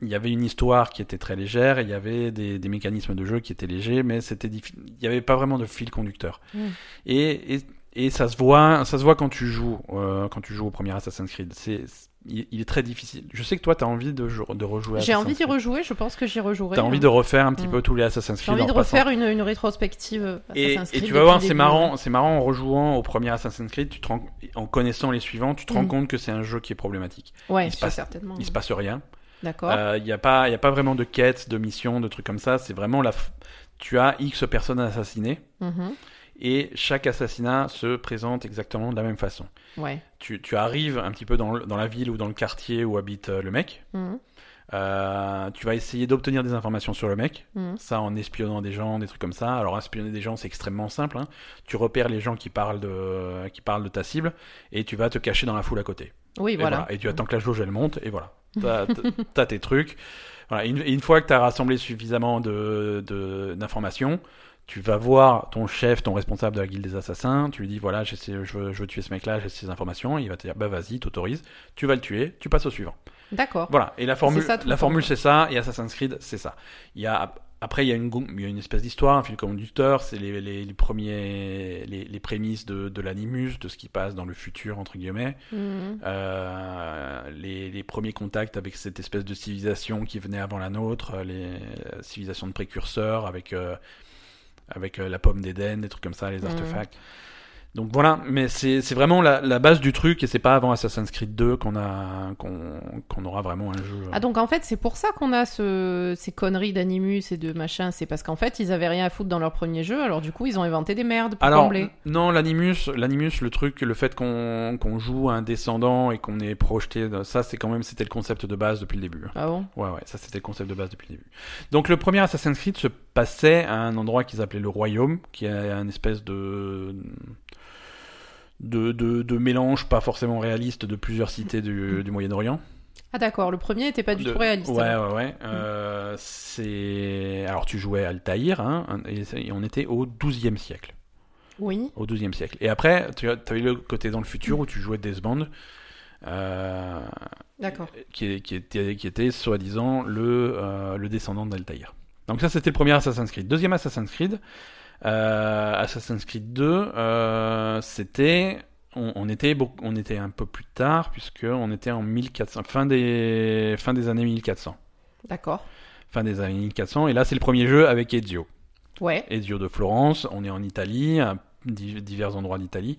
Il y avait une histoire qui était très légère, et il y avait des, des mécanismes de jeu qui étaient légers, mais c'était il n'y avait pas vraiment de fil conducteur. Mm. Et, et, et ça se voit, ça se voit quand tu joues, euh, quand tu joues au premier Assassin's Creed. C'est, il, il est très difficile. Je sais que toi, tu as envie de, de rejouer. J'ai envie d'y rejouer, je pense que j'y rejouerai. T'as envie hein. de refaire un petit Mm. peu tous les Assassin's J'ai Creed envie de en refaire une, une rétrospective euh, Et, Assassin's et Creed tu vas voir, c'est marrant, c'est marrant en rejouant au premier Assassin's Creed, tu te rends, en connaissant les suivants, tu te rends Mhm. compte que c'est un jeu qui est problématique. Ouais, il se passe- certainement. Il se passe rien. D'accord. Il n'y a, pas- y a pas vraiment de quête, de mission, de trucs comme ça. C'est vraiment la. f- Tu as X personnes à assassiner Mhm. et chaque assassinat se présente exactement de la même façon. Ouais. Tu, tu arrives un petit peu dans, dans la ville ou dans le quartier où habite euh, le mec. Mhm. Euh, tu vas essayer d'obtenir des informations sur le mec. Mhm. Ça en espionnant des gens, des trucs comme ça. Alors espionner des gens, c'est extrêmement simple. hein. Tu repères les gens qui parlent de qui parlent de ta cible et tu vas te cacher dans la foule à côté. Oui, Et, voilà. voilà. Et tu attends que la jauge elle monte et voilà. T'as t'as- tes trucs. Voilà. Une, une fois que tu as rassemblé suffisamment de de- d'informations, tu vas voir ton chef, ton responsable de la guilde des assassins. Tu lui dis voilà, j'ai ces- je, veux, je veux tuer ce mec-là, j'ai ces informations. Il va te dire bah vas-y, t'autorises. Tu vas le tuer. Tu passes au suivant. D'accord. Voilà, et la formule, C'est ça la le formule c'est ça, et Assassin's Creed c'est ça. Il y a, après il y a une, il y a une espèce d'histoire, un fil conducteur, c'est les, les, les premiers, les, les prémices de, de l'animus, de ce qui passe dans le futur entre guillemets, Mhm. Euh, les, les premiers contacts avec cette espèce de civilisation qui venait avant la nôtre, euh, les civilisations de précurseurs avec euh, avec euh, la pomme d'Éden, des trucs comme ça, les Mhm. artefacts. Donc voilà, mais c'est vraiment la, la base du truc et c'est pas avant Assassin's Creed 2 qu'on a qu'on aura vraiment un jeu. Ah donc en fait c'est pour ça qu'on a ce... ces conneries d'animus et de machin, c'est parce qu'en fait ils avaient rien à foutre dans leur premier jeu, alors du coup ils ont inventé des merdes pour Alors combler. non, l'animus, l'animus, le truc, le fait qu'on joue un descendant et qu'on est projeté, dans- ça c'est quand même c'était le concept de base depuis le début. Ah bon? Ouais ouais, ça c'était le concept de base depuis le début. Donc le premier Assassin's Creed se passait à un endroit qu'ils appelaient le Royaume, qui est un espèce de de, de, de mélange pas forcément réaliste de plusieurs cités du, du Moyen-Orient. Ah d'accord, le premier était pas du De- tout réaliste. Ouais, ouais, ouais. Euh, c'est... Alors, tu jouais Altaïr, hein, et, on était au XIIe siècle. Oui. Au XIIe siècle. Et après, tu eu le côté dans le futur où tu jouais Desmond, euh, D'accord. qui, qui était, qui était soi-disant le, euh, le descendant d'Altaïr. Donc ça, c'était le premier Assassin's Creed. Deuxième Assassin's Creed, Assassin's Creed 2, euh, c'était... On, on était beaucoup, on était un peu plus tard puisque on était en 1400, fin des fin des années 1400, D'accord. fin des années 1400 et là c'est le premier jeu avec Ezio. Ouais. Ezio de Florence, on est en Italie, à di- divers endroits d'Italie.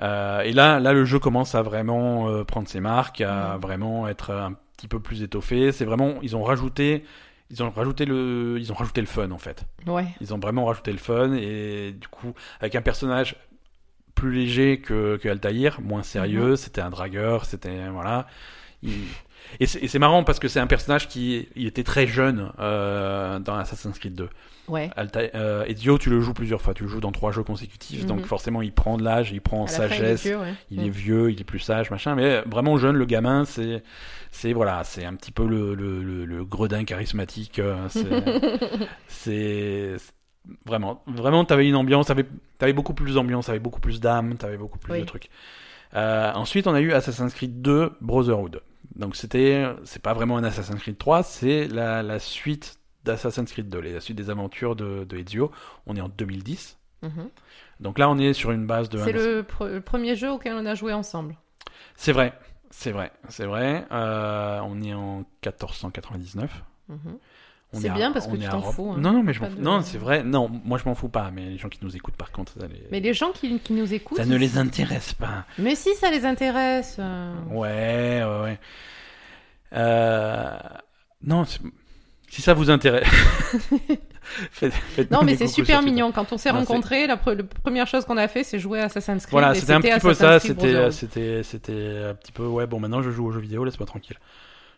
Euh, et là, là, le jeu commence à vraiment euh, prendre ses marques, à Mhm. vraiment être un petit peu plus étoffé. C'est vraiment, ils ont rajouté, ils ont rajouté le, ils ont rajouté le fun en fait. Ouais. Ils ont vraiment rajouté le fun et du coup, avec un personnage plus léger que, que Altaïr, moins sérieux, c'était un dragueur, c'était voilà. Il- Et c'est marrant parce que c'est un personnage qui il était très jeune euh, dans Assassin's Creed 2. Ouais. Alta euh, Ezio, tu le joues plusieurs fois. Tu le joues dans trois jeux consécutifs, Mhm. donc forcément il prend de l'âge, il prend en fin, il est sagesse, vieux, ouais. il est vieux, il est plus sage, machin. Mais vraiment jeune, le gamin, c'est, c'est voilà, c'est un petit peu le, le, le, le gredin charismatique. euh, c'est, vraiment, vraiment, t'avais une ambiance, t'avais, t'avais beaucoup plus d'ambiance, t'avais beaucoup plus d'âme, t'avais beaucoup plus Oui. de trucs. Euh, ensuite, on a eu Assassin's Creed 2 Brotherhood. Donc c'était, c'est pas vraiment un Assassin's Creed 3, c'est la, la suite d'Assassin's Creed 2, la suite des aventures de, de Ezio. On est en 2010. Mhm. Donc là, on est sur une base de. C'est le, pre- le premier jeu auquel on a joué ensemble. C'est vrai, c'est vrai, c'est vrai. Euh, on est en 1499. Mhm. On C'est à- bien parce que tu t'en fous, hein. Non, non, mais je m'en fous. de- Non, c'est vrai. Non, moi je m'en fous pas, mais les gens qui nous écoutent, par contre, ça les- Mais les gens qui, qui nous écoutent. ça ne les intéresse pas. Mais si ça les intéresse. euh. Ouais, ouais, ouais. Euh, Non, si ça vous intéresse. faites, Non, mais c'est super mignon. Quand on s'est rencontrés, la, pre- la première chose qu'on a fait, c'est jouer à Assassin's Creed. Voilà, c'était un petit peu ça. C'était, Brotherhood. c'était, c'était un petit peu. Ouais, bon, maintenant je joue aux jeux vidéo, laisse-moi tranquille.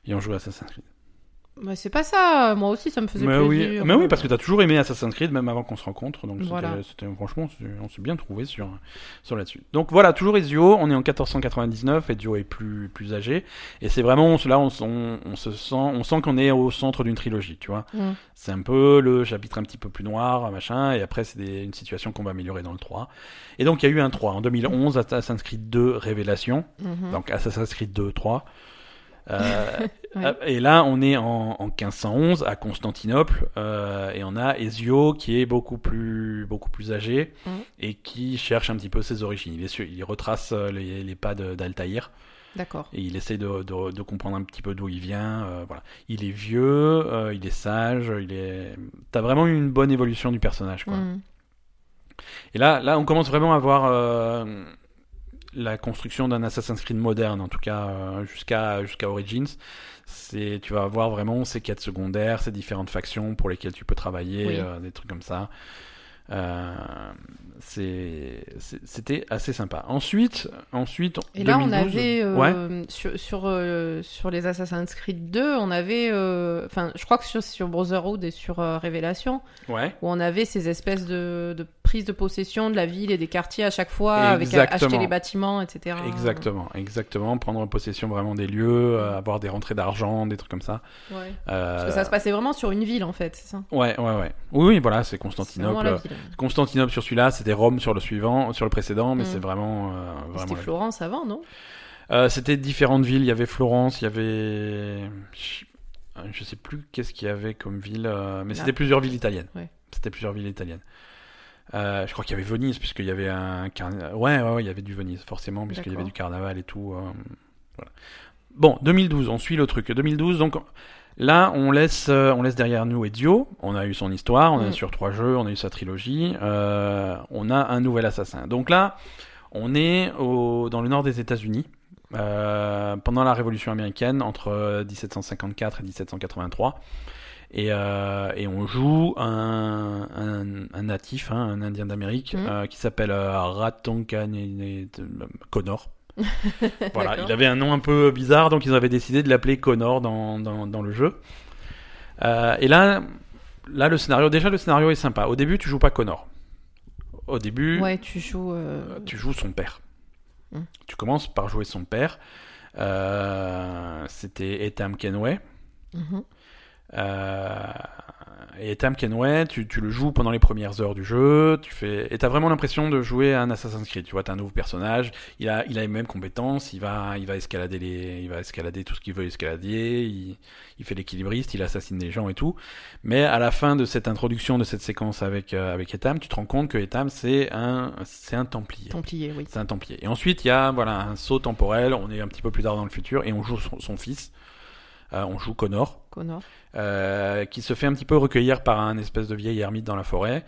Et on joue à Assassin's Creed. Mais c'est pas ça. Moi aussi, ça me faisait Mais oui, plaisir. mais oui, parce que t'as toujours aimé Assassin's Creed, même avant qu'on se rencontre. Donc Voilà. c'était, franchement, on s'est bien trouvé sur, sur là-dessus. Donc voilà, toujours Ezio. On est en 1499. Ezio est plus, plus âgé. Et c'est vraiment, là, on, s- on, on se sent, on sent qu'on est au centre d'une trilogie, tu vois. Mm. C'est un peu le chapitre un petit peu plus noir, machin. Et après, c'est une situation qu'on va améliorer dans le 3. Et donc, il y a eu un 3. En 2011, Assassin's Creed 2 Révélation. Mhm. Donc Assassin's Creed 2, 3. Euh, Ouais. Et là, on est en, en 1511 à Constantinople euh, et on a Ezio qui est beaucoup plus beaucoup plus âgé et qui cherche un petit peu ses origines. Il, est sûr- il retrace euh, les, les pas d'Altaïr D'accord. et il essaie de, de- de comprendre un petit peu d'où il vient. euh, voilà, il est vieux, euh, il est sage, il est. T'as vraiment eu une bonne évolution du personnage. Quoi. Mhm. Et là, là, on commence vraiment à voir euh, la construction d'un Assassin's Creed moderne, en tout cas euh, jusqu'à jusqu'à Origins. C'est, tu vas avoir vraiment ces quêtes secondaires, ces différentes factions pour lesquelles tu peux travailler, Oui. euh, des trucs comme ça. Euh, c'était assez sympa. Ensuite, ensuite. Et là, on 2012, avait euh, Ouais. sur sur, euh, sur les Assassin's Creed 2, on avait, enfin, je crois que sur, sur Brotherhood et sur Révélation, Ouais. où on avait ces espèces de, de prise de possession de la ville et des quartiers à chaque fois, avec Exactement. acheter les bâtiments, etc. Exactement, exactement. Prendre possession vraiment des lieux, euh, avoir des rentrées d'argent, des trucs comme ça. Ouais. Euh, Parce que ça se passait vraiment sur une ville, en fait, c'est ça? Ouais, ouais, ouais. Oui, oui, voilà, c'est Constantinople. Constantinople sur celui-là, c'était Rome sur le suivant, sur le précédent, mais Mm. c'est vraiment, euh, vraiment. C'était Florence avant, non? C'était différentes villes. Il y avait Florence, il y avait, je sais plus qu'est-ce qu'il y avait comme ville, mais c'était plusieurs villes italiennes. Ouais. C'était plusieurs villes italiennes. Euh, je crois qu'il y avait Venise, puisqu'il y avait un carnaval. Ouais, ouais, ouais, il y avait du Venise, forcément, puisqu'il y avait du carnaval et tout. euh, Voilà. Bon, 2012, on suit le truc. 2012, donc là, on laisse, euh, on laisse derrière nous Ezio. On a eu son histoire, on a Mm. sur trois jeux, on a eu sa trilogie. on a un nouvel assassin. Donc là, on est au, dans le nord des États-Unis. pendant la Révolution américaine, entre euh, 1754 et 1783. Et, euh, et on joue un, un, un natif, hein, un Indien d'Amérique, Mhm. euh, qui s'appelle euh, Ratonkanene Connor. voilà, il avait un nom un peu bizarre, donc ils avaient décidé de l'appeler Connor dans, dans, dans le jeu. Et là, là, le scénario, déjà le scénario est sympa. Au début, tu joues pas Connor. Au début, Ouais, tu joues. tu joues son père. Hmm. Tu commences par jouer son père. Euh, C'était Etam Kenway. mhm. Euh, et Etam Kenway, tu, tu le joues pendant les premières heures du jeu, tu fais, et t'as vraiment l'impression de jouer à un Assassin's Creed. Tu vois, t'as un nouveau personnage, il a, il a les mêmes compétences, il va, il va escalader les, il va escalader tout ce qu'il veut escalader, il, il fait l'équilibriste, il assassine des gens et tout. Mais à la fin de cette introduction, de cette séquence avec, euh, avec Etam, tu te rends compte que Etam c'est un, c'est un Templier. Templier, oui. C'est un Templier. Et ensuite, il y a voilà un saut temporel. On est un petit peu plus tard dans le futur et on joue son, son fils. Euh, on joue Connor, Connor. euh, qui se fait un petit peu recueillir par un espèce de vieil ermite dans la forêt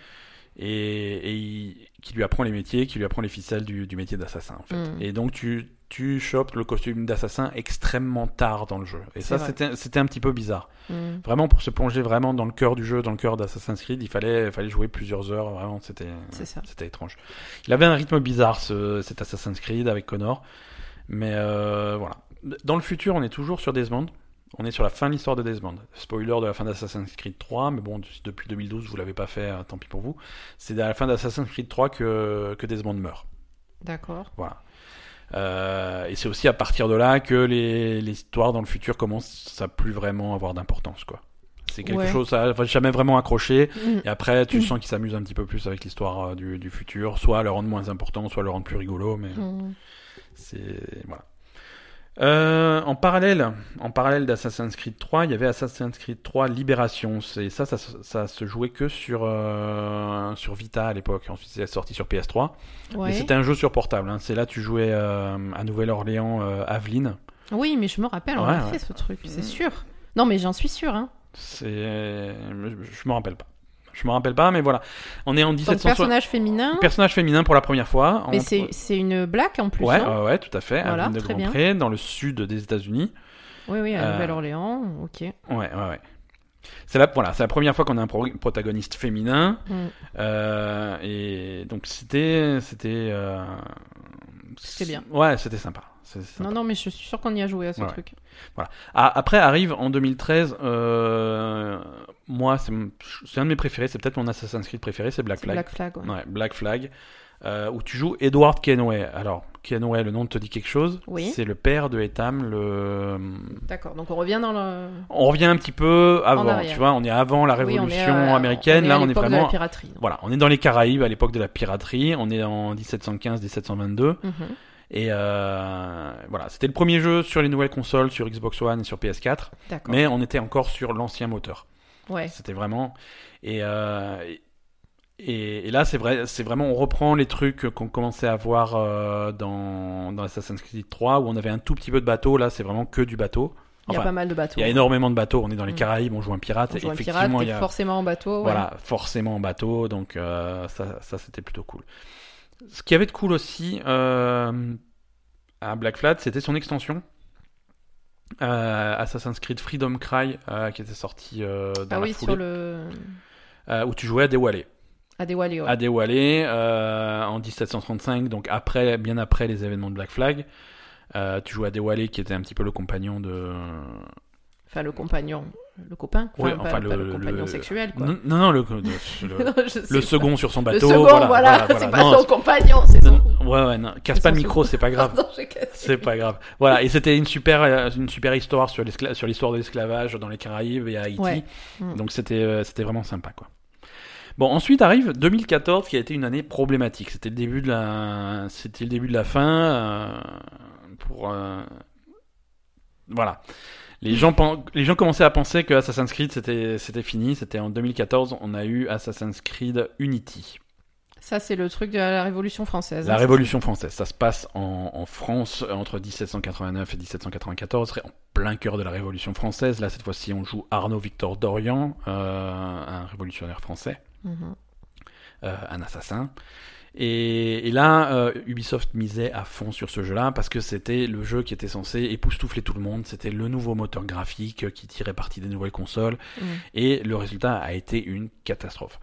et, et il- qui lui apprend les métiers, qui lui apprend les ficelles du, du métier d'assassin en fait. Mm. Et donc tu tu chopes le costume d'assassin extrêmement tard dans le jeu. Et ça c'était un petit peu bizarre. Mm. Vraiment pour se plonger vraiment dans le cœur du jeu, dans le cœur d'Assassin's Creed, il fallait fallait jouer plusieurs heures. Vraiment c'était étrange. Il avait un rythme bizarre, ce, cet Assassin's Creed avec Connor. Mais euh, voilà. Dans le futur, on est toujours sur Desmond. On est sur la fin de l'histoire de Desmond. Spoiler de la fin d'Assassin's Creed 3, mais bon, depuis 2012, vous l'avez pas fait, euh, tant pis pour vous. C'est à la fin d'Assassin's Creed 3 que, que Desmond meurt. D'accord. Voilà. Euh, et c'est aussi à partir de là que les, les histoires dans le futur commencent à plus vraiment avoir d'importance, quoi. C'est quelque Ouais. chose, ça va jamais vraiment accroché. Mm. Et après, tu Mm. sens qu'ils s'amusent un petit peu plus avec l'histoire euh, du, du futur, soit le rendre moins important, soit le rendre plus rigolo, mais Mm. c'est voilà. Euh, en parallèle, en parallèle d'Assassin's Creed 3, il y avait Assassin's Creed 3 Libération. C'est ça, ça, ça se jouait que sur euh, sur Vita à l'époque. Ensuite, c'est sorti sur PS3. Ouais. Mais c'était un jeu sur portable. hein. C'est là, tu jouais euh, à Nouvelle-Orléans, euh, Aveline. Oui, mais je me rappelle, on Ouais, a ouais. fait ce truc, c'est Mm. sûr. Non, mais j'en suis sûr. Hein. C'est, je me rappelle pas. Je me rappelle pas, mais voilà. On est en Donc, 1760. personnage féminin, Personnage féminin pour la première fois. mais En- c'est une blague en plus. Ouais, ouais, tout à fait. Voilà, de très bien. Grandpré, dans le sud des États-Unis. Oui, oui, à Euh, Nouvelle-Orléans, ok. Ouais, ouais, ouais. C'est la, voilà, c'est la première fois qu'on a un pro- protagoniste féminin. Mm. euh, et donc c'était, c'était, euh, C'était bien. Ouais, c'était sympa. Non, non, mais je suis sûr qu'on y a joué à ce Ouais. truc. Ah, après arrive en 2013, euh, moi c'est un de mes préférés, c'est peut-être mon Assassin's Creed préféré, c'est Black Flag. Black Flag, ouais. Ouais, Black Flag, euh, où tu joues Edward Kenway. Alors, Kenway, le nom te dit quelque chose Oui. C'est le père de Etam, le... D'accord, donc on revient dans le. On revient un petit peu avant, tu vois, on est avant la Oui, on révolution est américaine, on est là on est de vraiment... la piraterie. Voilà, on est dans les Caraïbes à l'époque de la piraterie, on est en 1715-1722, Mhm. Et euh, voilà, c'était le premier jeu sur les nouvelles consoles, sur Xbox One et sur PS4, D'accord. mais on était encore sur l'ancien moteur. Ouais. C'était vraiment. Et, euh, et, et là, c'est vrai, c'est vraiment, on reprend les trucs qu'on commençait à voir euh, dans, dans Assassin's Creed 3, où on avait un tout petit peu de bateau. Là, c'est vraiment que du bateau. Il y a pas mal de bateaux. il y a énormément de bateaux. On est dans les Mm. Caraïbes, on joue un pirate. On joue un pirate, effectivement, il t'es y a forcément en bateau. ouais. voilà, forcément en bateau. Donc euh, ça, ça c'était plutôt cool. Ce qui avait de cool aussi euh, à Black Flag, c'était son extension. Euh, Assassin's Creed Freedom Cry, euh, qui était sorti dans Ah la oui, foulée, sur le. où tu jouais à Dewale. Adewale, ouais. À Dewale, euh, en 1735, donc après, bien après les événements de Black Flag. Euh, tu jouais à Dewale, qui était un petit peu le compagnon de. Enfin, le compagnon. Le copain Enfin, enfin, pas le- le, compagnon le- sexuel, quoi. Non, non, le, le- le second sur son Le bateau. second, voilà. voilà. voilà, c'est voilà. pas Non, son compagnon, c'est son. Ouais, ouais, non. Casse pas le micro, c'est pas grave. C'est pas grave. Voilà, et c'était une super, euh, une super histoire sur l'histoire de l'esclavage dans les Caraïbes et à Haïti. Ouais. Mm. Donc c'était euh, c'était vraiment sympa quoi. Bon, ensuite arrive 2014 qui a été une année problématique. C'était le début de la c'était le début de la fin euh, pour euh, voilà. Les gens, les gens commençaient à penser que Assassin's Creed c'était c'était fini. C'était en 2014, on a eu Assassin's Creed Unity. Ça, c'est le truc de la Révolution française. La hein, Révolution française, ça se passe en, en France entre 1789 et 1794, en plein cœur de la Révolution française. Là, cette fois-ci, on joue Arnaud Victor Dorian, euh, un révolutionnaire français, ça. Mhm. euh, un assassin. Et, et là, euh, Ubisoft misait à fond sur ce jeu-là parce que c'était le jeu qui était censé époustoufler tout le monde. C'était le nouveau moteur graphique qui tirait parti des nouvelles consoles. Mhm. Et le résultat a été une catastrophe.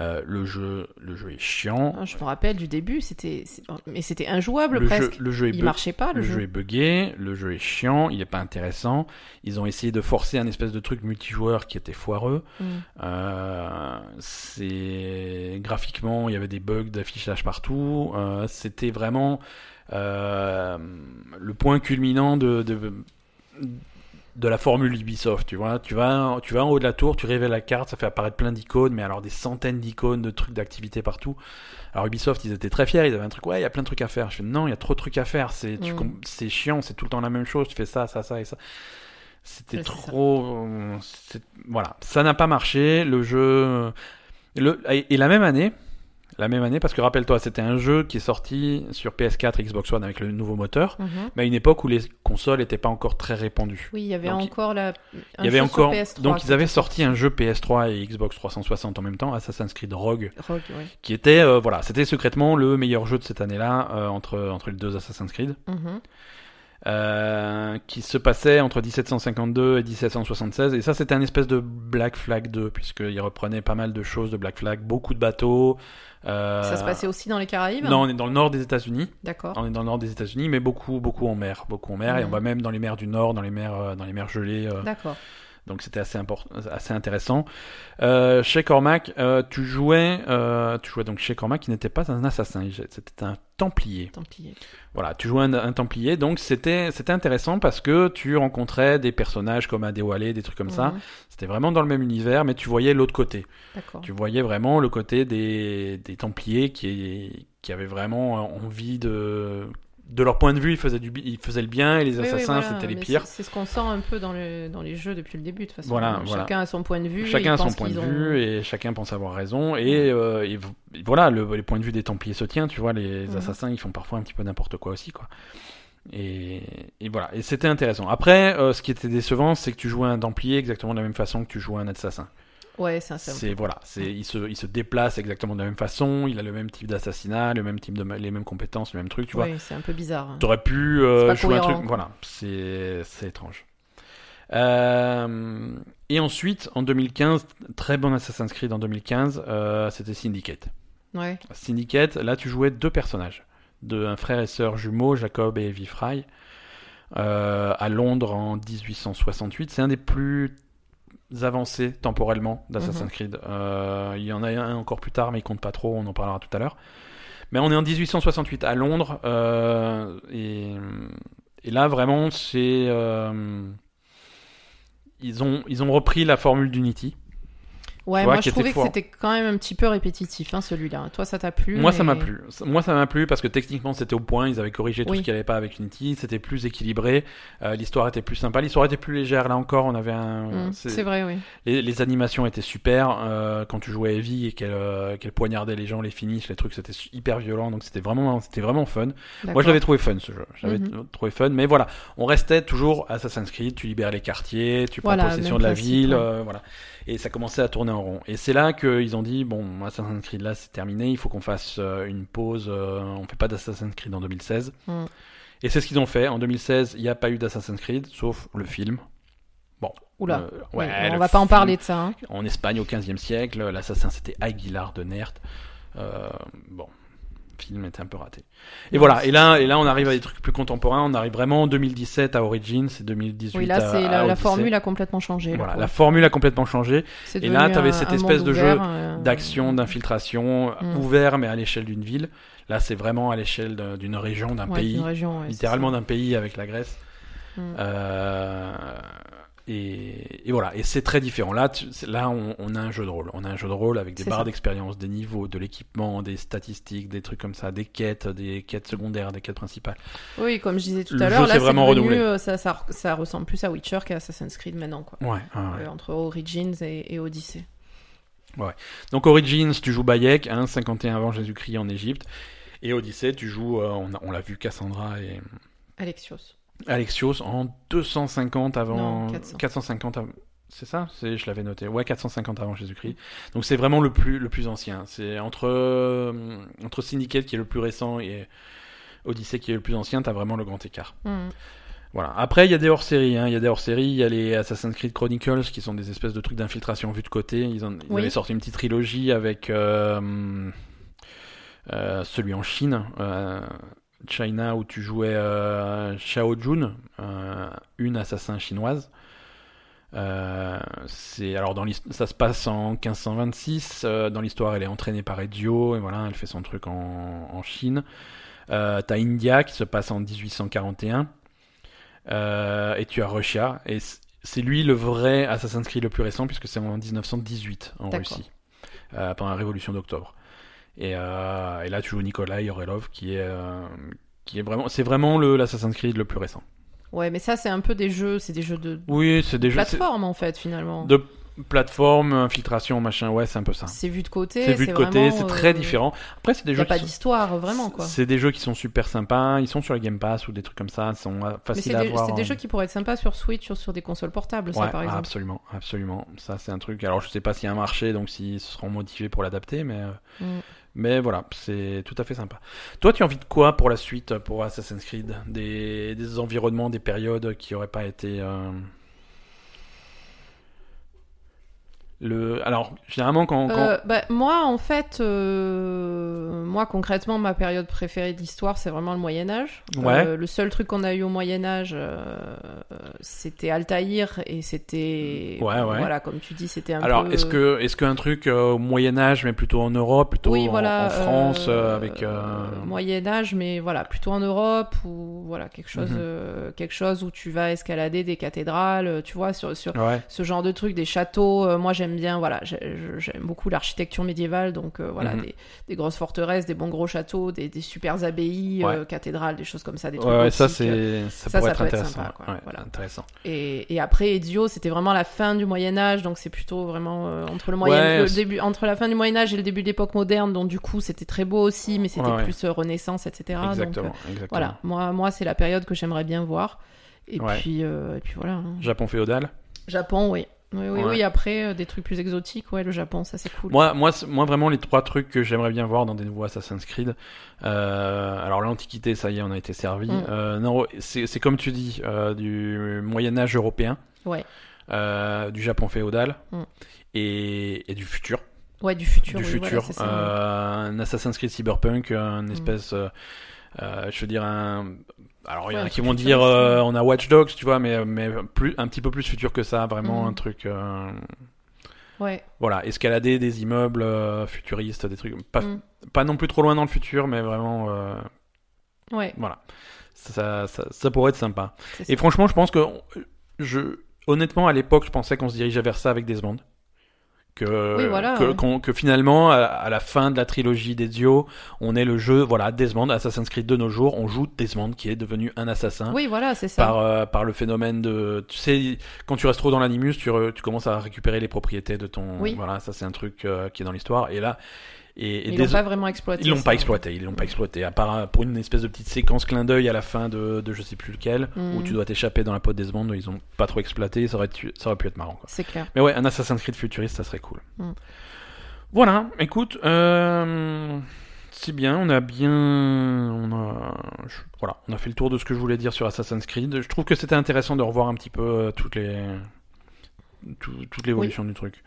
Euh, le jeu, le jeu est chiant. Ah, Je me rappelle du début, c'était, c'est- mais c'était injouable Le jeu, presque. le jeu est Il marchait pas, le, Le jeu est buggé, le jeu est chiant, il est pas intéressant. Ils ont essayé de forcer un espèce de truc multijoueur qui était foireux. Mhm. Euh, c'est graphiquement, il y avait des bugs d'affichage partout. Euh, C'était vraiment le point culminant de, de de la formule Ubisoft. Tu vois, tu vas tu vas en haut de la tour, tu révèles la carte, ça fait apparaître plein d'icônes, mais alors des centaines d'icônes, de trucs d'activité partout. Alors Ubisoft, ils étaient très fiers, ils avaient un truc, ouais, il y a plein de trucs à faire. Je fais non, il y a trop de trucs à faire, c'est Mm. chiant, c'est tout le temps la même chose, tu fais ça, ça, ça et ça. C'était ça. trop voilà, ça n'a pas marché, le jeu le et la même année, la même année parce que rappelle-toi, c'était un jeu qui est sorti sur PS4 et Xbox One avec le nouveau moteur, Mhm. mais à une époque où les consoles n'étaient pas encore très répandues. Oui, il y avait Donc, encore la. Il y avait un sur encore PS3 donc ils avaient sorti un jeu PS3 et Xbox 360 en même temps, Assassin's Creed Rogue Rogue, qui était euh, voilà, c'était secrètement le meilleur jeu de cette année-là euh, entre entre les deux Assassin's Creed, Mhm. Euh, qui se passait entre 1752 et 1776 et ça c'était un espèce de Black Flag 2 puisqu'il reprenait pas mal de choses de Black Flag, beaucoup de bateaux. euh, Ça se passait aussi dans les Caraïbes? Non, on est dans le nord des États-Unis. D'accord. On est dans le nord des États-Unis, mais beaucoup beaucoup en mer, beaucoup en mer et Mhm. on va même dans les mers du nord, dans les mers euh, dans les mers gelées. euh, D'accord. donc c'était assez important, assez intéressant. Euh, chez Cormac, euh, tu jouais, euh, tu jouais donc chez Cormac qui n'était pas un assassin, c'était un templier. Templier. Voilà, tu jouais un, un templier, donc c'était c'était intéressant parce que tu rencontrais des personnages comme Adewale, des trucs comme ça. C'était vraiment dans le même univers, mais tu voyais l'autre côté. Tu voyais vraiment le côté des, des templiers qui qui avaient vraiment envie de de leur point de vue, ils faisaient du bi- ils faisaient le bien et les oui, assassins voilà, c'était les mais pires. C'est ce qu'on sent un peu dans, le, dans les jeux depuis le début, de toute façon. Voilà, Chacun a son point de vue. Chacun a son point de vue et chacun pense avoir raison. Et, euh, et voilà, le, les points de vue des Templiers se tient. Tu vois, les Mhm. assassins, ils font parfois un petit peu n'importe quoi aussi, quoi. Et, et voilà, et c'était intéressant. Après, euh, ce qui était décevant, c'est que tu jouais un Templier exactement de la même façon que tu jouais un assassin. Ouais, c'est un c'est voilà, c'est il se, il se déplace exactement de la même façon. Il a le même type d'assassinat, le même type de les mêmes compétences, le même truc. Tu vois, Oui, c'est un peu bizarre. hein. T'aurais pu euh, jouer un truc. Voilà, c'est c'est étrange. Euh, et ensuite, en 2015, très bon Assassin's Creed en 2015, euh, c'était Syndicate. Ouais. Syndicate, là, tu jouais deux personnages, de un frère et sœur jumeaux, Jacob et Evie Fry, à Londres en 1868. C'est un des plus avancés temporellement d'Assassin's Mhm. Creed. Euh, il y en a un encore plus tard, mais il compte pas trop. On en parlera tout à l'heure. Mais on est en 1868 à Londres euh, et, et là vraiment c'est euh, ils ont ils ont repris la formule d'Unity. Ouais, vois, moi je trouvais que c'était quand même un petit peu répétitif, hein, celui-là. Toi, ça t'a plu Moi ça m'a plu. Moi ça m'a plu parce que techniquement c'était au point. Ils avaient corrigé tout Oui. ce qui allait pas avec Unity. C'était plus équilibré. Euh, L'histoire était plus sympa. L'histoire était plus légère. Là encore on avait un. Mm, c'est- vrai, oui. Les, les animations étaient super. euh, quand tu jouais Evie et qu'elle euh, poignardait les gens, les finishes, les trucs, c'était hyper violent. Donc c'était vraiment vraiment fun. Moi, je l'avais trouvé fun ce jeu. Je l'avais t- trouvé fun, mais voilà, on restait toujours Assassin's Creed. Tu libères les quartiers, tu prends Voilà, possession de la principe, ville, ouais. euh, voilà. Et ça commençait à tourner en rond. Et c'est là qu'ils ont dit bon, Assassin's Creed là, c'est terminé. Il faut qu'on fasse euh, une pause. euh, on fait pas d'Assassin's Creed en 2016. Mhm. Et c'est ce qu'ils ont fait. En 2016, il n'y a pas eu d'Assassin's Creed, sauf le film. Oula. Euh, Oui, on va pas en parler de ça. hein. En Espagne, au 15e siècle, l'assassin c'était Aguilar de Nert. Euh, bon, film était un peu raté. Et Ouais, voilà, et là, et là, on arrive à des trucs plus contemporains. On arrive vraiment en 2017 à Origins, et 2018 Oui, là, à, la, la formule a complètement changé. là, Voilà, la formule a complètement changé. Et là, t'avais un- cette espèce de ouvert, jeu euh, D'action, d'infiltration, Mm. ouvert, mais à l'échelle d'une ville. Là, c'est vraiment à l'échelle d'une région, d'un ouais, pays, région, ouais, littéralement d'un pays avec la Grèce. Mm. Euh, et, et voilà, et c'est très différent. Là, tu- là on, on a un jeu de rôle. On a un jeu de rôle avec des barres d'expérience, des niveaux, de l'équipement, des statistiques, des trucs comme ça, des quêtes, des quêtes secondaires, des quêtes principales. Oui, comme je disais tout Le à l'heure, là, c'est vraiment devenu, euh, ça, ça, ça ressemble plus à Witcher qu'à Assassin's Creed maintenant, quoi. Ouais, ouais, ouais. Euh, entre Origins et, et Odyssey. Donc Origins, tu joues Bayek, hein, 51 avant Jésus-Christ en Égypte. Et Odyssée, tu joues, euh, on, a- on l'a vu, Cassandra et Alexios. Alexios en 250 avant. Non, 400. 450 avant. C'est ça? C'est je l'avais noté. Ouais, 450 avant Jésus-Christ. Donc c'est vraiment le plus le plus ancien. C'est entre euh, entre Syndicate qui est le plus récent et Odyssée qui est le plus ancien, t'as vraiment le grand écart. Mm. Voilà. Après, il y a des hors-séries. Hein. Il y a des hors-séries. Il y a les Assassin's Creed Chronicles qui sont des espèces de trucs d'infiltration vus de côté. Ils, en, ils Oui. avaient sorti une petite trilogie avec euh, euh, celui en Chine, China, où tu jouais euh, Xiao Jun, euh, une assassin chinoise. Euh, c'est alors dans ça se passe en 1526. euh, dans l'histoire, elle est entraînée par Ezio et voilà, elle fait son truc en, en Chine. T'as India qui se passe en 1841 euh, et tu as Russia et c'est lui le vrai Assassin's Creed le plus récent puisque c'est en 1918 en. Russie pendant la Révolution d'octobre. Et, euh, et là, tu joues Nikolai Orelov qui est euh, qui est vraiment c'est vraiment le l'Assassin's Creed le plus récent. Ouais, mais ça, c'est un peu des jeux, c'est des jeux de Oui, c'est des jeux plateforme, en fait, finalement. de plateforme, infiltration, machin. Ouais, c'est un peu ça. C'est vu de côté. C'est vu de côté, c'est euh, très différent. Après, c'est des n'y jeux a pas sont- d'histoire, vraiment, quoi. C'est des jeux qui sont super sympas. Ils sont sur le Game Pass ou des trucs comme ça. Ils sont euh, faciles c'est à des, voir. c'est des en- jeux qui pourraient être sympas sur Switch ou sur des consoles portables, ça, par exemple. absolument, absolument. Ça, c'est un truc. Alors, je sais pas s'il y a un marché, donc s'ils seront motivés pour l'adapter, mais, euh, Mm. Mais voilà, c'est tout à fait sympa. Toi, tu as envie de quoi pour la suite, pour Assassin's Creed? Des, des environnements, des périodes qui auraient pas été. euh, Le... Alors, généralement, quand. quand- Euh, bah, moi, en fait, euh, moi concrètement, ma période préférée d'histoire, c'est vraiment le Moyen Âge. Ouais. Le seul truc qu'on a eu au Moyen Âge, euh, c'était Altaïr et c'était, Ouais, ouais. voilà, comme tu dis, c'était un Alors, peu. est-ce que est-ce qu'un truc euh, au Moyen Âge, mais plutôt en Europe, plutôt oui, en, voilà, en France, euh, euh, avec. euh, Moyen Âge, mais voilà, plutôt en Europe ou voilà quelque chose, Mhm. euh, quelque chose où tu vas escalader des cathédrales, euh, tu vois, sur, sur Ouais. ce genre de trucs, des châteaux. euh, moi, j'aime bien, voilà, j'ai- j'aime beaucoup l'architecture médiévale, donc euh, voilà, Mhm. des, des grosses forteresses, des bons gros châteaux, des, des super abbayes, euh, cathédrales, des choses comme ça, des trucs ouais, ça euh. c'est ça, ça, pourrait ça être peut être intéressant. sympa, quoi. Voilà. intéressant. Et, et après, Ezio, c'était vraiment la fin du Moyen Âge, donc c'est plutôt vraiment euh, entre le moyen, Ouais, le c'est- début, entre la fin du Moyen Âge et le début de l'époque moderne, donc du coup, c'était très beau aussi, mais c'était Ouais, plus euh, Renaissance, etc. Donc, euh, Exactement, voilà, moi, moi, c'est la période que j'aimerais bien voir. Et puis, et puis voilà. hein. Japon féodal? Japon, oui. Oui, oui, Ouais. oui. Après, euh, des trucs plus exotiques, ouais, le Japon, ça c'est cool. Moi, moi, moi, vraiment, les trois trucs que j'aimerais bien voir dans des nouveaux Assassin's Creed. Euh, alors, l'Antiquité, ça y est, on a été servi. Mm. Euh, non, c'est comme tu dis, du Moyen Âge européen, Ouais. du Japon féodal Mm. et, et du futur. Ouais, du futur. du oui, futur. ça, un Assassin's Creed Cyberpunk, un Mm. espèce, je veux dire un. Alors il y en a qui vont dire, euh, on a Watch Dogs, tu vois, mais mais plus un petit peu plus futur que ça, vraiment Mm. un truc. euh, Ouais. voilà, escalader des immeubles euh, futuristes, des trucs pas Mm. pas non plus trop loin dans le futur, mais vraiment Ouais, voilà, ça, ça ça pourrait être sympa. Et ça. franchement, je pense que je honnêtement à l'époque, je pensais qu'on se dirigeait vers ça avec Desmond. Que, Oui, voilà, que, que finalement, à, à la fin de la trilogie d'Ezio, on est le jeu, voilà, Desmond, Assassin's Creed de nos jours, on joue Desmond qui est devenu un assassin. Oui, voilà, c'est ça. Par, euh, par le phénomène de. Tu sais, quand tu restes trop dans l'animus, tu, tu commences à récupérer les propriétés de ton. Oui. Voilà, ça c'est un truc euh, qui est dans l'histoire. Et là. Et, et Ils Des- l'ont pas vraiment exploité. ils l'ont pas exploité, ils l'ont pas exploité. À part euh, pour une espèce de petite séquence clin d'œil à la fin de, de je sais plus lequel, Mhm. où tu dois t'échapper dans la peau de Desmond, ils ont pas trop exploité, ça aurait, tu- ça aurait pu être marrant. C'est clair. Mais ouais, un Assassin's Creed futuriste, ça serait cool. Mm. Voilà, écoute, euh, c'est bien, on a bien, on a, je- voilà, on a fait le tour de ce que je voulais dire sur Assassin's Creed. Je trouve que c'était intéressant de revoir un petit peu euh, toutes les, tout- toute l'évolution du truc.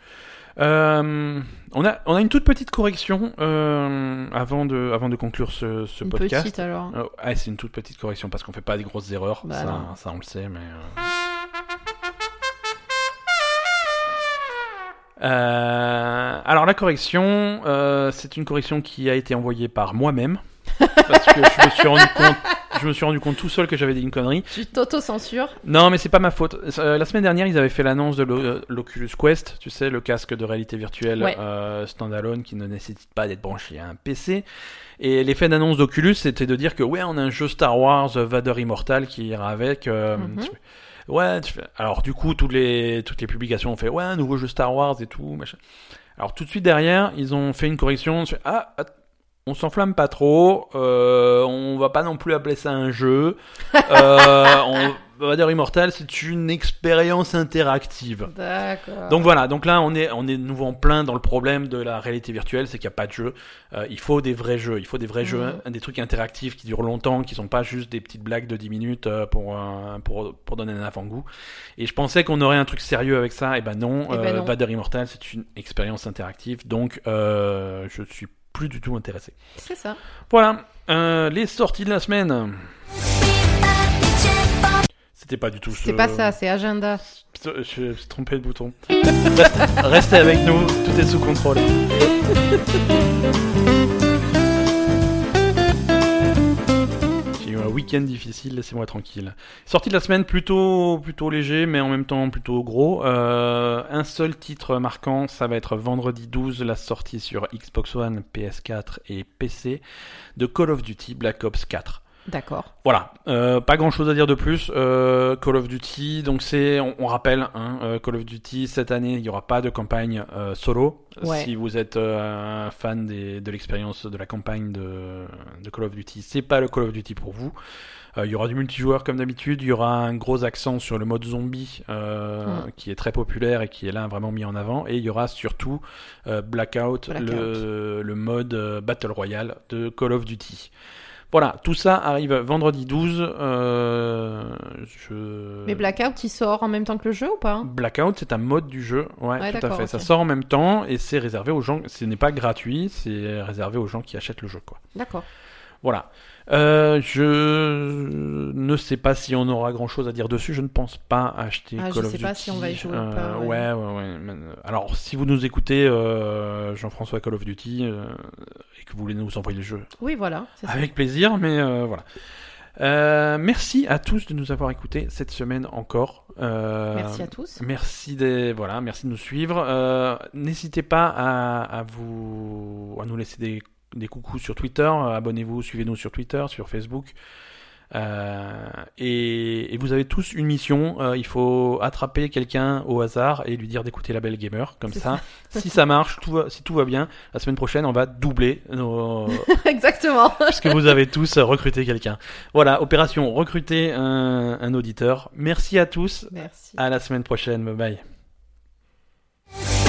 Euh, on a, on a une toute petite correction euh, avant de, avant de conclure ce, ce Une podcast. petite alors. Euh, ah, c'est une toute petite correction parce qu'on fait pas des grosses erreurs, Bah ça, ça on le sait, mais. alors la correction, c'est une correction qui a été envoyée par moi-même parce que je me suis rendu compte, je me suis rendu compte tout seul que j'avais dit une connerie. Tu t'auto-censures. Non, mais c'est pas ma faute. Euh, la semaine dernière, ils avaient fait l'annonce de euh, l'Oculus Quest, tu sais, le casque de réalité virtuelle Ouais. euh, standalone qui ne nécessite pas d'être branché à un PC. Et l'effet d'annonce d'Oculus, c'était de dire que ouais, on a un jeu Star Wars euh, Vader Immortal qui ira avec. euh, tu fais, Ouais, tu fais- alors du coup, toutes les toutes les publications ont fait ouais, un nouveau jeu Star Wars et tout, machin. Alors tout de suite derrière, ils ont fait une correction. tu fais, ah, on s'enflamme pas trop. Euh, on va pas non plus appeler ça un jeu. Euh, on va dire Immortal, c'est une expérience interactive. D'accord. Donc voilà, donc là on est on est nouveau en plein dans le problème de la réalité virtuelle, c'est qu'il n'y a pas de jeu. Euh, il faut des vrais jeux, il faut des vrais Mhm. jeux, des trucs interactifs qui durent longtemps, qui sont pas juste des petites blagues de 10 minutes euh, pour pour pour donner un avant-goût. Et je pensais qu'on aurait un truc sérieux avec ça, et ben non. Eh ben euh, non. Vader Immortal, c'est une expérience interactive, donc euh, je suis plus du tout intéressé. C'est ça. Voilà, euh, les sorties de la semaine. C'était pas du tout C'est ce- pas ça, c'est agenda. je, suis trompé de bouton. Restez, restez avec nous, tout est sous contrôle. week-end difficile, laissez-moi tranquille. Sortie de la semaine plutôt plutôt léger, mais en même temps plutôt gros. Euh, un seul titre marquant, ça va être vendredi 12, la sortie sur Xbox One, PS4 et PC de Call of Duty Black Ops 4. D'accord. Voilà, euh, pas grand chose à dire de plus. Euh, Call of Duty, donc c'est, on, on rappelle, hein, euh, Call of Duty cette année, il n'y aura pas de campagne euh, solo. Ouais. Si vous êtes un fan des, de l'expérience de la campagne de, de Call of Duty, c'est pas le Call of Duty pour vous. Il y aura du multijoueur comme d'habitude, il y aura un gros accent sur le mode zombie Mm. qui est très populaire et qui est là vraiment mis en avant. Et il y aura surtout Blackout, Blackout. Le, le mode Battle Royale de Call of Duty. Voilà, tout ça arrive vendredi 12. Euh, je... Mais Blackout, il sort en même temps que le jeu ou pas? Blackout, c'est un mode du jeu. Ouais, Ouais, tout à fait. Ça sort en même temps et c'est réservé aux gens. Ce n'est pas gratuit, c'est réservé aux gens qui achètent le jeu, quoi. D'accord. Voilà. Euh, je ne sais pas si on aura grand chose à dire dessus. Je ne pense pas acheter Ah, je Call of sais Duty. pas si on va y jouer ou Euh, pas, ouais. ouais, ouais, Alors, si vous nous écoutez, euh, Jean-François Call of Duty, vous voulez nous envoyer le jeu, Oui, voilà. c'est ça. avec plaisir, mais euh, voilà. Euh, merci à tous de nous avoir écoutés cette semaine encore. Euh, Merci à tous. Merci des voilà, merci de nous suivre. N'hésitez pas à, à vous à nous laisser des, des coucous sur Twitter. Abonnez-vous, suivez-nous sur Twitter, sur Facebook. Euh, et, et vous avez tous une mission. Euh, il faut attraper quelqu'un au hasard et lui dire d'écouter la belle gamer. Comme ça, si ça marche, tout va, si tout va bien, la semaine prochaine, on va doubler nos, Exactement. parce que vous avez tous recruté quelqu'un. Voilà, opération recruter un, un auditeur. Merci à tous. Merci. À la semaine prochaine. Bye bye.